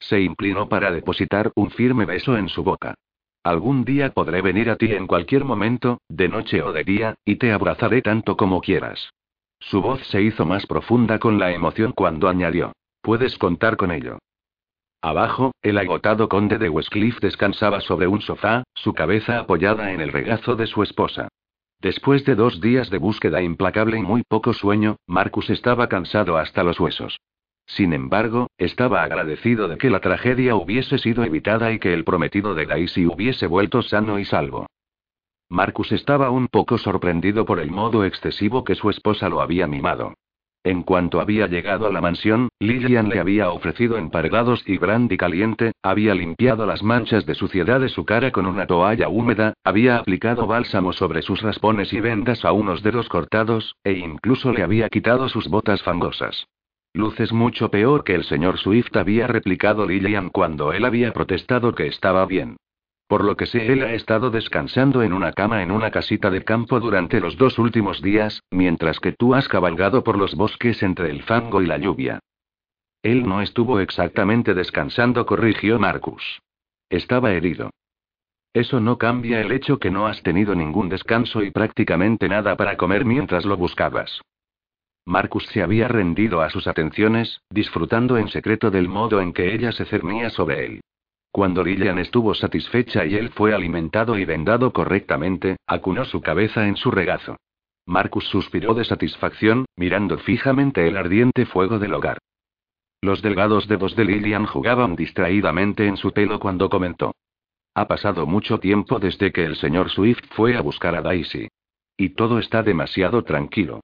Se inclinó para depositar un firme beso en su boca. Algún día podré venir a ti en cualquier momento, de noche o de día, y te abrazaré tanto como quieras. Su voz se hizo más profunda con la emoción cuando añadió. Puedes contar con ello. Abajo, el agotado conde de Westcliff descansaba sobre un sofá, su cabeza apoyada en el regazo de su esposa. Después de dos días de búsqueda implacable y muy poco sueño, Marcus estaba cansado hasta los huesos. Sin embargo, estaba agradecido de que la tragedia hubiese sido evitada y que el prometido de Daisy hubiese vuelto sano y salvo. Marcus estaba un poco sorprendido por el modo excesivo que su esposa lo había mimado. En cuanto había llegado a la mansión, Lillian le había ofrecido emparedados y brandy caliente, había limpiado las manchas de suciedad de su cara con una toalla húmeda, había aplicado bálsamo sobre sus raspones y vendas a unos dedos cortados, e incluso le había quitado sus botas fangosas. Luces mucho peor que el señor Swift había replicado Lillian cuando él había protestado que estaba bien. Por lo que sé, él ha estado descansando en una cama en una casita de campo durante los dos últimos días, mientras que tú has cabalgado por los bosques entre el fango y la lluvia. Él no estuvo exactamente descansando, corrigió Marcus. Estaba herido. Eso no cambia el hecho que no has tenido ningún descanso y prácticamente nada para comer mientras lo buscabas. Marcus se había rendido a sus atenciones, disfrutando en secreto del modo en que ella se cernía sobre él. Cuando Lillian estuvo satisfecha y él fue alimentado y vendado correctamente, acunó su cabeza en su regazo. Marcus suspiró de satisfacción, mirando fijamente el ardiente fuego del hogar. Los delgados dedos de Lillian jugaban distraídamente en su pelo cuando comentó. Ha pasado mucho tiempo desde que el señor Swift fue a buscar a Daisy. Y todo está demasiado tranquilo.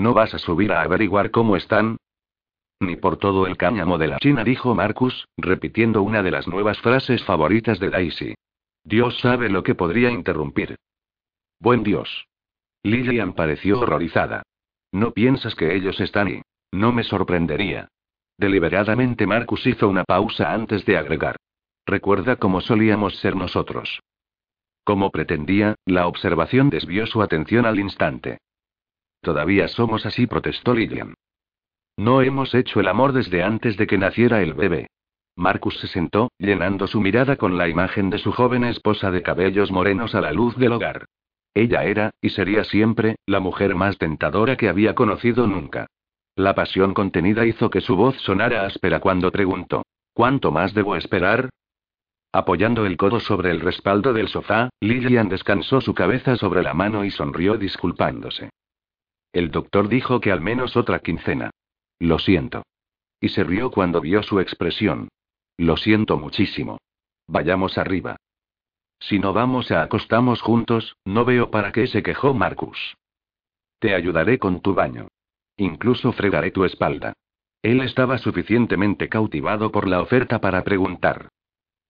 ¿No vas a subir a averiguar cómo están? Ni por todo el cáñamo de la China, dijo Marcus, repitiendo una de las nuevas frases favoritas de Daisy. Dios sabe lo que podría interrumpir. Buen Dios. Lillian pareció horrorizada. ¿No piensas que ellos están y... No me sorprendería. Deliberadamente Marcus hizo una pausa antes de agregar. Recuerda cómo solíamos ser nosotros. Como pretendía, la observación desvió su atención al instante. Todavía somos así, protestó Lillian. No hemos hecho el amor desde antes de que naciera el bebé. Marcus se sentó, llenando su mirada con la imagen de su joven esposa de cabellos morenos a la luz del hogar. Ella era, y sería siempre, la mujer más tentadora que había conocido nunca. La pasión contenida hizo que su voz sonara áspera cuando preguntó, ¿Cuánto más debo esperar? Apoyando el codo sobre el respaldo del sofá, Lillian descansó su cabeza sobre la mano y sonrió disculpándose. El doctor dijo que al menos otra quincena. Lo siento. Y se rió cuando vio su expresión. Lo siento muchísimo. Vayamos arriba. Si no vamos a acostamos juntos, no veo para qué se quejó Marcus. Te ayudaré con tu baño. Incluso fregaré tu espalda. Él estaba suficientemente cautivado por la oferta para preguntar.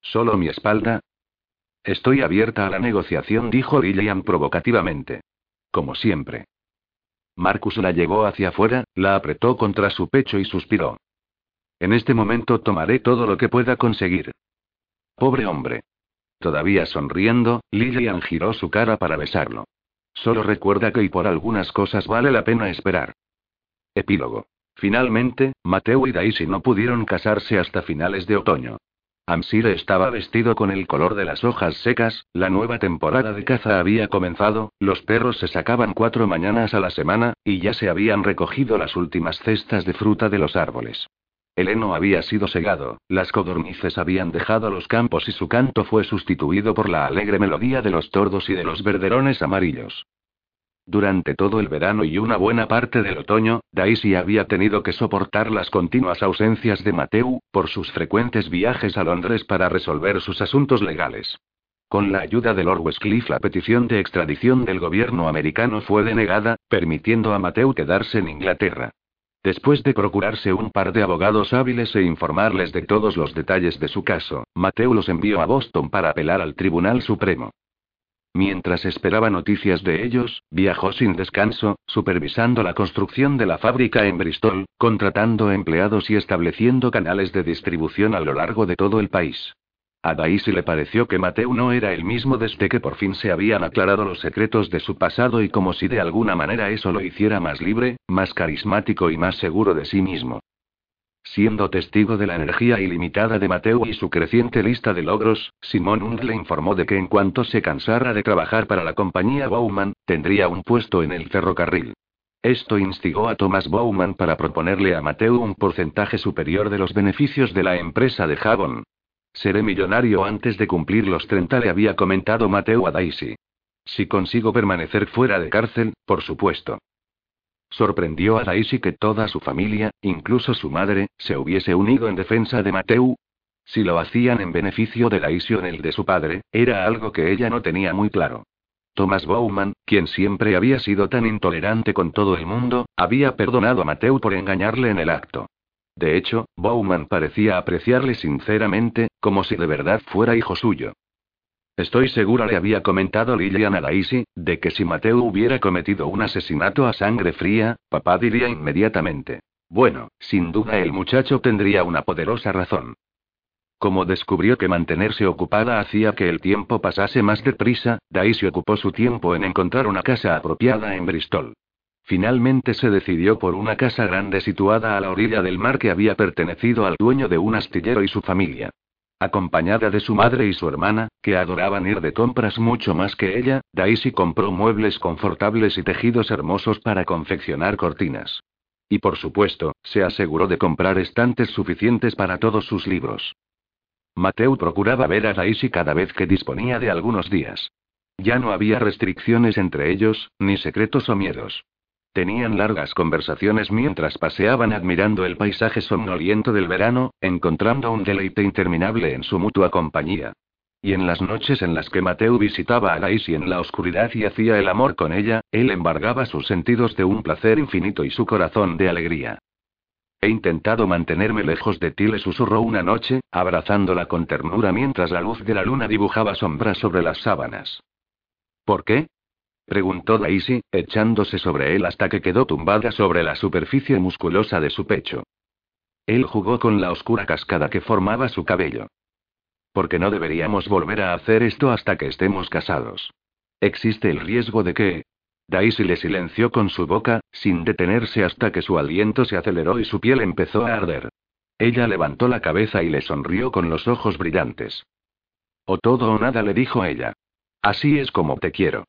¿Solo mi espalda? Estoy abierta a la negociación, dijo Lillian provocativamente. Como siempre. Marcus la llevó hacia afuera, la apretó contra su pecho y suspiró. En este momento tomaré todo lo que pueda conseguir. Pobre hombre. Todavía sonriendo, Lillian giró su cara para besarlo. Solo recuerda que y por algunas cosas vale la pena esperar. Epílogo. Finalmente, Mateo y Daisy no pudieron casarse hasta finales de otoño. Amsire estaba vestido con el color de las hojas secas, la nueva temporada de caza había comenzado, los perros se sacaban cuatro mañanas a la semana, y ya se habían recogido las últimas cestas de fruta de los árboles. El heno había sido segado, las codornices habían dejado los campos y su canto fue sustituido por la alegre melodía de los tordos y de los verderones amarillos. Durante todo el verano y una buena parte del otoño, Daisy había tenido que soportar las continuas ausencias de Mateu, por sus frecuentes viajes a Londres para resolver sus asuntos legales. Con la ayuda de Lord Westcliff la petición de extradición del gobierno americano fue denegada, permitiendo a Mateu quedarse en Inglaterra. Después de procurarse un par de abogados hábiles e informarles de todos los detalles de su caso, Mateu los envió a Boston para apelar al Tribunal Supremo. Mientras esperaba noticias de ellos, viajó sin descanso, supervisando la construcción de la fábrica en Bristol, contratando empleados y estableciendo canales de distribución a lo largo de todo el país. A Daisy le pareció que Mateo no era el mismo desde que por fin se habían aclarado los secretos de su pasado y como si de alguna manera eso lo hiciera más libre, más carismático y más seguro de sí mismo. Siendo testigo de la energía ilimitada de Mateo y su creciente lista de logros, Simon Hund le informó de que en cuanto se cansara de trabajar para la compañía Bowman, tendría un puesto en el ferrocarril. Esto instigó a Thomas Bowman para proponerle a Mateo un porcentaje superior de los beneficios de la empresa de Javon. Seré millonario antes de cumplir los 30, le había comentado Mateo a Daisy. Si consigo permanecer fuera de cárcel, por supuesto. Sorprendió a Daisy que toda su familia, incluso su madre, se hubiese unido en defensa de Mateu. Si lo hacían en beneficio de Daisy o en el de su padre, era algo que ella no tenía muy claro. Thomas Bowman, quien siempre había sido tan intolerante con todo el mundo, había perdonado a Mateu por engañarle en el acto. De hecho, Bowman parecía apreciarle sinceramente, como si de verdad fuera hijo suyo. Estoy segura, le había comentado Lillian a Daisy, de que si Mateo hubiera cometido un asesinato a sangre fría, papá diría inmediatamente. Bueno, sin duda el muchacho tendría una poderosa razón. Como descubrió que mantenerse ocupada hacía que el tiempo pasase más deprisa, Daisy ocupó su tiempo en encontrar una casa apropiada en Bristol. Finalmente se decidió por una casa grande situada a la orilla del mar que había pertenecido al dueño de un astillero y su familia. Acompañada de su madre y su hermana, que adoraban ir de compras mucho más que ella, Daisy compró muebles confortables y tejidos hermosos para confeccionar cortinas. Y por supuesto, se aseguró de comprar estantes suficientes para todos sus libros. Mateo procuraba ver a Daisy cada vez que disponía de algunos días. Ya no había restricciones entre ellos, ni secretos o miedos. Tenían largas conversaciones mientras paseaban admirando el paisaje somnoliento del verano, encontrando un deleite interminable en su mutua compañía. Y en las noches en las que Mateo visitaba a Daisy en la oscuridad y hacía el amor con ella, él embargaba sus sentidos de un placer infinito y su corazón de alegría. He intentado mantenerme lejos de ti, le susurró una noche, abrazándola con ternura mientras la luz de la luna dibujaba sombras sobre las sábanas. ¿Por qué? Preguntó Daisy, echándose sobre él hasta que quedó tumbada sobre la superficie musculosa de su pecho. Él jugó con la oscura cascada que formaba su cabello. Porque no deberíamos volver a hacer esto hasta que estemos casados. Existe el riesgo de que... Daisy le silenció con su boca, sin detenerse hasta que su aliento se aceleró y su piel empezó a arder. Ella levantó la cabeza y le sonrió con los ojos brillantes. O todo o nada le dijo ella. Así es como te quiero.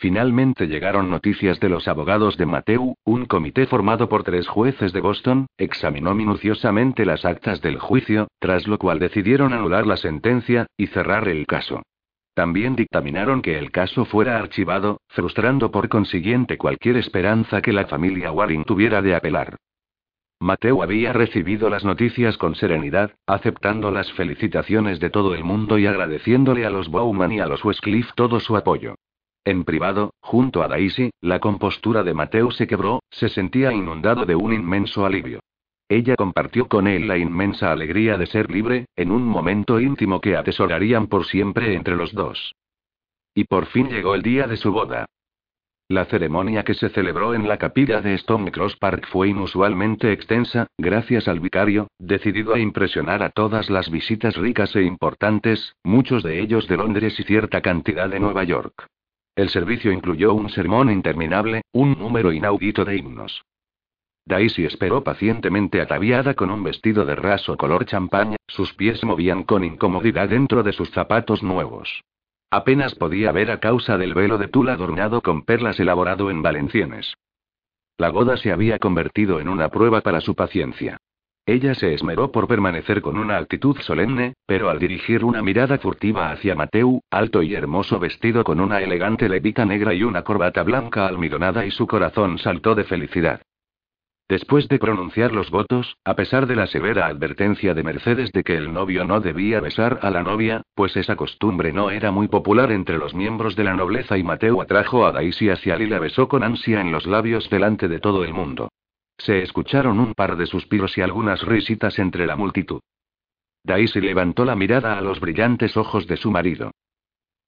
Finalmente llegaron noticias de los abogados de Mateu, un comité formado por tres jueces de Boston, examinó minuciosamente las actas del juicio, tras lo cual decidieron anular la sentencia, y cerrar el caso. También dictaminaron que el caso fuera archivado, frustrando por consiguiente cualquier esperanza que la familia Waring tuviera de apelar. Mateo había recibido las noticias con serenidad, aceptando las felicitaciones de todo el mundo y agradeciéndole a los Bowman y a los Westcliff todo su apoyo. En privado, junto a Daisy, la compostura de Mateo se quebró, se sentía inundado de un inmenso alivio. Ella compartió con él la inmensa alegría de ser libre, en un momento íntimo que atesorarían por siempre entre los dos. Y por fin llegó el día de su boda. La ceremonia que se celebró en la capilla de Stone Cross Park fue inusualmente extensa, gracias al vicario, decidido a impresionar a todas las visitas ricas e importantes, muchos de ellos de Londres y cierta cantidad de Nueva York. El servicio incluyó un sermón interminable, un número inaudito de himnos. Daisy esperó pacientemente ataviada con un vestido de raso color champaña, sus pies movían con incomodidad dentro de sus zapatos nuevos. Apenas podía ver a causa del velo de tul adornado con perlas elaborado en valencianes. La boda se había convertido en una prueba para su paciencia. Ella se esmeró por permanecer con una actitud solemne, pero al dirigir una mirada furtiva hacia Mateu, alto y hermoso vestido con una elegante levita negra y una corbata blanca almidonada y su corazón saltó de felicidad. Después de pronunciar los votos, a pesar de la severa advertencia de Mercedes de que el novio no debía besar a la novia, pues esa costumbre no era muy popular entre los miembros de la nobleza y Mateu atrajo a Daisy hacia él y la besó con ansia en los labios delante de todo el mundo. Se escucharon un par de suspiros y algunas risitas entre la multitud. Daisy levantó la mirada a los brillantes ojos de su marido.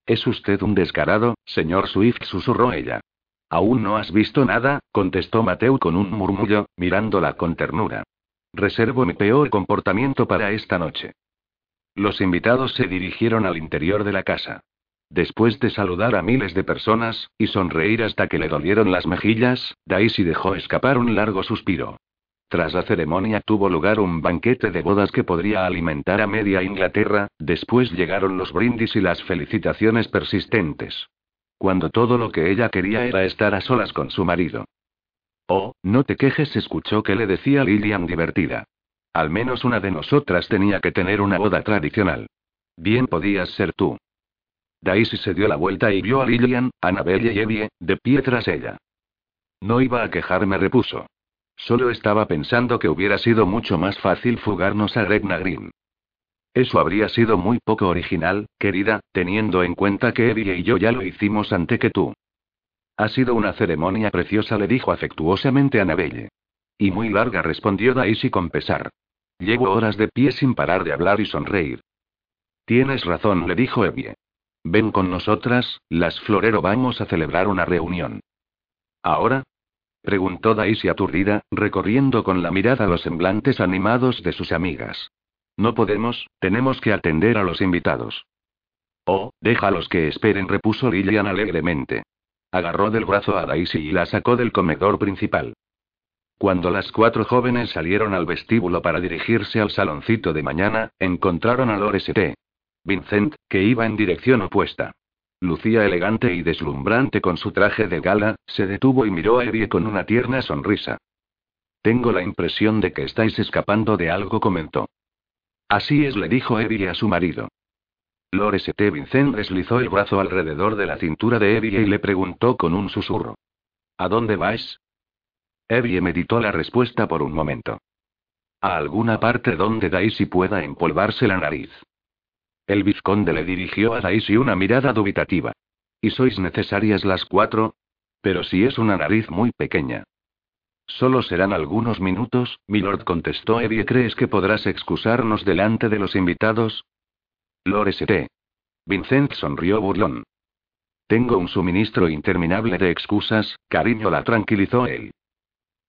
Es usted un descarado, señor Swift, susurró ella. Aún no has visto nada, contestó Mateo con un murmullo, mirándola con ternura. Reservo mi peor comportamiento para esta noche. Los invitados se dirigieron al interior de la casa. Después de saludar a miles de personas, y sonreír hasta que le dolieron las mejillas, Daisy dejó escapar un largo suspiro. Tras la ceremonia tuvo lugar un banquete de bodas que podría alimentar a media Inglaterra, después llegaron los brindis y las felicitaciones persistentes. Cuando todo lo que ella quería era estar a solas con su marido. Oh, no te quejes, escuchó que le decía Lillian divertida. Al menos una de nosotras tenía que tener una boda tradicional. Bien podías ser tú. Daisy se dio la vuelta y vio a Lillian, Annabelle y Evie, de pie tras ella. No iba a quejarme, repuso. Solo estaba pensando que hubiera sido mucho más fácil fugarnos a Gretna Green. Eso habría sido muy poco original, querida, teniendo en cuenta que Evie y yo ya lo hicimos ante que tú. Ha sido una ceremonia preciosa, le dijo afectuosamente Annabelle. Y muy larga, respondió Daisy con pesar. Llevo horas de pie sin parar de hablar y sonreír. Tienes razón, le dijo Evie. Ven con nosotras, las Florero, vamos a celebrar una reunión. ¿Ahora? preguntó Daisy aturdida, recorriendo con la mirada los semblantes animados de sus amigas. No podemos, tenemos que atender a los invitados. Oh, déjalos que esperen, repuso Lillian alegremente. Agarró del brazo a Daisy y la sacó del comedor principal. Cuando las cuatro jóvenes salieron al vestíbulo para dirigirse al saloncito de mañana, encontraron a Lores T. Vincent, que iba en dirección opuesta. Lucía elegante y deslumbrante con su traje de gala, se detuvo y miró a Evie con una tierna sonrisa. Tengo la impresión de que estáis escapando de algo, comentó. Así es, le dijo Evie a su marido. Lores T. Vincent deslizó el brazo alrededor de la cintura de Evie y le preguntó con un susurro. ¿A dónde vais? Evie meditó la respuesta por un momento. A alguna parte donde Daisy pueda empolvarse la nariz. El vizconde le dirigió a Daisy una mirada dubitativa. ¿Y sois necesarias las cuatro? Pero si es una nariz muy pequeña. Solo serán algunos minutos, milord contestó Evie. ¿Crees que podrás excusarnos delante de los invitados? Lord St. Vincent sonrió burlón. Tengo un suministro interminable de excusas, cariño la tranquilizó él.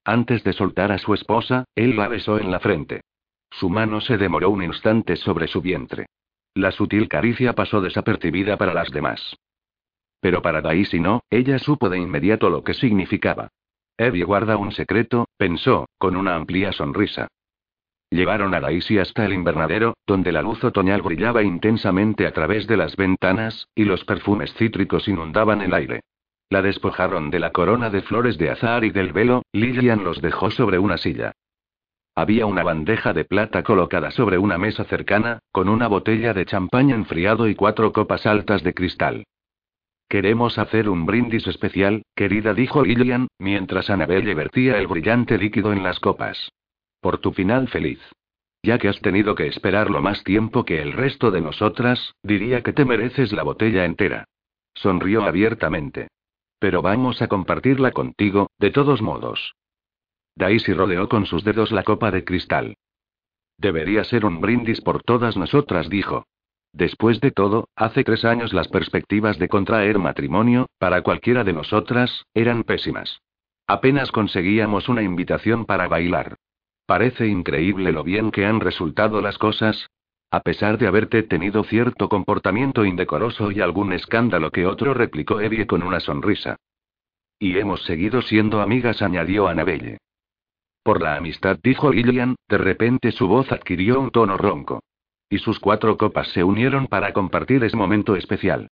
Antes de soltar a su esposa, él la besó en la frente. Su mano se demoró un instante sobre su vientre. La sutil caricia pasó desapercibida para las demás. Pero para Daisy no, ella supo de inmediato lo que significaba. Evie guarda un secreto, pensó, con una amplia sonrisa. Llevaron a Daisy hasta el invernadero, donde la luz otoñal brillaba intensamente a través de las ventanas, y los perfumes cítricos inundaban el aire. La despojaron de la corona de flores de azahar y del velo, Lillian los dejó sobre una silla. Había una bandeja de plata colocada sobre una mesa cercana, con una botella de champaña enfriado y cuatro copas altas de cristal. Queremos hacer un brindis especial, querida, dijo Lillian, mientras Annabelle vertía el brillante líquido en las copas. Por tu final feliz. Ya que has tenido que esperarlo más tiempo que el resto de nosotras, diría que te mereces la botella entera. Sonrió abiertamente. Pero vamos a compartirla contigo, de todos modos. Daisy rodeó con sus dedos la copa de cristal. Debería ser un brindis por todas nosotras, dijo. Después de todo, hace tres años las perspectivas de contraer matrimonio, para cualquiera de nosotras, eran pésimas. Apenas conseguíamos una invitación para bailar. Parece increíble lo bien que han resultado las cosas. A pesar de haberte tenido cierto comportamiento indecoroso y algún escándalo que otro, replicó Evie con una sonrisa. Y hemos seguido siendo amigas, añadió Annabelle. Por la amistad, dijo Lillian, de repente su voz adquirió un tono ronco. Y sus cuatro copas se unieron para compartir ese momento especial.